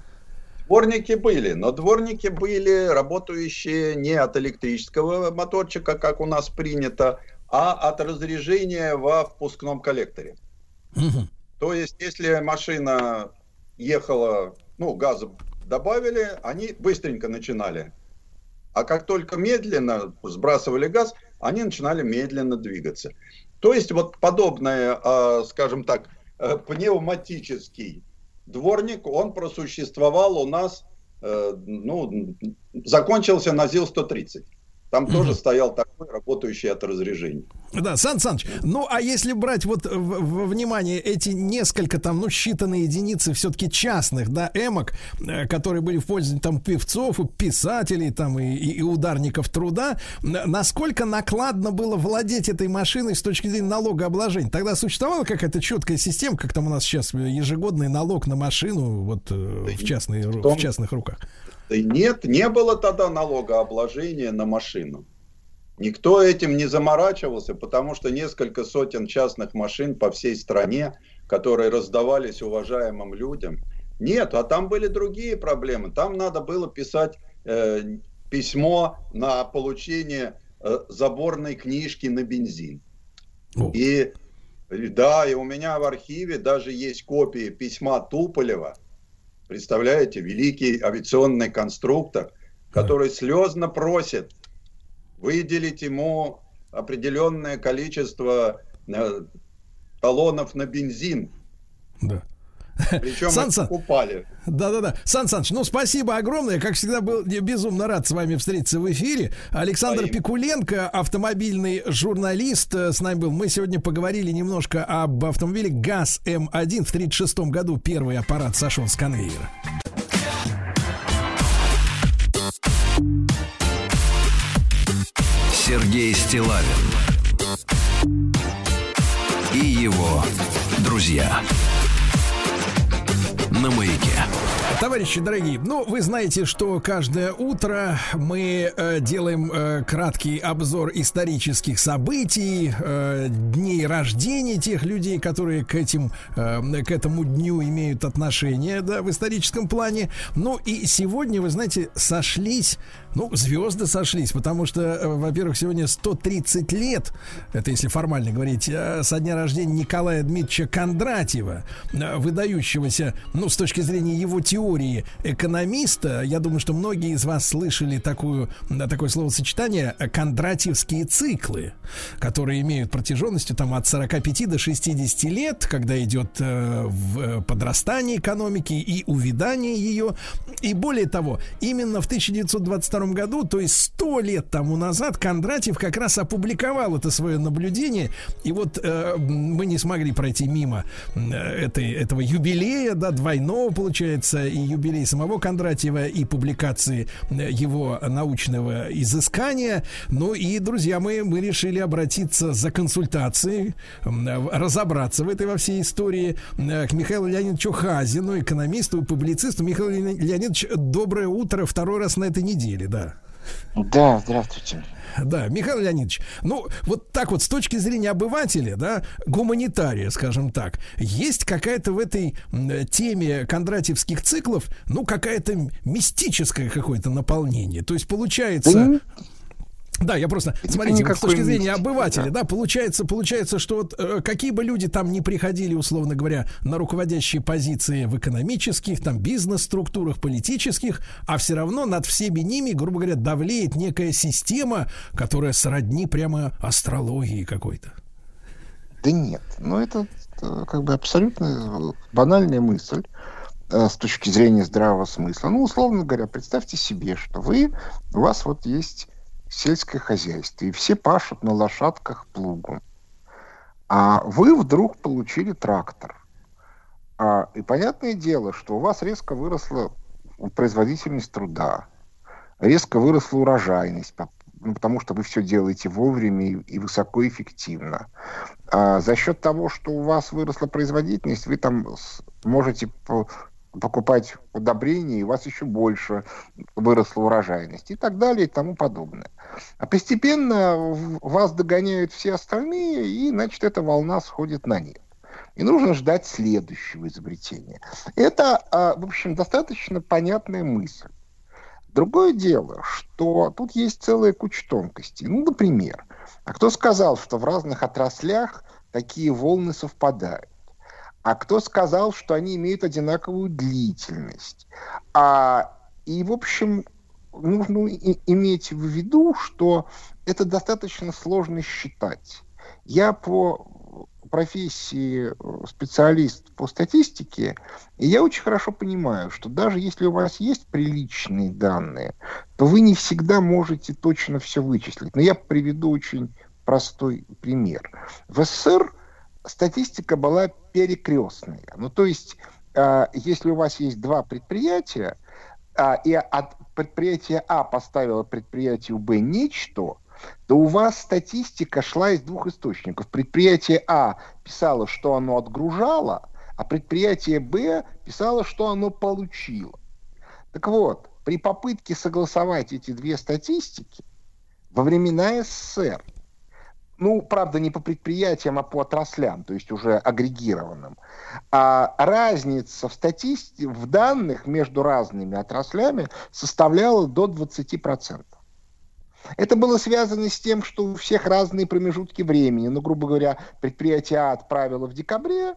Дворники были, но дворники были работающие не от электрического моторчика, как у нас принято, а от разряжения во впускном коллекторе. Мгм. То есть, если машина ехала, ну, газа добавили, они быстренько начинали. А как только медленно сбрасывали газ, они начинали медленно двигаться. То есть, вот подобное, а, скажем так, э, пневматический дворник, он просуществовал у нас, э, ну, закончился на ЗИЛ-130. Там тоже стоял такой, работающий от разряжения. Да, Сан Саныч, ну а если брать вот во внимание эти несколько там, ну, считанные единицы все-таки частных, да, эмок, э, которые были в пользу там певцов, и писателей там и, и, ударников труда, насколько накладно было владеть этой машиной с точки зрения налогообложения? Тогда существовала какая-то четкая система, как там у нас сейчас ежегодный налог на машину вот э, в, частные, в, том, в частных руках? Нет, не было тогда налогообложения на машину. Никто этим не заморачивался, потому что несколько сотен частных машин по всей стране, которые раздавались уважаемым людям. Нет, а там были другие проблемы. Там надо было писать э, письмо на получение э, заборной книжки на бензин. О. И да, и у меня в архиве даже есть копии письма Туполева. Представляете, великий авиационный конструктор, который слезно просит выделить ему определенное количество э, талонов на бензин. Да. Причем Сан -Сан. покупали. Да-да-да. Сан Саныч, ну спасибо огромное. Как всегда, был безумно рад с вами встретиться в эфире. Александр Своим. Пикуленко, автомобильный журналист, э, с нами был. Мы сегодня поговорили немножко об автомобиле ГАЗ-М1. В 1936 году первый аппарат сошел с конвейера. Сергей Стилавин и его друзья на маяке. Товарищи дорогие, ну вы знаете, что каждое утро мы э, делаем э, краткий обзор исторических событий, э, дней рождения тех людей, которые к этим э, к этому дню имеют отношение, да, в историческом плане. Ну и сегодня, вы знаете, сошлись ну, звезды сошлись, потому что, э, во-первых, сегодня 130 лет, это если формально говорить, э, со дня рождения Николая Дмитриевича Кондратьева, э, выдающегося, ну, с точки зрения его теории, экономиста. Я думаю, что многие из вас слышали такую, такое словосочетание «кондратьевские циклы», которые имеют протяженностью там от 45 до 60 лет, когда идет в подрастание экономики и увядание ее. И более того, именно в 1922 1992 году, то есть 100 лет тому назад, Кондратьев как раз опубликовал это свое наблюдение. И вот э, мы не смогли пройти мимо э, этой, этого юбилея, да, двойного, получается, и юбилей самого Кондратьева, и публикации э, его научного изыскания. Ну и, друзья, мы, мы решили обратиться за консультацией, разобраться в этой во всей истории э, к Михаилу Леонидовичу Хазину, экономисту и публицисту. Михаил Леонидович, доброе утро второй раз на этой неделе да. Да, здравствуйте. Да, Михаил Леонидович, ну вот так вот с точки зрения обывателя, да, гуманитария, скажем так, есть какая-то в этой теме кондратьевских циклов, ну какая-то мистическое какое-то наполнение. То есть получается... Да да, я просто, смотрите, с точки зрения обывателя, да. да, получается, получается, что вот э, какие бы люди там не приходили, условно говоря, на руководящие позиции в экономических, там, бизнес-структурах, политических, а все равно над всеми ними, грубо говоря, давлеет некая система, которая сродни прямо астрологии какой-то. Да нет, ну это э, как бы абсолютно банальная мысль э, с точки зрения здравого смысла. Ну, условно говоря, представьте себе, что вы, у вас вот есть сельское хозяйство, и все пашут на лошадках плугом. А вы вдруг получили трактор. А, и понятное дело, что у вас резко выросла производительность труда, резко выросла урожайность, ну, потому что вы все делаете вовремя и, и высокоэффективно. А за счет того, что у вас выросла производительность, вы там можете покупать удобрения, и у вас еще больше выросла урожайность и так далее и тому подобное. А постепенно вас догоняют все остальные, и, значит, эта волна сходит на нет. И нужно ждать следующего изобретения. Это, а, в общем, достаточно понятная мысль. Другое дело, что тут есть целая куча тонкостей. Ну, например, а кто сказал, что в разных отраслях такие волны совпадают? А кто сказал, что они имеют одинаковую длительность. А, и, в общем, нужно и, иметь в виду, что это достаточно сложно считать. Я по профессии э, специалист по статистике, и я очень хорошо понимаю, что даже если у вас есть приличные данные, то вы не всегда можете точно все вычислить. Но я приведу очень простой пример. В СССР статистика была перекрестная. Ну, то есть, э, если у вас есть два предприятия, э, и от предприятия А поставило предприятию Б нечто, то у вас статистика шла из двух источников. Предприятие А писало, что оно отгружало, а предприятие Б писало, что оно получило. Так вот, при попытке согласовать эти две статистики во времена СССР, ну, правда, не по предприятиям, а по отраслям, то есть уже агрегированным, а разница в статистике, в данных между разными отраслями составляла до 20%. Это было связано с тем, что у всех разные промежутки времени. Ну, грубо говоря, предприятие А отправило в декабре,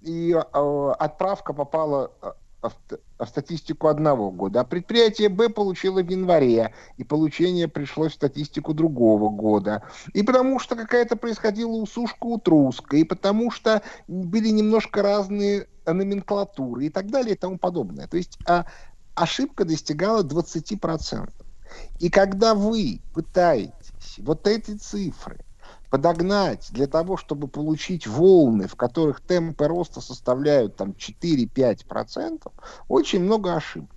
и э, отправка попала э, в, статистику одного года, а предприятие Б получило в январе, и получение пришлось в статистику другого года. И потому что какая-то происходила усушка утруска, и потому что были немножко разные номенклатуры и так далее и тому подобное. То есть а, ошибка достигала 20%. И когда вы пытаетесь вот эти цифры подогнать для того, чтобы получить волны, в которых темпы роста составляют там 4-5%, очень много ошибок.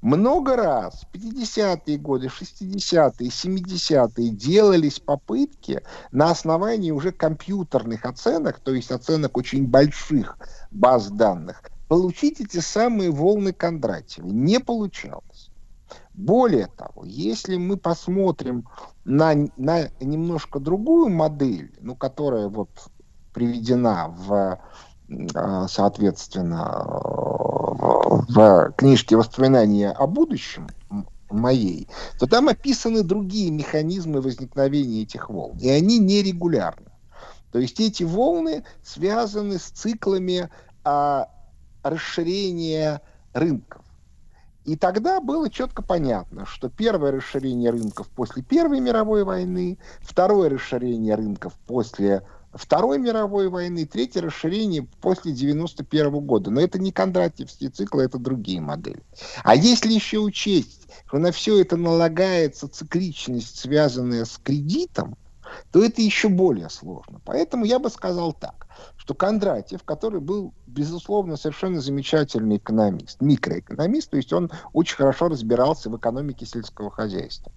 Много раз в 50-е годы, 60-е, 70-е делались попытки на основании уже компьютерных оценок, то есть оценок очень больших баз данных, получить эти самые волны Кондратьева. Не получалось. Более того, если мы посмотрим на, на немножко другую модель, ну, которая вот приведена в а, соответственно, в книжке «Воспоминания о будущем» моей, то там описаны другие механизмы возникновения этих волн, и они нерегулярны. То есть эти волны связаны с циклами а, расширения рынков. И тогда было четко понятно, что первое расширение рынков после Первой мировой войны, второе расширение рынков после Второй мировой войны, третье расширение после 91 года. Но это не кондратьевские циклы, это другие модели. А если еще учесть, что на все это налагается цикличность, связанная с кредитом, то это еще более сложно. Поэтому я бы сказал так, что Кондратьев, который был, безусловно, совершенно замечательный экономист, микроэкономист, то есть он очень хорошо разбирался в экономике сельского хозяйства,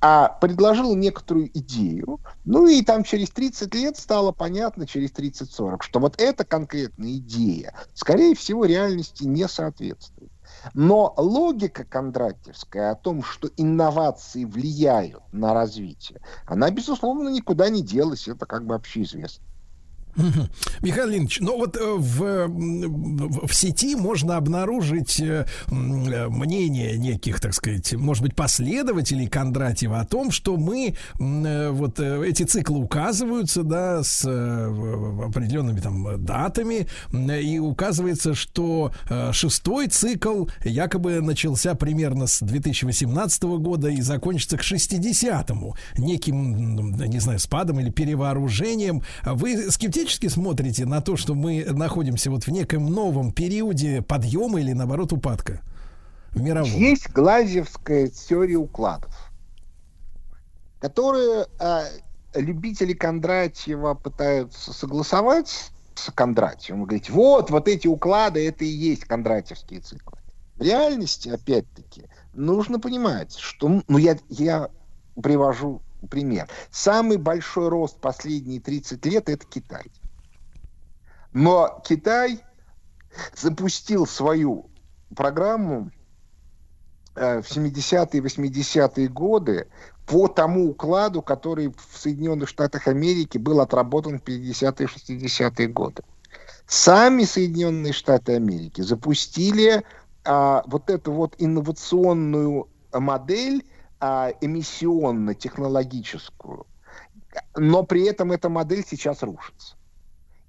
а предложил некоторую идею, ну и там через 30 лет стало понятно, через 30-40, что вот эта конкретная идея, скорее всего, реальности не соответствует. Но логика кондратьевская о том, что инновации влияют на развитие, она, безусловно, никуда не делась. Это как бы общеизвестно. Михаил Ильич, ну вот э, в, в сети можно обнаружить э, мнение неких, так сказать, может быть, последователей Кондратьева о том, что мы э, вот эти циклы указываются, да, с определенными там датами, и указывается, что шестой цикл якобы начался примерно с 2018 года и закончится к 60-му, неким, не знаю, спадом или перевооружением. Вы скептически критически смотрите на то, что мы находимся вот в неком новом периоде подъема или, наоборот, упадка в мировом? Есть Глазевская теория укладов, которую э, любители Кондратьева пытаются согласовать с Кондратьевым и говорить, вот, вот эти уклады, это и есть кондратьевские циклы. В реальности, опять-таки, нужно понимать, что, ну, я, я привожу пример. Самый большой рост последние 30 лет – это Китай. Но Китай запустил свою программу э, в 70-е 80-е годы по тому укладу, который в Соединенных Штатах Америки был отработан в 50-е 60-е годы. Сами Соединенные Штаты Америки запустили а, вот эту вот инновационную модель а, эмиссионно-технологическую, но при этом эта модель сейчас рушится.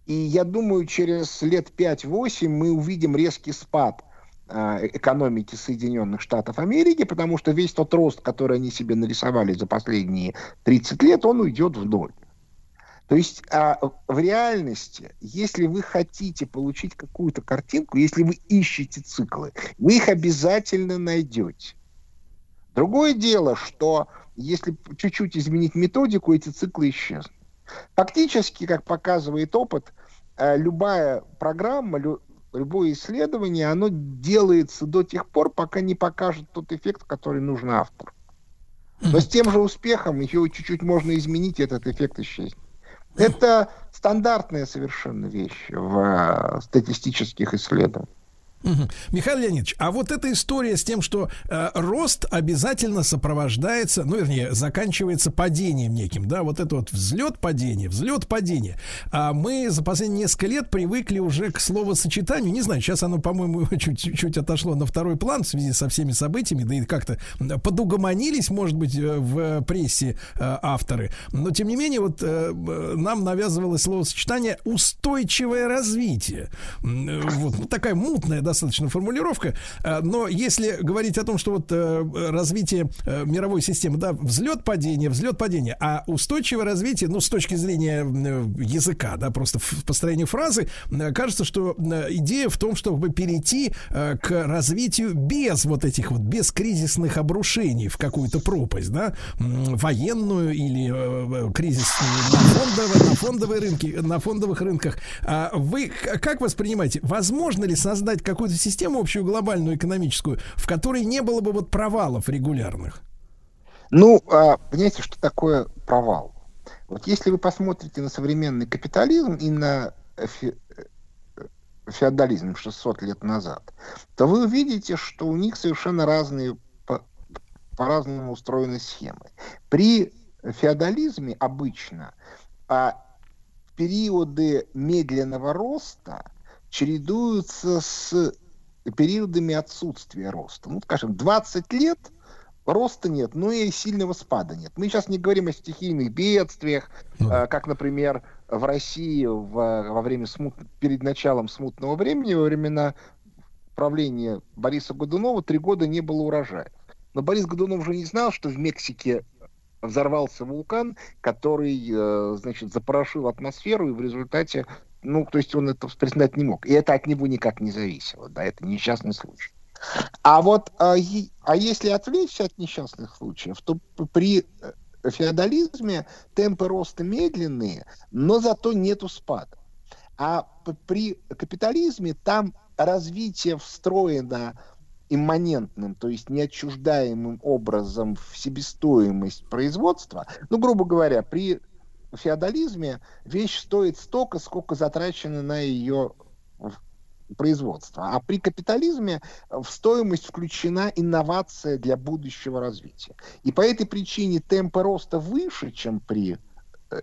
И я думаю, через лет 5-8 мы увидим резкий спад а, экономики Соединенных Штатов Америки, потому что весь тот рост, который они себе нарисовали за последние 30 лет, он уйдет в ноль. То есть а, в реальности, если вы хотите получить какую-то картинку, если вы ищете циклы, вы их обязательно найдете. Другое дело, что если чуть-чуть изменить методику, эти циклы исчезнут. Фактически, как показывает опыт, э, любая программа, лю- любое исследование, оно делается до тех пор, пока не покажет тот эффект, который нужен автору. Но с тем же успехом еще чуть-чуть можно изменить, и этот эффект исчезнет. Это стандартная совершенно вещь в э, статистических исследованиях. Мгм. Михаил Леонидович, а вот эта история с тем, что э, рост обязательно сопровождается, ну, вернее, заканчивается падением неким, да, вот это вот взлет-падение, взлет-падение. А мы за последние несколько лет привыкли уже к словосочетанию, не знаю, сейчас оно, по-моему, <laughs> чуть-чуть отошло на второй план в связи со всеми событиями, да и как-то подугомонились, может быть, э, в прессе э, авторы. Но, тем не менее, вот э, э, нам навязывалось словосочетание «устойчивое развитие». Э, Вот, такая мутная достаточно формулировка. Э, Но если говорить о том, что вот э, развитие э, мировой системы, да, взлет-падение, взлет-падение, а устойчивое развитие, ну, с точки зрения языка, да, просто в построении фразы, кажется, что идея в том, чтобы перейти к развитию без вот этих вот, без кризисных обрушений в какую-то пропасть, да, военную или кризисную на, фондово- на фондовые рынки, на фондовых рынках. А Вы как воспринимаете? Возможно ли создать какую-то систему общую глобальную экономическую, в которой не было бы вот провалов регулярных? Ну, а, понимаете, что такое провал? Вот если вы посмотрите на современный капитализм и на фе- э, феодализм 600 лет назад, то вы увидите, что у них совершенно разные по- по-разному устроены схемы. При феодализме обычно а, периоды медленного роста чередуются с периодами отсутствия роста. Ну, скажем, 20 лет роста нет, но и сильного спада нет. Мы сейчас не говорим о стихийных бедствиях, Ну да. э, как, например, в России в- во время смут... перед началом смутного времени, во времена правления Бориса Годунова, три года не было урожая. Но Борис Годунов уже не знал, что в Мексике взорвался вулкан, который, э, значит, запорошил атмосферу, и в результате, ну, то есть он это признать не мог. И это от него никак не зависело, да, это несчастный случай. А вот, а, а если отвлечься от несчастных случаев, то при э, феодализме темпы роста медленные, но зато нету спада. А при капитализме там развитие встроено имманентным, то есть неотчуждаемым образом в себестоимость производства. Ну, грубо говоря, при феодализме вещь стоит столько, сколько затрачено на ее производство. А при капитализме в стоимость включена инновация для будущего развития. И по этой причине темпы роста выше, чем при э,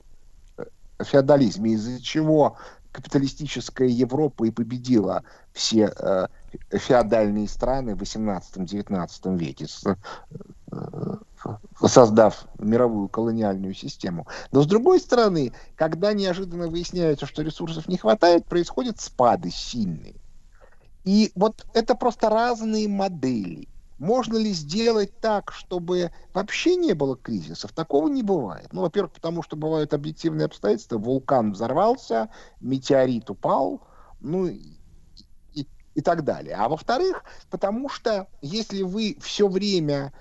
э, феодализме, из-за чего капиталистическая Европа и победила все э, феодальные страны в 18-19 веке, с- э, создав мировую колониальную систему. Но с другой стороны, когда неожиданно выясняется, что ресурсов не хватает, происходят спады сильные. И вот это просто разные модели. Можно ли сделать так, чтобы вообще не было кризисов? Такого не бывает. Ну, во-первых, потому что бывают объективные обстоятельства. Вулкан взорвался, метеорит упал, ну и, и- и так далее. А во-вторых, потому что если вы все время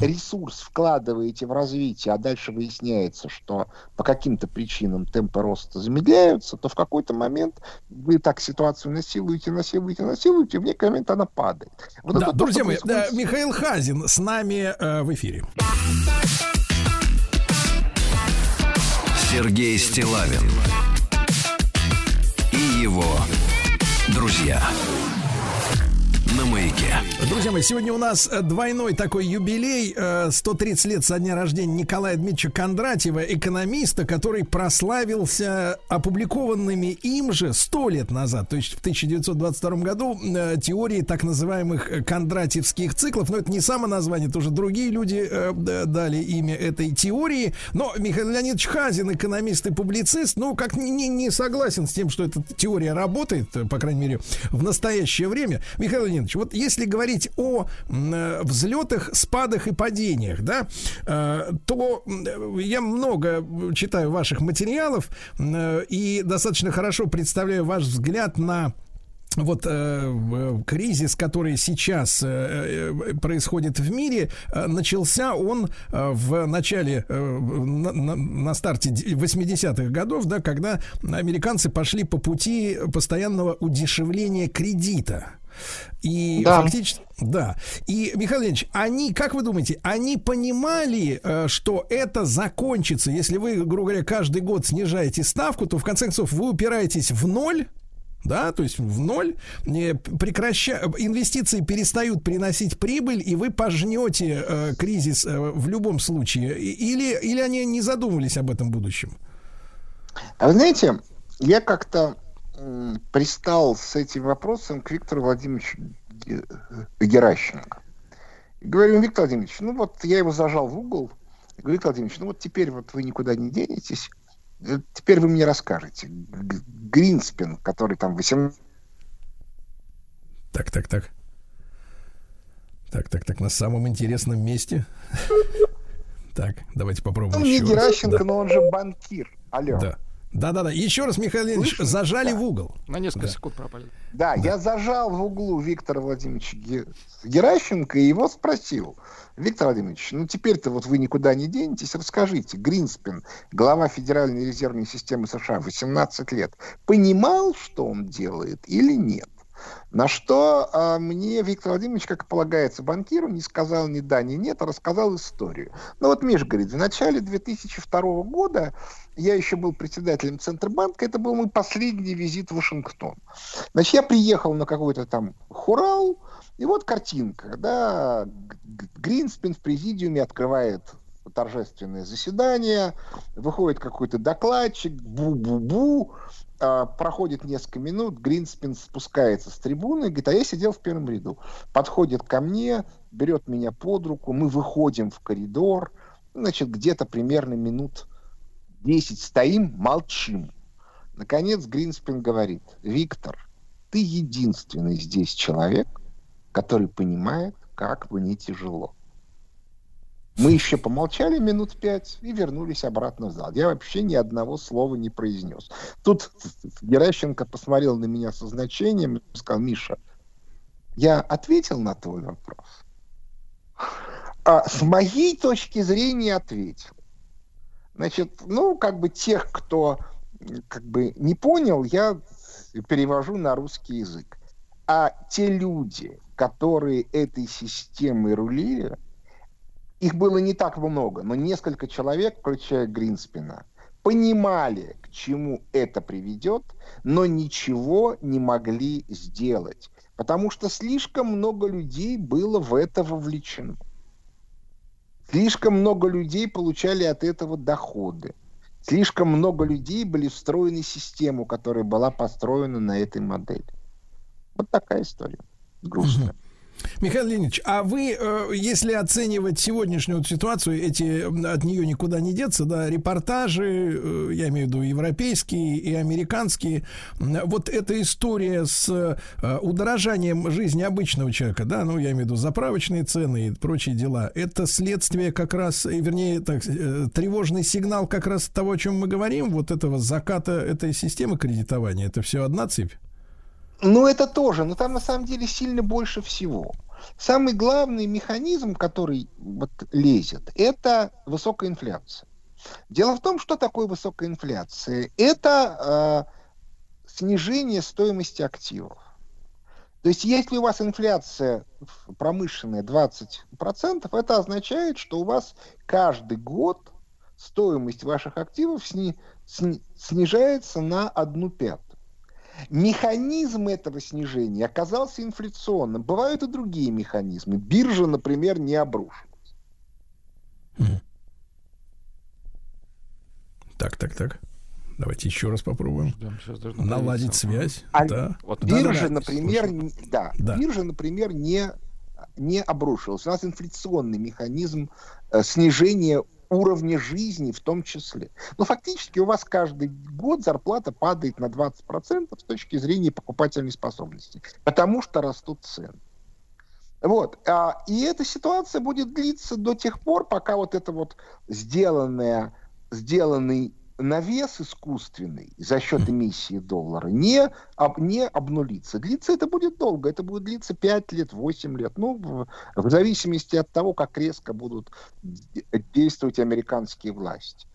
ресурс вкладываете в развитие, а дальше выясняется, что по каким-то причинам темпы роста замедляются, то в какой-то момент вы так ситуацию насилуете, насилуете, насилуете, и в некий момент она падает. Вот да, друзья мои, происходит да, Михаил Хазин с нами э, в эфире. Сергей Стилавин и его друзья. Друзья мои, сегодня у нас э, двойной такой юбилей, э, 130 лет со дня рождения Николая Дмитриевича Кондратьева, экономиста, который прославился опубликованными им же 100 лет назад, то есть в 1922 году, э, теорией так называемых э, кондратьевских циклов. Но это не само название, это уже другие люди э, дали имя этой теории. Но Михаил Леонидович Хазин, экономист и публицист, ну, как не, не, согласен с тем, что эта теория работает, э, по крайней мере, в настоящее время. Михаил Леонидович, вот если если говорить о э, взлетах, спадах и падениях, да, э, то я много читаю ваших материалов э, и достаточно хорошо представляю ваш взгляд на вот э, кризис, который сейчас э, происходит в мире, э, начался он э, в начале, э, на, на- на старте де- 80-х годов, да, когда американцы пошли по пути постоянного удешевления кредита. И Да. фактически, да. И, Михаил Леонидович, они, как вы думаете, они понимали, э, что это закончится? Если вы, грубо говоря, каждый год снижаете ставку, то в конце концов вы упираетесь в ноль, да, то есть в ноль, прекраща... инвестиции перестают приносить прибыль, и вы пожнете э, кризис э, в любом случае. Или, или они не задумывались об этом будущем? А вы знаете, я как-то пристал с этим вопросом к Виктору Владимировичу Ге- Геращенко. И говорю, Виктор Владимирович, ну вот я его зажал в угол. Говорю, Виктор Владимирович, ну вот теперь вот вы никуда не денетесь. Э, Теперь вы мне расскажете. Гринспен, который там 18 Так, так, так. Так, так, так, на самом интересном месте. <laughs> Так, давайте попробуем Ну, не. Геращенко, но он же банкир. Алло. Да. Да, да, да. Еще раз, Михаил Леонидович, Слышно? зажали Да. в угол. На несколько Да. секунд пропали. Да, я зажал в углу Виктора Владимировича Ге- Геращенко и его спросил. Виктор Владимирович, ну теперь-то вот вы никуда не денетесь, расскажите, Гринспен, глава Федеральной резервной системы США, 18 лет, понимал, что он делает или нет? На что а, мне Виктор Владимирович, как полагается банкиру, не сказал ни да, ни нет, а рассказал историю. Ну вот Миш говорит, в начале 2002 года я еще был председателем Центробанка, это был мой последний визит в Вашингтон. Значит, я приехал на какой-то там хурал, и вот картинка, да, Гринспен в президиуме открывает торжественное заседание, выходит какой-то докладчик, бу-бу-бу, а, проходит несколько минут, Гринспен спускается с трибуны, говорит, а я сидел в первом ряду. Подходит ко мне, берет меня под руку, мы выходим в коридор, значит, где-то примерно минут 10 стоим, молчим. Наконец Гринспен говорит, Виктор, ты единственный здесь человек, который понимает, как мне тяжело. Мы еще помолчали минут пять и вернулись обратно в зал. Я вообще ни одного слова не произнес. Тут Геращенко посмотрел на меня со значением и сказал, Миша, я ответил на твой вопрос. А с моей точки зрения ответил. Значит, ну, как бы тех, кто как бы не понял, я перевожу на русский язык. А те люди, которые этой системой рулили, их было не так много, но несколько человек, включая Гринспена, понимали, к чему это приведет, но ничего не могли сделать, потому что слишком много людей было в это вовлечено. Слишком много людей получали от этого доходы. Слишком много людей были встроены в систему, которая была построена на этой модели. Вот такая история. Грустная. Михаил Леонидович, а вы, э, если оценивать сегодняшнюю ситуацию, эти от нее никуда не деться, да, репортажи, э, я имею в виду европейские и американские, вот эта история с э, удорожанием жизни обычного человека, да, ну, я имею в виду заправочные цены и прочие дела, это следствие как раз, вернее, так, тревожный сигнал как раз того, о чем мы говорим, вот этого заката этой системы кредитования, это все одна цепь? Ну, это тоже, но там на самом деле сильно больше всего. Самый главный механизм, который вот лезет, это высокая инфляция. Дело в том, что такое высокая инфляция. Это э, снижение стоимости активов. То есть, если у вас инфляция промышленная 20%, это означает, что у вас каждый год стоимость ваших активов сни- сни- снижается на одну пятую. Механизм этого снижения оказался инфляционным. Бывают и другие механизмы. Биржа, например, не обрушилась. Так, так, так. Давайте еще раз попробуем. Ждем, Наладить связь. А Да. Вот Биржа, Да-да-да, например, не- да, Да. биржа, например, не, не обрушилась. У нас инфляционный механизм э, снижения уровня жизни в том числе. Но фактически у вас каждый год зарплата падает на 20% с точки зрения покупательной способности, потому что растут цены. Вот. а, И эта ситуация будет длиться до тех пор, пока вот это вот сделанное, сделанный навес искусственный за счет эмиссии доллара не, об, не обнулится. Длиться это будет долго, это будет длиться 5 лет, 8 лет, ну, в, в зависимости от того, как резко будут де- действовать американские власти.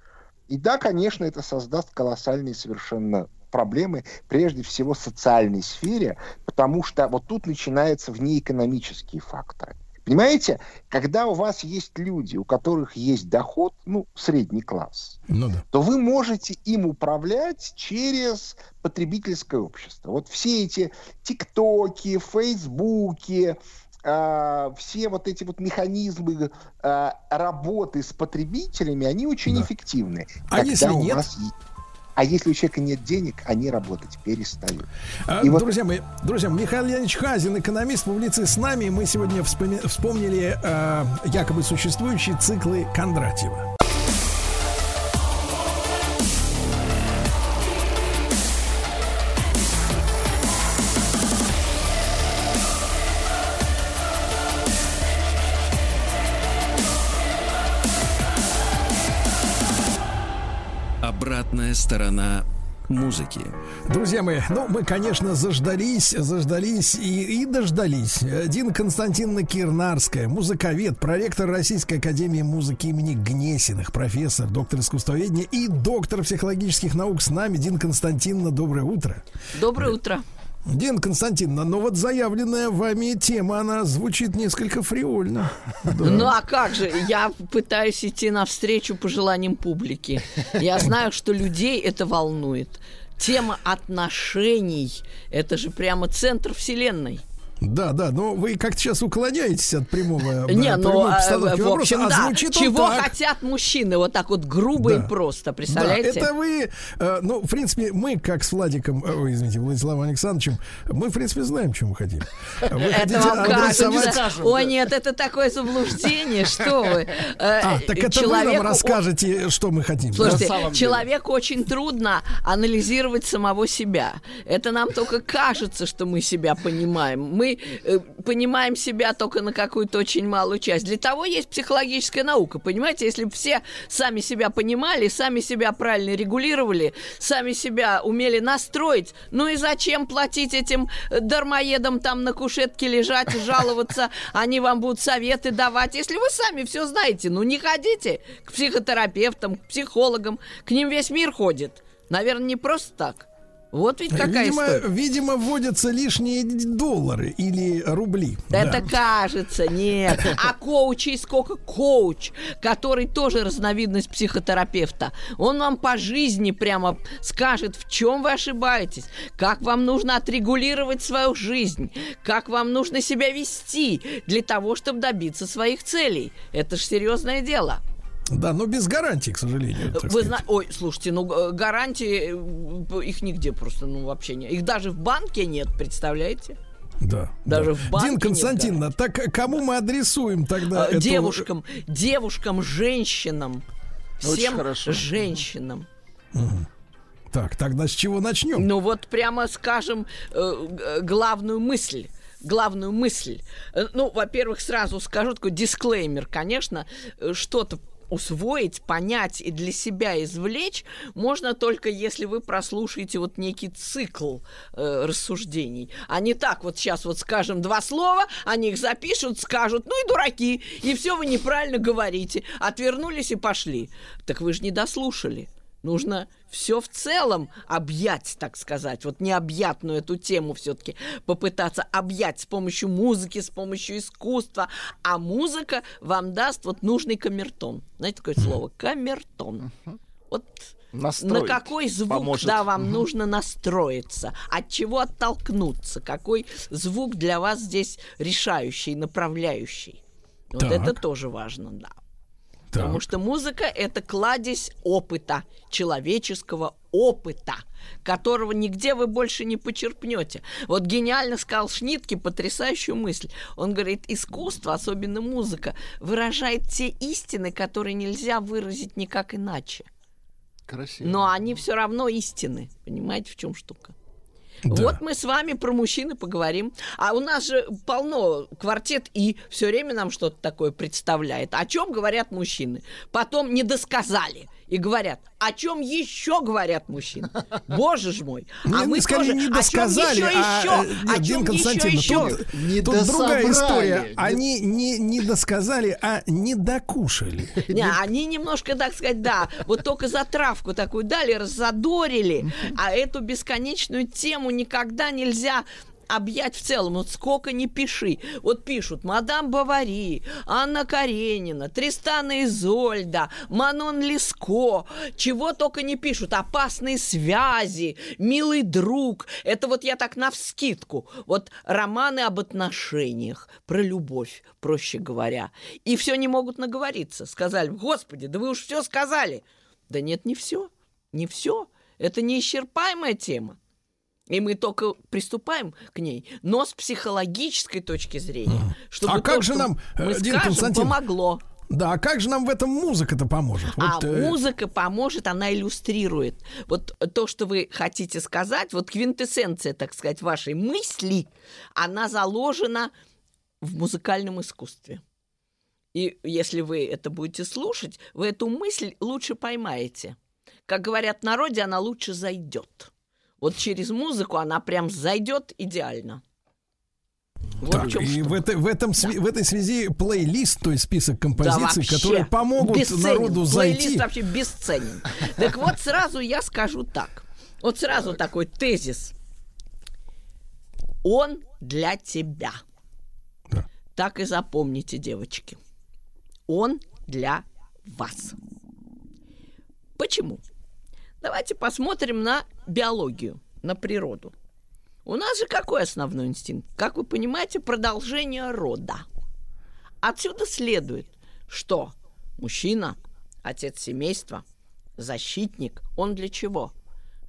И да, конечно, это создаст колоссальные совершенно проблемы, прежде всего в социальной сфере, потому что вот тут начинаются внеэкономические факторы. Понимаете, когда у вас есть люди, у которых есть доход, ну, средний класс, Ну да. то вы можете им управлять через потребительское общество. Вот все эти тиктоки, фейсбуки, а, все вот эти вот механизмы а, работы с потребителями, они очень Да. эффективны. А Когда если у нет? вас А если у человека нет денег, они работать перестают. А, И вот- Друзья мои, друзья, Михаил Леонидович Хазин, экономист, публицист с нами. Мы сегодня вспоми- вспомнили э, якобы существующие циклы Кондратьева. Обратная сторона музыки. Друзья мои, ну, мы, конечно, заждались, заждались и, и дождались. Дина Константиновна Кирнарская, музыковед, проректор Российской Академии музыки имени Гнесиных, профессор, доктор искусствоведения и доктор психологических наук с нами. Дина Константиновна, доброе утро. Доброе утро. Дина Константиновна, но вот заявленная вами тема, она звучит несколько фривольно. <laughs> Да. Ну а как же? Я пытаюсь идти навстречу пожеланиям публики. Я знаю, что людей это волнует. Тема отношений – это же прямо центр вселенной. Да, да, но вы как-то сейчас уклоняетесь от прямого Не, да, ну, прямой а, постановки в вопроса, общем, а да. звучит Чего так. хотят мужчины? Вот так вот грубо Да. и просто, Да, представляете? это вы, э, ну, в принципе, мы, как с Владиком, э, ой, извините, Владиславом Александровичем, мы, в принципе, знаем, что мы хотим. Вы Это вам адресовать-. О, нет, это такое заблуждение, что вы. Э, А, так это вы человеку- нам расскажете, что мы хотим. да? Слушайте, деле. человеку очень трудно анализировать самого себя. Это нам только кажется, что мы себя понимаем. Мы э, понимаем себя только на какую-то очень малую часть. Для того есть психологическая наука, понимаете? Если бы все сами себя понимали, сами себя правильно регулировали, сами себя умели настроить, ну и зачем платить этим э, дармоедам там на кушетке лежать, <laughs> жаловаться, они вам будут советы давать. Если вы сами все знаете, ну не ходите к психотерапевтам, к психологам, к ним весь мир ходит. Наверное, не просто так. Вот ведь какая видимо, история. видимо, вводятся лишние доллары или рубли. Это Да. кажется, нет. А коучей сколько? Коуч, который тоже разновидность психотерапевта. Он вам по жизни прямо скажет, в чем вы ошибаетесь, как вам нужно отрегулировать свою жизнь, как вам нужно себя вести для того, чтобы добиться своих целей. Это же серьезное дело. Да, но без гарантии, к сожалению. Вы знаете, ой, слушайте, ну гарантии э, их нигде просто, ну вообще нет. Их даже в банке нет, представляете? Да. Даже да. в банке Дин нет Константиновна, так кому мы адресуем тогда А, эту- девушкам, девушкам, женщинам, Очень всем хорошо. женщинам. Так, тогда с чего начнем? Ну вот прямо скажем э, главную мысль. Главную мысль. Э, Ну, во-первых, сразу скажу такой дисклеймер. Конечно, э, что-то усвоить, понять и для себя извлечь можно только если вы прослушаете вот некий цикл э, рассуждений. А не так вот сейчас вот скажем два слова, они их запишут, скажут, ну и дураки, и все вы неправильно говорите. Отвернулись и пошли. Так вы же не дослушали. Нужно все в целом объять, так сказать, вот необъятную эту тему все-таки попытаться объять с помощью музыки, с помощью искусства. А музыка вам даст вот нужный камертон. Знаете такое слово? Камертон. Вот Настроить на какой звук, поможет. да, вам нужно настроиться, от чего оттолкнуться, какой звук для вас здесь решающий, направляющий. Вот Так. это тоже важно, да. Потому Так. что музыка это кладезь опыта, человеческого опыта, которого нигде вы больше не почерпнете. Вот гениально сказал Шнитке потрясающую мысль. Он говорит, искусство, особенно музыка, выражает те истины, которые нельзя выразить никак иначе. Красиво. Но они все равно истины. Понимаете, в чем штука? Да. Вот мы с вами про мужчины поговорим. А у нас же полно квартет и все время нам что-то такое представляет. О чем говорят мужчины? Потом не досказали и говорят, о чем еще говорят мужчины? <laughs> Боже ж мой! А мы скорее, не о чем досказали, еще, а, еще? О чем еще, еще? тут, Не тут другая история. Они не, не досказали, а не докушали. Не, они немножко, так сказать, да, вот только затравку такую дали, раззадорили, а эту бесконечную тему никогда нельзя объять в целом. Вот сколько не пиши. Вот пишут Мадам Бавари, Анна Каренина, Тристана Изольда, Манон Леско. Чего только не пишут. Опасные связи, милый друг. Это вот я так навскидку. Вот романы об отношениях, про любовь, проще говоря. И все не могут наговориться. Сказали, господи, да вы уж все сказали. Да нет, не все. Не все. Это неисчерпаемая тема. И мы только приступаем к ней, но с психологической точки зрения. Чтобы А то, как же что нам, мы э, Дин скажем, Константин, помогло. Да, а как же нам в этом музыка-то поможет? а Вот, э, музыка поможет, она иллюстрирует. Вот то, что вы хотите сказать, вот квинтэссенция, так сказать, вашей мысли, она заложена в музыкальном искусстве. И если вы это будете слушать, вы эту мысль лучше поймаете. Как говорят в народе, она лучше зайдет. Вот через музыку она прям зайдет идеально. Вот так, в чем и в, это- в этом, сви- в этой связи плейлист, то есть список Да, композиций, вообще. которые помогут Бесценен. народу Плейлист зайти. вообще бесценен. Так вот, сразу я скажу так. Вот сразу такой тезис. Он для тебя. Да. Так и запомните, девочки. Он для вас. Почему? Давайте посмотрим на биологию, на природу. У нас же какой основной инстинкт? Как вы понимаете, продолжение рода. Отсюда следует, что мужчина, отец семейства, защитник, он для чего?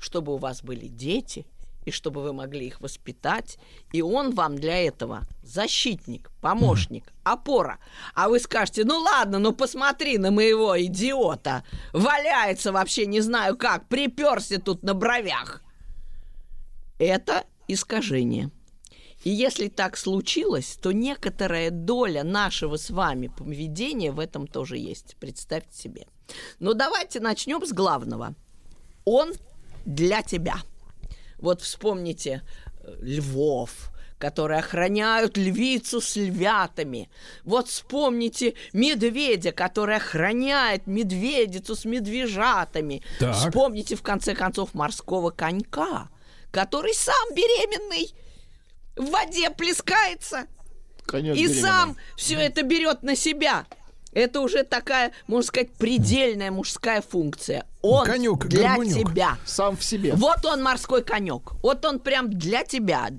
Чтобы у вас были дети, и чтобы вы могли их воспитать, и он вам для этого защитник, помощник, опора. А вы скажете, ну ладно, ну посмотри на моего идиота, валяется вообще не знаю как, приперся тут на бровях. Это искажение. И если так случилось, то некоторая доля нашего с вами поведения в этом тоже есть. Представьте себе. Но давайте начнем с главного. Он для тебя. Вот вспомните э, львов, которые охраняют львицу с львятами. Вот вспомните медведя, который охраняет медведицу с медвежатами. Так. Вспомните, в конце концов, морского конька, который сам беременный в воде плескается Конек и беременный. сам все это берет на себя. Это уже такая, можно сказать, предельная мужская функция. Он Конек, для горбунек. тебя. Сам в себе. Вот он морской конек. Вот он прям для тебя,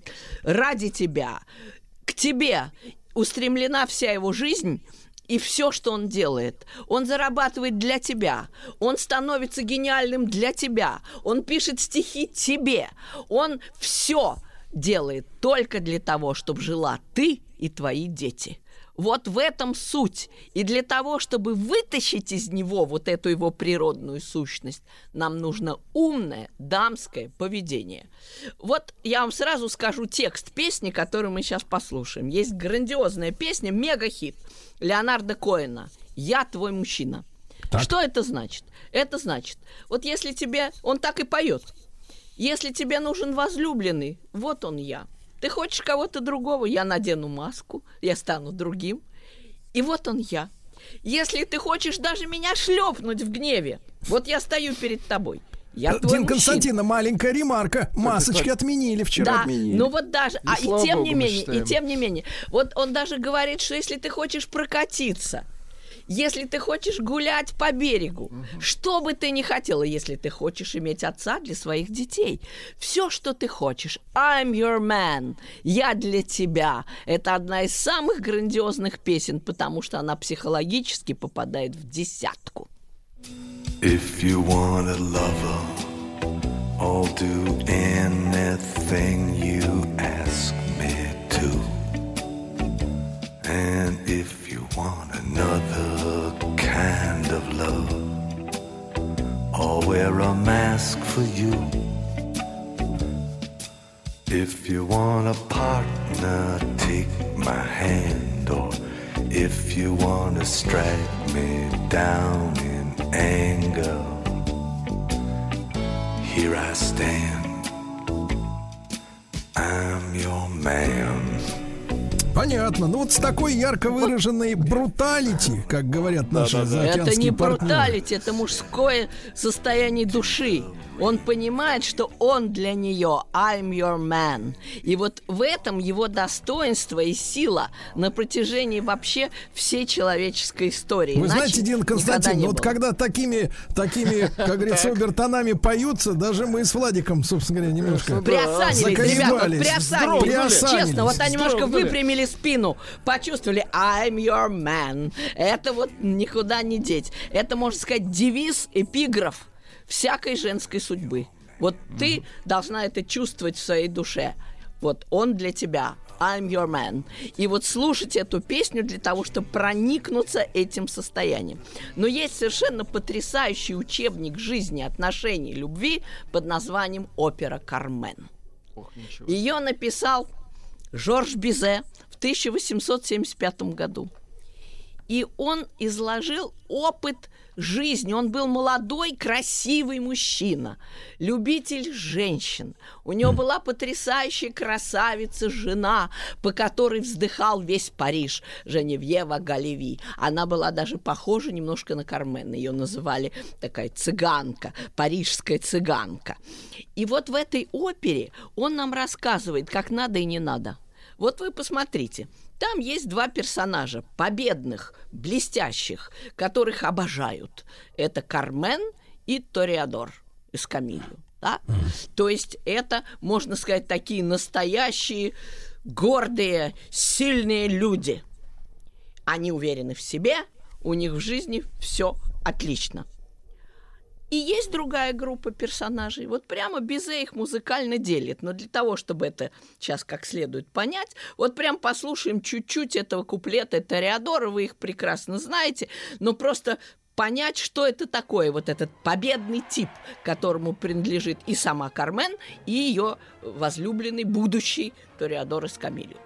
ради тебя, к тебе устремлена вся его жизнь. И все, что он делает, он зарабатывает для тебя, он становится гениальным для тебя, он пишет стихи тебе, он все делает только для того, чтобы жила ты и твои дети. Вот в этом суть. И для того, чтобы вытащить из него вот эту его природную сущность, нам нужно умное дамское поведение. Вот я вам сразу скажу текст песни, которую мы сейчас послушаем. Есть грандиозная песня, мега-хит Леонарда Коэна «Я твой мужчина». Так. Что это значит? Это значит, вот если тебе... Он так и поет. Если тебе нужен возлюбленный, вот он я. Ты хочешь кого-то другого, я надену маску, я стану другим. И вот он я. Если ты хочешь даже меня шлепнуть в гневе, вот я стою перед тобой. Я твой Дин мужчина. Константина, маленькая ремарка. Масочки отменили, вчера Да, отменили. ну вот даже, а и тем богу, не менее, и тем не менее, вот он даже говорит, что если ты хочешь прокатиться, если ты хочешь гулять по берегу, что бы ты ни хотела, если ты хочешь иметь отца для своих детей, все, что ты хочешь, I'm your man, я для тебя, это одна из самых грандиозных песен, потому что она психологически попадает в десятку. If you want a lover, I'll do anything you ask me to. And if you want another kind of love, I'll wear a mask for you. If you want a partner, take my hand. Or if you want to strike me down in anger, here I stand. I'm your man. Понятно. Ну вот с такой ярко выраженной бруталити, как говорят наши Это заокеанские не партнеры. бруталити, это мужское состояние души. Он понимает, что он для нее I'm your man. И вот в этом его достоинство и сила на протяжении вообще всей человеческой истории. Вы Иначе знаете, Дин Константин, вот было. когда такими, такими, как говорится, <laughs> обертонами поются, даже мы с Владиком, собственно говоря, немножко Приосанились, ребята, приосанились. Честно, вот они немножко выпрямили спину, почувствовали I'm your man. Это вот никуда не деть. Это, можно сказать, девиз, эпиграф всякой женской судьбы. Вот ты должна это чувствовать в своей душе. Вот он для тебя. I'm your man. И вот слушать эту песню для того, чтобы проникнуться этим состоянием. Но есть совершенно потрясающий учебник жизни, отношений, любви под названием «Опера Кармен». Ее написал Жорж Бизе в 1875 году. И он изложил опыт жизни. Он был молодой, красивый мужчина, любитель женщин. У него была потрясающая красавица, жена, по которой вздыхал весь Париж, Женевьева Галеви. Она была даже похожа немножко на Кармен. Ее называли такая цыганка, парижская цыганка. И вот в этой опере он нам рассказывает, как надо и не надо. Вот вы посмотрите, там есть два персонажа, победных, блестящих, которых обожают. Это Кармен и Ториадор из Камилью. Да? То есть это, можно сказать, такие настоящие, гордые, сильные люди. Они уверены в себе, у них в жизни все отлично. И есть другая группа персонажей. Вот прямо Бизе их музыкально делит. Но для того, чтобы это сейчас как следует понять, вот прям послушаем чуть-чуть этого куплета Тореадора, вы их прекрасно знаете, но просто понять, что это такое, вот этот победный тип, которому принадлежит и сама Кармен, и ее возлюбленный будущий Тореадор из Камилью.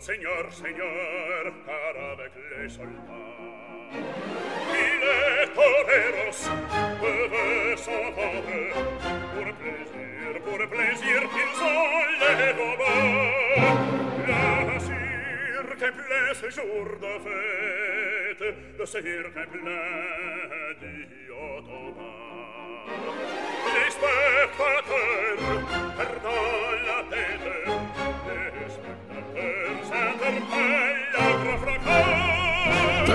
Seigneur, Seigneur, car avec les soldats, il est toreros, peuvent s'entendre, pour plaisir, pour plaisir, qu'ils ont les robots. Le sûr qu'est plein ce jour de fête, le Seigneur qu'est plein d'Iotoma. Les spectateurs, pardon,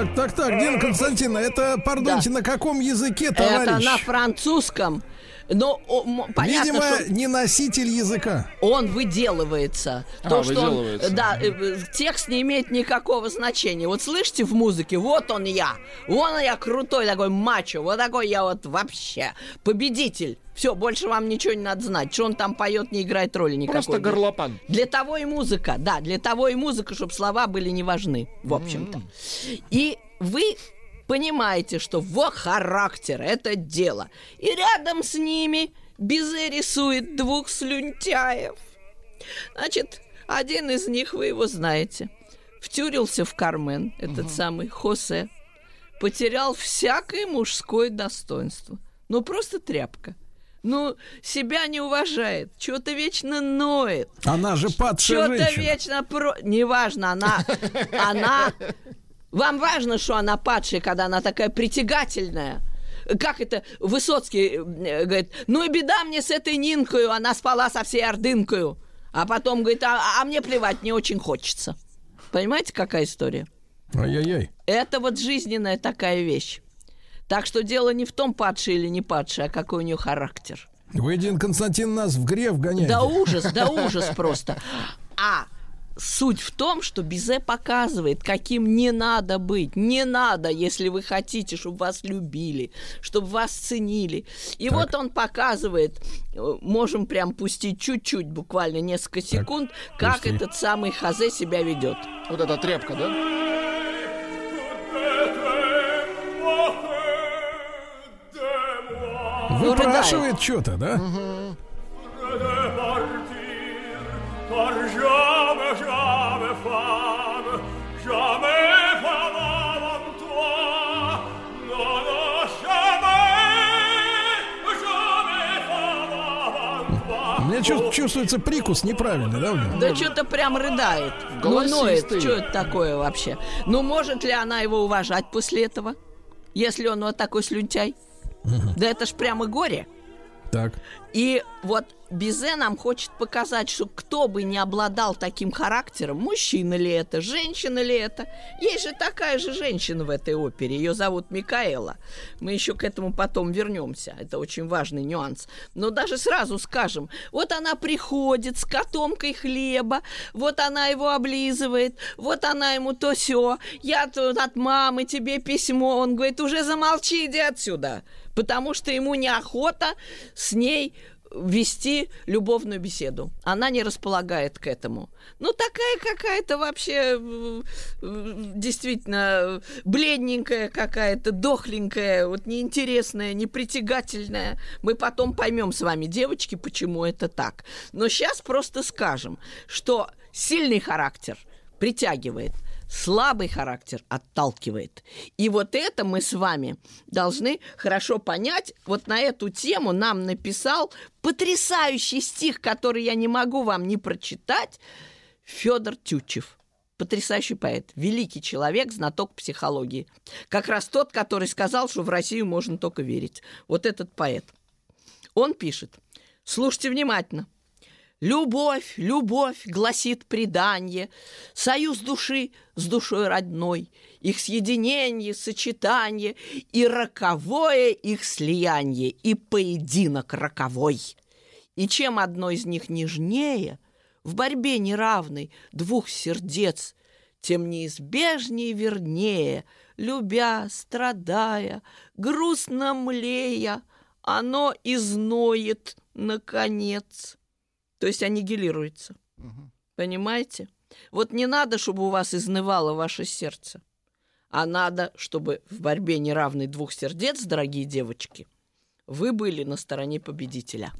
Так, так, так, Дина Константиновна, это, пардонте, на каком языке, товарищ? Это на французском. Но о, м- понятно, Видимо, что не носитель языка. он выделывается. А, То, что он, выделывается. да, э, э, текст не имеет никакого значения. Вот слышите в музыке, вот он я, вон я крутой такой мачо, вот такой я вот вообще победитель. Все, больше вам ничего не надо знать. Что он там поет, не играет роли никакой. Просто горлопан. Для того и музыка, да, для того и музыка, чтобы слова были не важны, в общем-то. И вы понимаете, что во характер это дело. И рядом с ними Бизе рисует двух слюнтяев. Значит, один из них, вы его знаете, втюрился в Кармен, этот самый Хосе, потерял всякое мужское достоинство. Ну, просто тряпка. Ну, себя не уважает, что-то вечно ноет. Она же падшая Что-то вечно про... Неважно, она... Она... Вам важно, что она падшая, когда она такая притягательная? Как это Высоцкий э, говорит, ну и беда мне с этой Нинкою, она спала со всей ордынкою. А потом говорит, а, а мне плевать, не очень хочется. Понимаете, какая история? Ай-яй-яй. Это вот жизненная такая вещь. Так что дело не в том, падший или не падший, а какой у нее характер. Вы, Дин Константин, нас в грех гоняете. Да ужас, да ужас просто. А суть в том, что Бизе показывает, каким не надо быть. Не надо, если вы хотите, чтобы вас любили, чтобы вас ценили. И Так. вот он показывает, э, можем прям пустить чуть-чуть, буквально несколько секунд, как пусти. этот самый Хазе себя ведет. Вот эта тряпка, да? Выпрашивает что-то, да? Car меня чувс- чувствуется прикус неправильный, да? Да что-то прям рыдает. Ну, ноет. Голосистый. Что это такое вообще? Ну, может ли она его уважать после этого? Если он вот такой слюнтяй? Да это ж прямо горе. Так. И вот Бизе нам хочет показать, что кто бы не обладал таким характером, мужчина ли это, женщина ли это, есть же такая же женщина в этой опере, ее зовут Микаэла. Мы еще к этому потом вернемся, это очень важный нюанс. Но даже сразу скажем, вот она приходит с котомкой хлеба, вот она его облизывает, вот она ему то все, я тут от мамы тебе письмо, он говорит, уже замолчи, иди отсюда, потому что ему неохота с ней вести любовную беседу. Она не располагает к этому. Ну, такая какая-то вообще э, э, действительно бледненькая какая-то, дохленькая, вот неинтересная, непритягательная. Мы потом поймем с вами, девочки, почему это так. Но сейчас просто скажем, что сильный характер притягивает, слабый характер отталкивает. И вот это мы с вами должны хорошо понять. Вот на эту тему нам написал потрясающий стих, который я не могу вам не прочитать, Федор Тютчев. Потрясающий поэт, великий человек, знаток психологии. Как раз тот, который сказал, что в Россию можно только верить. Вот этот поэт. Он пишет, слушайте внимательно. Любовь, любовь, гласит предание, Союз души с душой родной, Их съединение, сочетание И роковое их слияние, И поединок роковой. И чем одно из них нежнее, В борьбе неравной двух сердец, Тем неизбежнее вернее, Любя, страдая, грустно млея, Оно изноет, наконец то есть аннигилируется. Понимаете? Вот не надо, чтобы у вас изнывало ваше сердце, а надо, чтобы в борьбе неравной двух сердец, дорогие девочки, вы были на стороне победителя.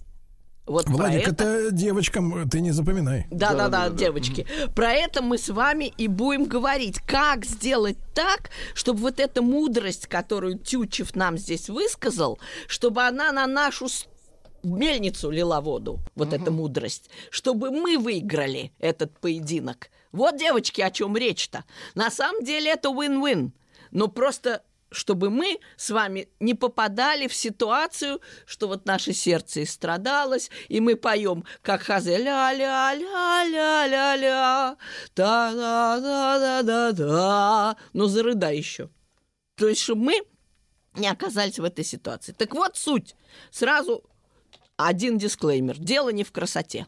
Вот Владик, это- это девочкам ты не запоминай. да, да, да, девочки. Про это мы с вами и будем говорить. Как сделать так, чтобы вот эта мудрость, которую Тютчев нам здесь высказал, чтобы она на нашу с- мельницу лила воду, вот эта мудрость, чтобы мы выиграли этот поединок. Вот, девочки, о чем речь-то. На самом деле это win-win. Но просто чтобы мы с вами не попадали в ситуацию, что вот наше сердце истрадалось, и мы поем, как хазе ля-ля-ля-ля-ля-ля, та-да-да-да-да-да, ну зарыдай еще. То есть, чтобы мы не оказались в этой ситуации. Так вот суть. Сразу один дисклеймер. Дело не в красоте.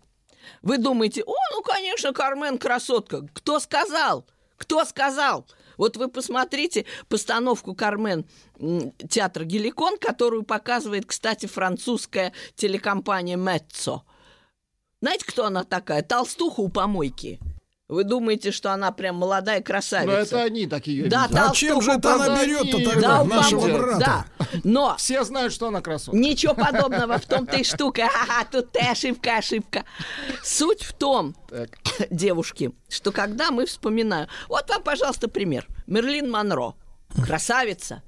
Вы думаете, о, ну, конечно, Кармен красотка. Кто сказал? Кто сказал? Вот вы посмотрите постановку Кармен театра Геликон, которую показывает, кстати, французская телекомпания Меццо. Знаете, кто она такая? Толстуха у помойки. Вы думаете, что она прям молодая красавица? Ну, это они так ее Да. А чем же это она Да берет-то тогда Да, нашего брата? Да, но Все знают, что она красотка. Ничего подобного, в том-то и штука. <laughs> Ха-ха, тут ты ошибка, ошибка. Суть в том, <coughs> девушки, что когда мы вспоминаем... Вот вам, пожалуйста, пример. Мерлин Монро. Красавица.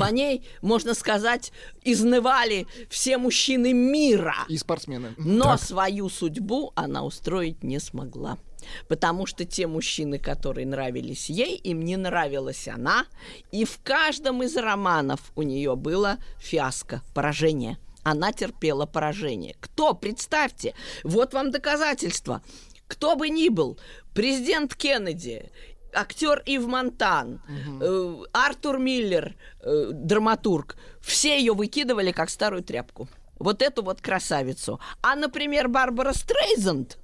По ней, можно сказать, изнывали все мужчины мира. И спортсмены. Но свою судьбу она устроить не смогла. Потому что те мужчины, которые нравились ей, им не нравилась она. И в каждом из романов у нее было фиаско, поражение. Она терпела поражение. Кто? Представьте. Вот вам доказательство. Кто бы ни был, президент Кеннеди, актер Ив Монтан, э, Артур Миллер, э, драматург, все ее выкидывали как старую тряпку. Вот эту вот красавицу. А, например, Барбара Стрейзанд,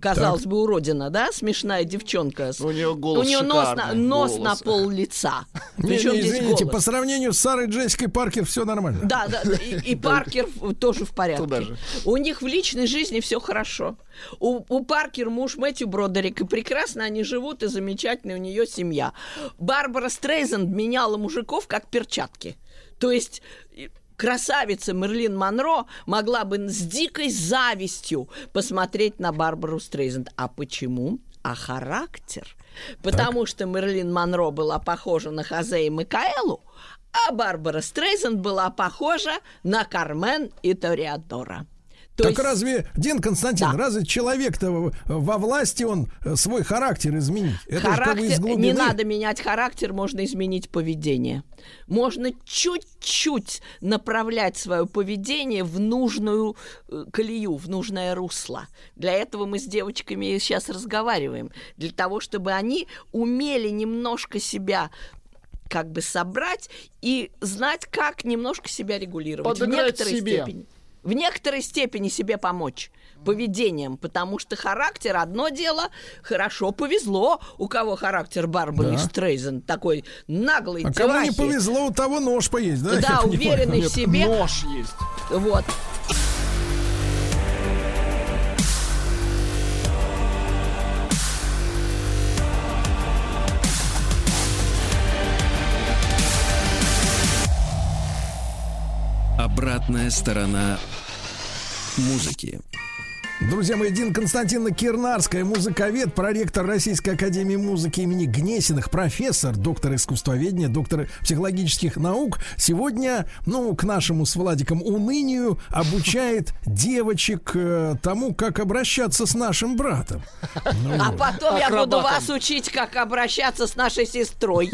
казалось бы, уродина, да, смешная девчонка. У нее голос У нее нос, на, нос на пол лица. <laughs> Не, Причем не, здесь извините, по сравнению с Сарой Джессикой Паркер все нормально. Да, да, и, и <laughs> Паркер тоже в порядке. У них в личной жизни все хорошо. У, у Паркер муж Мэтью Бродерик, и прекрасно они живут, и замечательная у нее семья. Барбара Стрейзенд меняла мужиков как перчатки. То есть красавица Мерлин Монро могла бы с дикой завистью посмотреть на Барбару Стрейзенд. А почему? А характер? Потому что Мерлин Монро была похожа на Хозе и Микаэлу, а Барбара Стрейзенд была похожа на Кармен и Ториадора. То так есть- разве, Дин Константин, Да. разве человек-то во- власти он э, свой характер изменить? Это же как бы из характер, глубины. не надо менять характер, можно изменить поведение. Можно чуть-чуть направлять свое поведение в нужную э, колею, в нужное русло. Для этого мы с девочками сейчас разговариваем. Для того, чтобы они умели немножко себя как бы собрать и знать, как немножко себя регулировать. Подыграть в некоторой себе. степени. В некоторой степени себе помочь поведением, потому что характер одно дело, хорошо повезло, у кого характер Барбары Да. Стрейзен такой наглый, А кому не повезло, у того нож поесть, да? Да, я понимаю? уверенный в себе. Нож есть. Вот. Обратная сторона музыки. Друзья мои, Дин Константиновна Кирнарская, музыковед, проректор Российской Академии Музыки имени Гнесиных, профессор, доктор искусствоведения, доктор психологических наук, сегодня, ну, к нашему с Владиком унынию обучает <laughs> девочек э, тому, как обращаться с нашим братом. Ну А вот. потом я буду Акробатом. вас учить, как обращаться с нашей сестрой.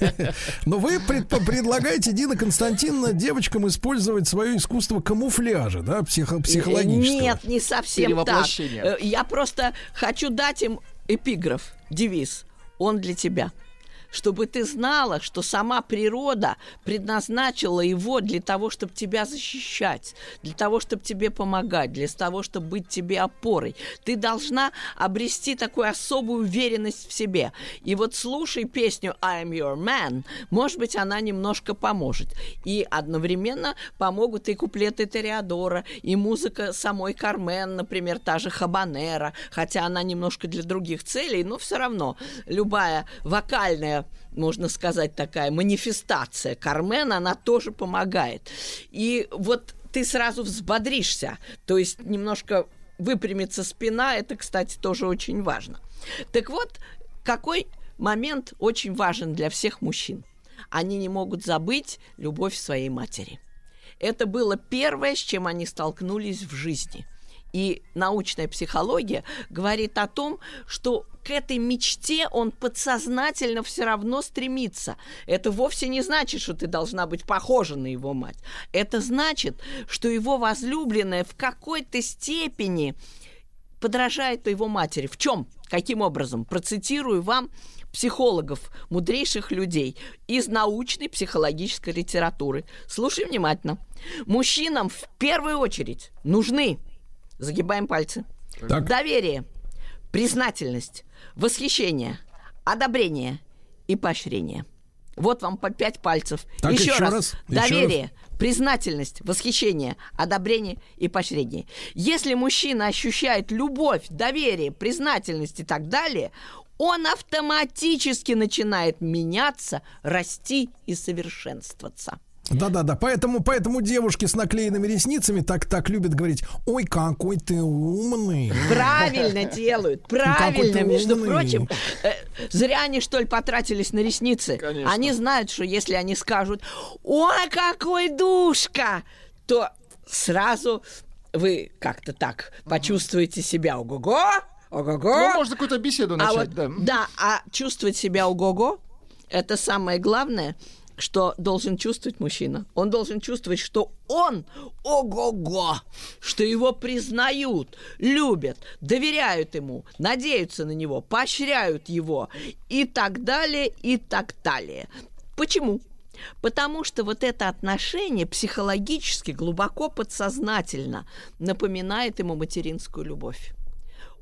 <laughs> Но вы предлагаете, Дина Константиновна, девочкам использовать свое искусство камуфляжа, да, психо- психологического. Нет, не совсем так. Перевоплощение. Э, Я просто хочу дать им эпиграф, девиз. Он для тебя. Чтобы ты знала, что сама природа предназначила его для того, чтобы тебя защищать, для того, чтобы тебе помогать, для того, чтобы быть тебе опорой. Ты должна обрести такую особую уверенность в себе. И вот слушай песню I'm Your Man, может быть, она немножко поможет. И одновременно помогут и куплеты Тореадора, и музыка самой Кармен, например, та же Хабанера, хотя она немножко для других целей, но все равно любая вокальная можно сказать, такая манифестация Кармен, она тоже помогает. И вот ты сразу взбодришься, то есть немножко выпрямится спина, это, кстати, тоже очень важно. Так вот, какой момент очень важен для всех мужчин? Они не могут забыть любовь своей матери. Это было первое, с чем они столкнулись в жизни. И научная психология говорит о том, что к этой мечте он подсознательно все равно стремится. Это вовсе не значит, что ты должна быть похожа на его мать. Это значит, что его возлюбленная в какой-то степени подражает его матери. В чем? Каким образом? Процитирую вам психологов, мудрейших людей из научной психологической литературы. Слушай внимательно. Мужчинам в первую очередь нужны, загибаем пальцы, Так. доверие, признательность, восхищение, одобрение и поощрение. Вот вам по пять пальцев. Так, еще, еще раз. раз, еще Доверие, признательность, восхищение, одобрение и поощрение. Если мужчина ощущает любовь, доверие, признательность и так далее, он автоматически начинает меняться, расти и совершенствоваться. Да-да-да, поэтому, поэтому девушки с наклеенными ресницами так, так любят говорить, ой, какой ты умный. Правильно делают, правильно, между прочим. э, зря они, что ли, потратились на ресницы. Конечно. Они знают, что если они скажут, ой, какой душка, то сразу вы как-то так почувствуете себя ого-го, ого-го. Ну, можно какую-то беседу А начать, вот, да. да, а чувствовать себя ого-го, это самое главное, что должен чувствовать мужчина. Он должен чувствовать, что он ого-го, что его признают, любят, доверяют ему, надеются на него, поощряют его и так далее, и так далее. Почему? Потому что вот это отношение психологически, глубоко подсознательно напоминает ему материнскую любовь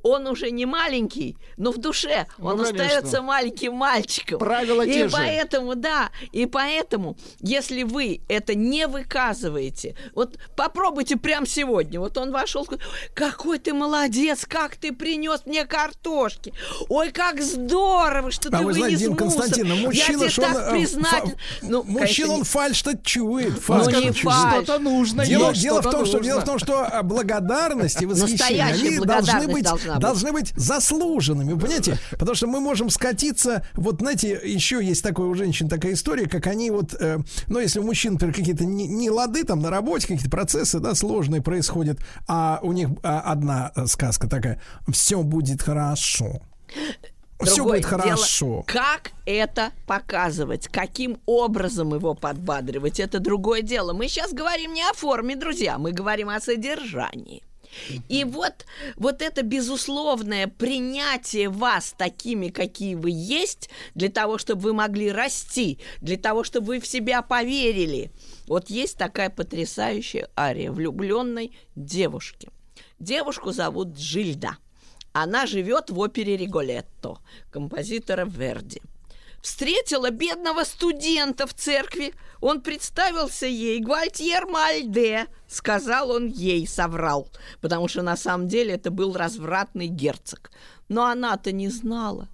он уже не маленький, но в душе Ну, он конечно. остается маленьким мальчиком. Правила и те же. поэтому, да, и поэтому, если вы это не выказываете, вот попробуйте прямо сегодня. Вот он вошел, сказал, какой ты молодец, как ты принес мне картошки. Ой, как здорово, что А ты вы знаете, вынес Дина мусор. Константиновна, Я мужчина, тебе что он... так э, признателен. фа- Ну, мужчина, конечно, он не- фальш-то чует. Ну, фальш не чует. фальш. Что-то нужно Дело, есть, дело в что-то том, что нужно. дело в том, что а, благодарность и восхищение они должны благодарность быть, должна должны быть заслуженными, понимаете? Потому что мы можем скатиться. Вот знаете, еще есть такое у женщин такая история, как они вот, э, ну если у мужчин, например, какие-то не, не лады там на работе, какие-то процессы, да, сложные происходят, а у них а, одна э, сказка такая: все будет хорошо. Все Другое будет дело, хорошо. как это показывать, каким образом его подбадривать, это другое дело. Мы сейчас говорим не о форме, друзья, мы говорим о содержании. И вот, вот это безусловное принятие вас такими, какие вы есть, для того, чтобы вы могли расти, для того, чтобы вы в себя поверили. Вот есть такая потрясающая ария влюбленной девушки. Девушку зовут Джильда. Она живет в опере Риголетто, композитора Верди. Встретила бедного студента в церкви. Он представился ей Гвальтьер Мальде. Сказал он ей, соврал, потому что на самом деле это был развратный герцог. Но она-то не знала.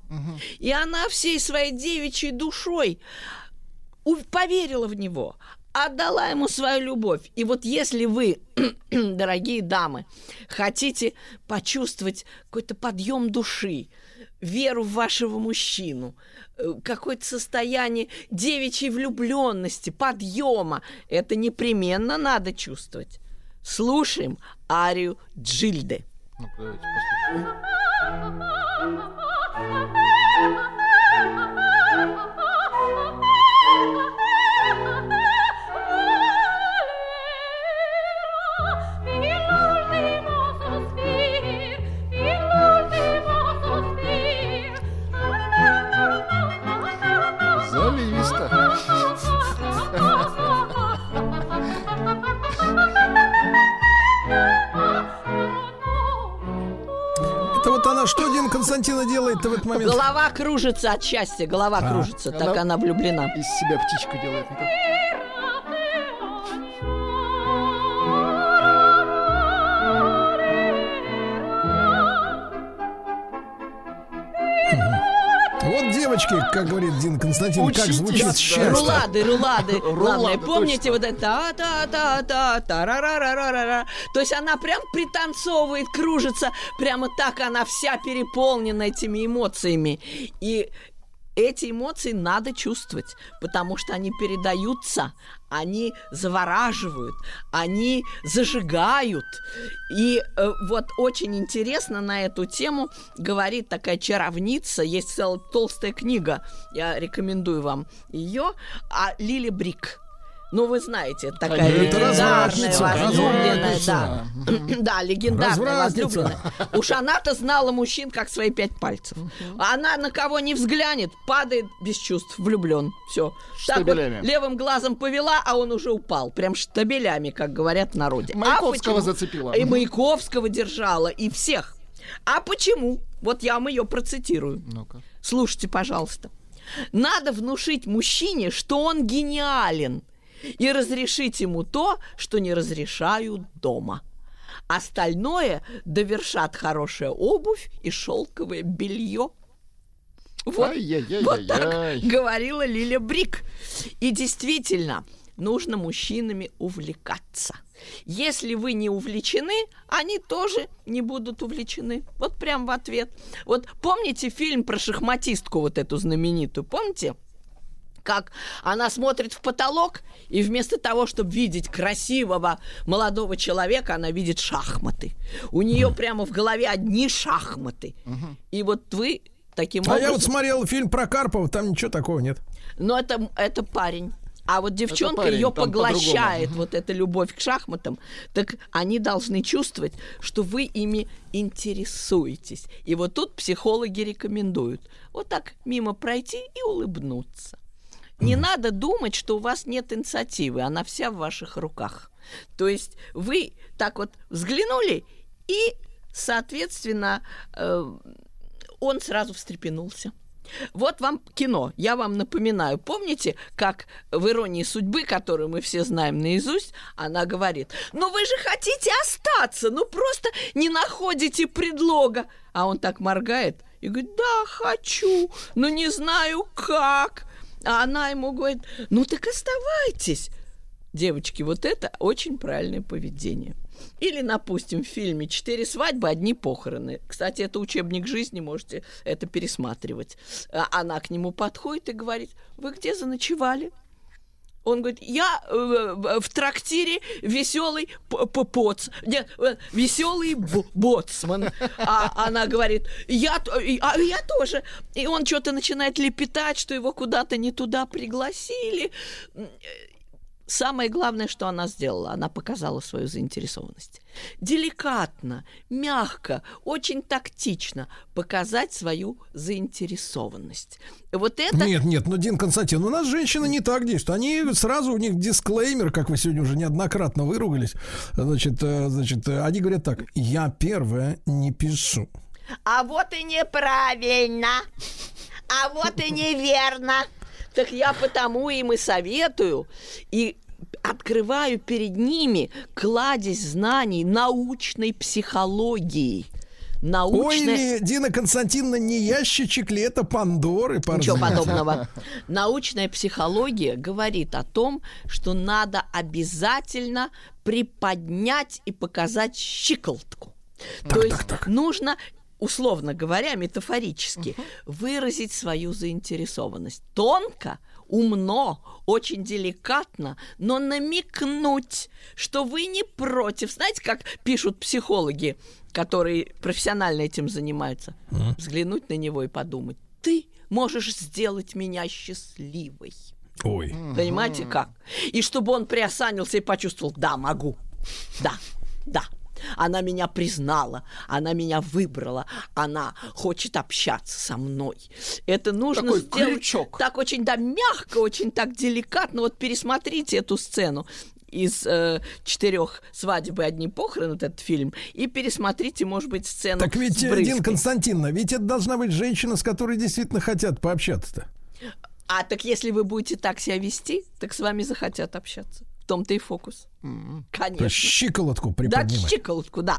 И она всей своей девичьей душой поверила в него, отдала ему свою любовь. И вот если вы, <clears throat> дорогие дамы, хотите почувствовать какой-то подъем души, веру в вашего мужчину, э, какое-то состояние девичьей влюбленности, подъема, это непременно надо чувствовать. Слушаем арию Джильды. Ну-ка, давайте послушаем. <laughs> вот она что, Дина Константина, делает-то в этот момент? Голова кружится от счастья, голова А. кружится, так Она- она влюблена. Из себя птичку делает. Девочки, как говорит Дина Константин, как звучит счастье. Рулады, рулады. Главное, Рулады, помните вот это та та та та та ра ра ра ра ра ра То есть она прям пританцовывает, кружится, прямо так она вся переполнена этими эмоциями. И эти эмоции надо чувствовать, потому что они передаются, они завораживают, они зажигают. И э, вот очень интересно на эту тему говорит такая чаровница, есть целая толстая книга, я рекомендую вам ее, а Лили Брик. Ну, вы знаете, это такая Это легендарная, возлюбленная, да. Да, легендарная, возлюбленная. Уж она-то знала мужчин, как свои пять пальцев. Она на кого не взглянет, падает без чувств, влюблен. Все. Так вот левым глазом повела, а он уже упал. Прям штабелями, как говорят в народе. А Маяковского почему? зацепила. И Маяковского держала, и всех. А почему? Вот я вам ее процитирую. Ну-ка. Слушайте, пожалуйста. Надо внушить мужчине, что он гениален, и разрешить ему то, что не разрешают дома. Остальное довершат хорошая обувь и шелковое белье. Вот, вот так говорила Лиля Брик. И действительно, нужно мужчинами увлекаться. Если вы не увлечены, они тоже не будут увлечены. Вот прям в ответ. Вот помните фильм про шахматистку вот эту знаменитую? Помните? Как она смотрит в потолок, и вместо того, чтобы видеть красивого молодого человека, она видит шахматы. У нее прямо в голове одни шахматы. И вот вы таким А образом... я вот смотрел фильм про Карпова, там ничего такого нет. Но это, это парень. А вот девчонка парень, ее поглощает, вот эта любовь к шахматам. Так они должны чувствовать, что вы ими интересуетесь. И вот тут психологи рекомендуют вот так мимо пройти и улыбнуться. Не надо думать, что у вас нет инициативы, она вся в ваших руках. То есть вы так вот взглянули и соответственно, э, он сразу встрепенулся. Вот вам кино. Я вам напоминаю. Помните, как в «Иронии судьбы», которую мы все знаем наизусть, она говорит, ну вы же хотите остаться, ну просто не находите предлога. А он так моргает и говорит, да, хочу, но не знаю как. А она ему говорит, ну так оставайтесь. Девочки, вот это очень правильное поведение. Или, допустим, в фильме «Четыре свадьбы, одни похороны». Кстати, это учебник жизни, можете это пересматривать. А Она к нему подходит и говорит, вы где заночевали? Он говорит, я э, в- трактире веселый поц, нет, э, веселый боцман. А она говорит, я, и- а я тоже. И он что-то начинает лепетать, что его куда-то не туда пригласили. Самое главное, что она сделала, она показала свою заинтересованность. Деликатно, мягко, очень тактично показать свою заинтересованность. Вот это... Нет, нет, ну, Дин Константин, у нас женщины не так действуют. Они сразу, у них дисклеймер, как вы сегодня уже неоднократно выругались. Значит, э, значит, э, они говорят так, я первая не пишу. А вот и неправильно. А вот и неверно. Так я потому им и советую, и открываю перед ними кладезь знаний научной психологии. Ой, Научной... ли, Дина Константиновна, не ящичек ли это Пандоры? Ничего Порзнать? <laughs> подобного. Научная психология говорит о том, что надо обязательно приподнять и показать щиколотку. То есть нужно условно говоря, метафорически, выразить свою заинтересованность. Тонко, умно, очень деликатно, но намекнуть, что вы не против. Знаете, как пишут психологи, которые профессионально этим занимаются? Взглянуть на него и подумать, ты можешь сделать меня счастливой. Ой. Понимаете, как? И чтобы он приосанился и почувствовал, да, могу, да, да. Она меня признала, она меня выбрала, она хочет общаться со мной. Это нужно Такой сделать крючок. так очень, да, мягко, очень так деликатно. Вот пересмотрите эту сцену из э, четырех свадеб и одни похороны, вот этот фильм, и пересмотрите, может быть, сцену Так ведь, э. Дина Константиновна, ведь это должна быть женщина, с которой действительно хотят пообщаться-то. А так если вы будете так себя вести, так с вами захотят общаться. В том-то и фокус. М-м. Конечно. То есть щиколотку приподнимать. Да, щиколотку, да.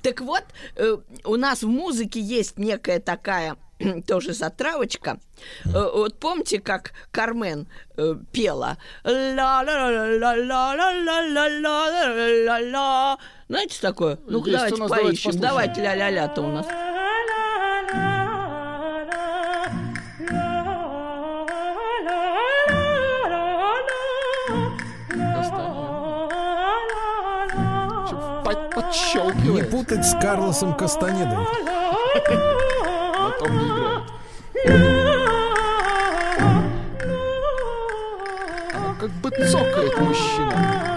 Так вот, э, у нас в музыке есть некая такая <clears throat> тоже затравочка. Э, вот помните, как Кармен э, пела? Знаете такое? Ну-ка, давайте поищем. Давайте ля-ля-ля-то у нас. Подщелкивает. Не путать с Карлосом Кастанедой. Потом не играет. Как бы цокает мужчина.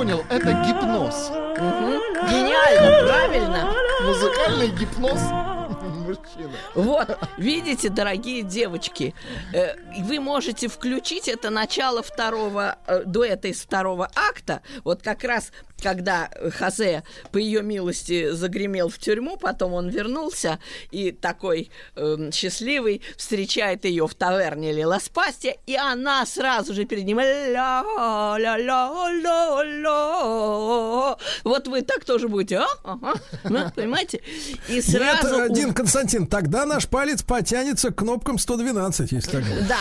Понял, это гипноз. Гениально, правильно? Музыкальный гипноз мужчина. Вот, видите, дорогие девочки, э, вы можете включить это начало второго э, дуэта из второго акта. Вот как раз, когда Хозе, по ее милости, загремел в тюрьму, потом он вернулся и такой э, счастливый встречает ее в таверне Лиласпастия, и она сразу же перед ним ля-ля-ля-ля-ля. Вот вы так тоже будете, а? Ага. Ну, понимаете? И сразу... Нет, Дин Константин, тогда наш палец потянется к кнопкам 112, если так будет. Да.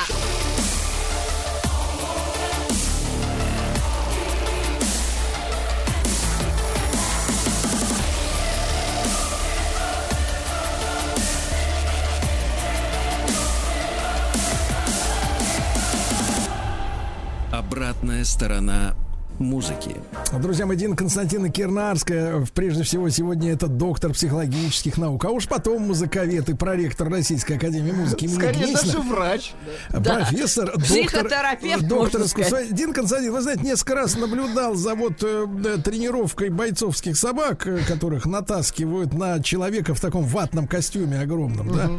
Обратная сторона музыки. Друзья мои, Дина Константина Кирнарская, прежде всего, сегодня это доктор психологических наук, а уж потом музыковед и проректор Российской Академии музыки имени Скорее Гнесина. даже врач. Профессор, доктор, Психотерапевт, доктор можно искусства. Дин Константин, вы знаете, несколько раз наблюдал за вот э, да, тренировкой бойцовских собак, э, которых натаскивают на человека в таком ватном костюме огромном, да,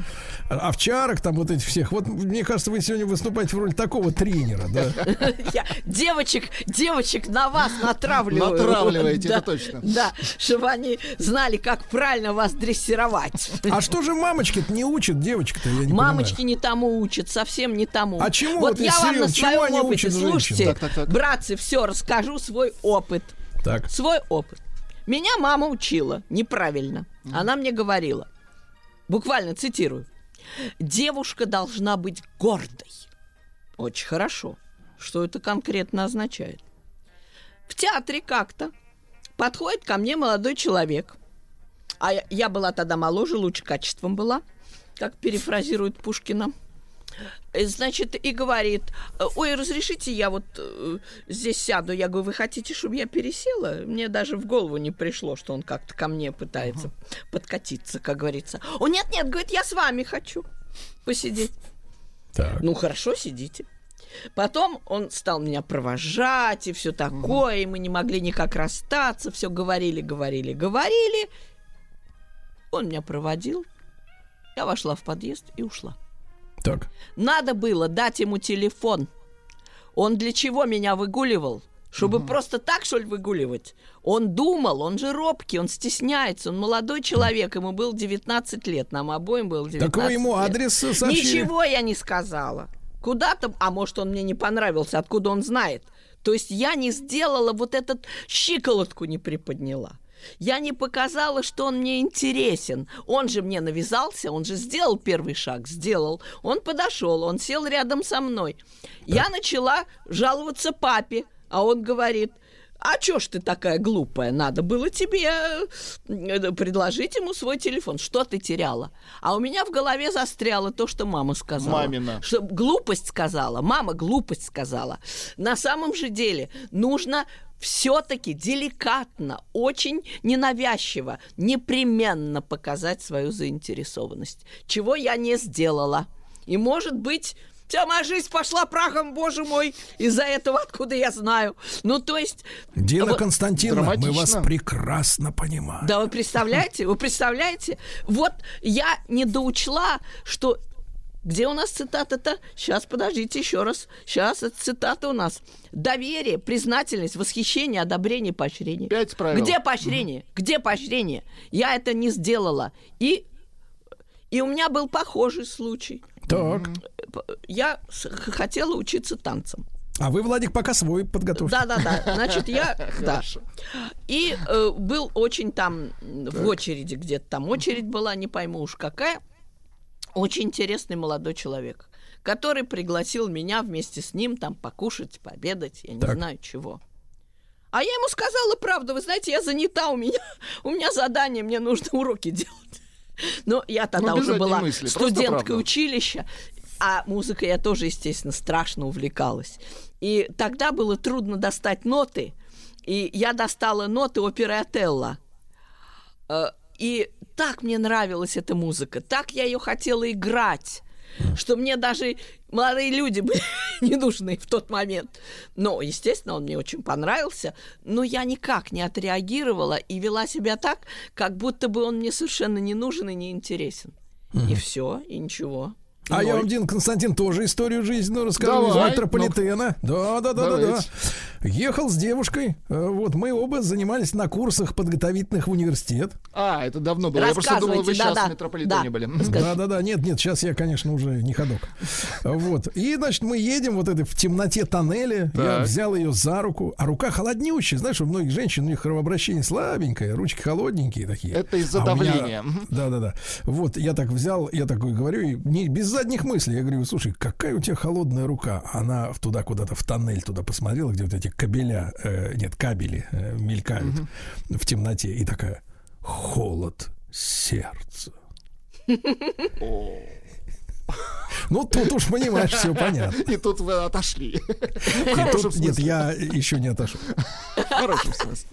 овчарок там вот этих всех. Вот мне кажется, вы сегодня выступаете в роли такого тренера, да. <laughs> Девочек, девочек на вас натравливаю. Натравливаете, Да, это точно. Да, чтобы они знали, как правильно вас дрессировать. А что же мамочки-то не учат девочек-то, я не Мамочки не тому учат, совсем не тому. А чему Вот вот, я вам на своем опыте, слушайте, Так, так, так. братцы, все, расскажу свой опыт. Так. Свой опыт. Меня мама учила неправильно. Она мне говорила, буквально цитирую, девушка должна быть гордой. Очень хорошо. Что это конкретно означает? В театре как-то подходит ко мне молодой человек. А я, я была тогда моложе, лучше качеством была, как перефразирует Пушкина. Э, Значит, и говорит, ой, разрешите, я вот э, здесь сяду. Я говорю, вы хотите, чтобы я пересела? Мне даже в голову не пришло, что он как-то ко мне пытается подкатиться, как говорится. О, нет-нет, говорит, я с вами хочу посидеть. Ну, хорошо, сидите. Потом он стал меня провожать и все такое, и мы не могли никак расстаться, все говорили, говорили, говорили. Он меня проводил, я вошла в подъезд и ушла. Так. Надо было дать ему телефон. Он для чего меня выгуливал? Чтобы просто так, что ли, выгуливать? Он думал, он же робкий, он стесняется, он молодой человек, ему было 19 лет, нам обоим было 19 Так вы ему лет. адрес э, сообщили? Ничего я не сказала. Куда-то, а может, он мне не понравился, откуда он знает. То есть я не сделала вот этот щиколотку не приподняла. Я не показала, что он мне интересен. Он же мне навязался, он же сделал первый шаг, сделал. Он подошел, он сел рядом со мной. Я начала жаловаться папе, а он говорит, а чё ж ты такая глупая? Надо было тебе э, предложить ему свой телефон. Что ты теряла? А у меня в голове застряло то, что мама сказала. Мамина. Что глупость сказала. Мама глупость сказала. На самом же деле нужно все-таки деликатно, очень ненавязчиво, непременно показать свою заинтересованность. Чего я не сделала. И может быть... Вся моя жизнь пошла прахом, боже мой, из-за этого, откуда я знаю. Ну, то есть... Дина вот- Константиновна, мы вас прекрасно понимаем. да, вы представляете? Вы представляете? Вот я не доучла, что... Где у нас цитата-то? Сейчас, подождите еще раз. Сейчас это цитата у нас. Доверие, признательность, восхищение, одобрение, поощрение. Пять правил. Где поощрение? Где поощрение? Я это не сделала. И, и у меня был похожий случай. Так. Я хотела учиться танцам. А вы, Владик, пока свой подготовьте. Да, да, да. Значит, я. <laughs> Да. И э, был очень там м, в очереди, где-то там очередь была, не пойму уж какая. Очень интересный молодой человек, который пригласил меня вместе с ним там покушать, пообедать, я не Так. знаю чего. А я ему сказала правду, вы знаете, я занята, у меня, <laughs> у меня задание, мне нужно уроки делать. Но я тогда Ну, уже была мысли, студенткой училища, а музыкой я тоже, естественно, страшно увлекалась. И тогда было трудно достать ноты, и я достала ноты оперы Отелло. Э, И так мне нравилась эта музыка, так я ее хотела играть, что мне даже молодые люди <laughs> были не нужны в тот момент. Но, естественно, он мне очень понравился, но я никак не отреагировала и вела себя так, как будто бы он мне совершенно не нужен и не интересен. И все, и ничего. А я Ноль. вам, Дин Константин, тоже историю жизненную расскажу Давай, из метрополитена. Да, да, да, да, да. Давайте. Ехал с девушкой. э, Вот мы оба занимались на курсах подготовительных в университет. А, это давно было. Я просто думал, вы Рассказывайте, сейчас да-да. в метрополитене Да. были. Да, да, да. Нет, нет, сейчас я, конечно, уже не ходок. Вот. И, значит, мы едем вот это в темноте тоннеля. Я Так. взял ее за руку, а рука холоднючая. Знаешь, у многих женщин у них кровообращение слабенькое, ручки холодненькие такие. Это из-за А меня- давления. Мгм. Да, да, да. Вот я так взял, я такой говорю, и не, без задних мыслей. Я говорю, слушай, какая у тебя холодная рука. Она туда куда-то в тоннель туда посмотрела, где вот эти кабеля, э, нет, кабели э, мелькают в темноте. И такая, холод сердца. Ну, тут уж понимаешь, все понятно. И тут вы отошли. И тут- нет, я еще не отошел. В хорошем смысле.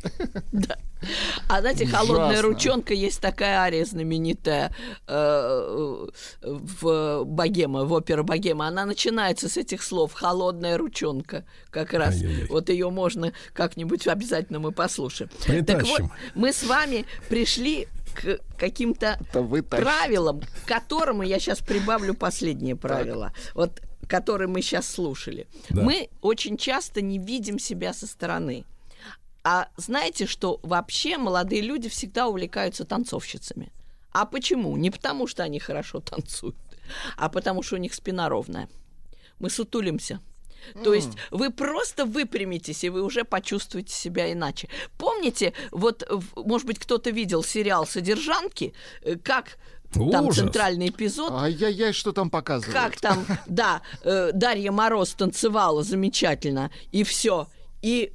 А знаете, холодная Ужасно. ручонка есть такая ария знаменитая э, в Богема, в опере Богема. Она начинается с этих слов «холодная ручонка». Как раз. Ай-яй-яй. Вот ее можно как-нибудь обязательно мы послушаем. Так вот, мы с вами пришли к каким-то правилам, к которому я сейчас прибавлю последнее правило. Вот которые мы сейчас слушали. Да. Мы очень часто не видим себя со стороны. А знаете, что вообще молодые люди всегда увлекаются танцовщицами? А почему? Не потому, что они хорошо танцуют, а потому, что у них спина ровная. Мы сутулимся. То есть вы просто выпрямитесь, и вы уже почувствуете себя иначе. Помните, вот, может быть, кто-то видел сериал «Содержанки», э, как там Ужас. центральный эпизод, Ай-яй-яй, что там показывают? как там, <laughs> да, э, Дарья Мороз танцевала замечательно, и все. И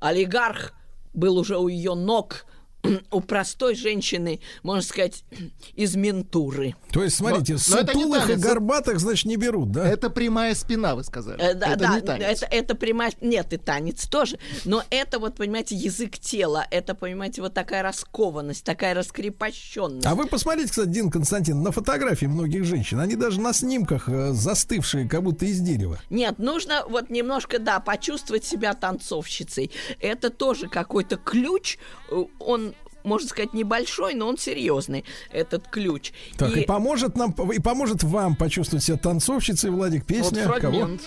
олигарх был уже у ее ног, <clears throat> у простой женщины, можно сказать, <clears throat> из ментуры. То есть, смотрите, Но- но сутулых и танец, это- горбатых, значит, не берут, да? Это прямая спина, вы сказали. Э, да, это да, не танец. это, это прямая... Нет, и танец тоже. Но это вот, понимаете, язык тела. Это, понимаете, вот такая раскованность, такая раскрепощенность. А вы посмотрите, кстати, Дин Константин, на фотографии многих женщин. Они даже на снимках э, застывшие, как будто из дерева. Нет, нужно вот немножко, да, почувствовать себя танцовщицей. Это тоже какой-то ключ. э, Он, можно сказать, небольшой, но он серьезный, этот ключ. Так, и, поможет нам, и поможет вам почувствовать себя танцовщицей, Владик, Вот песня кого? фрагмент.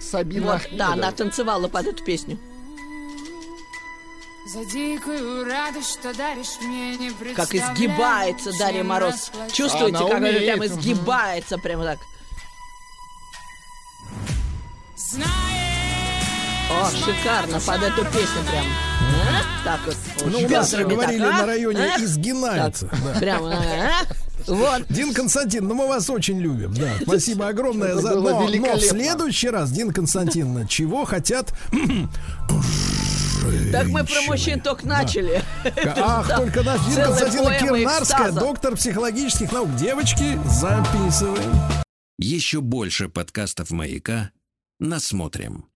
Сабина вот, Ахмедова. да, она танцевала под эту песню. За дикую радость, что даришь мне, не Как изгибается Дарья Мороз. Чувствуете, Она как она прям изгибается, прямо так. О, шикарно, под эту песню прям. А? Так вот. Ну, у нас говорили так, а? на районе, А? изгинается. да. Прямо, а? Вот. Дин Константин, ну мы вас очень любим, да. <laughs> Спасибо огромное Это за. Но, но в следующий раз, Дин Константин, чего хотят <clears throat> Так мы про мужчин только начали. <laughs> Ах, Да. только наш Дин Константина Кирнарская, доктор психологических наук. Девочки, записываем. Еще больше подкастов «Маяка» насмотрим.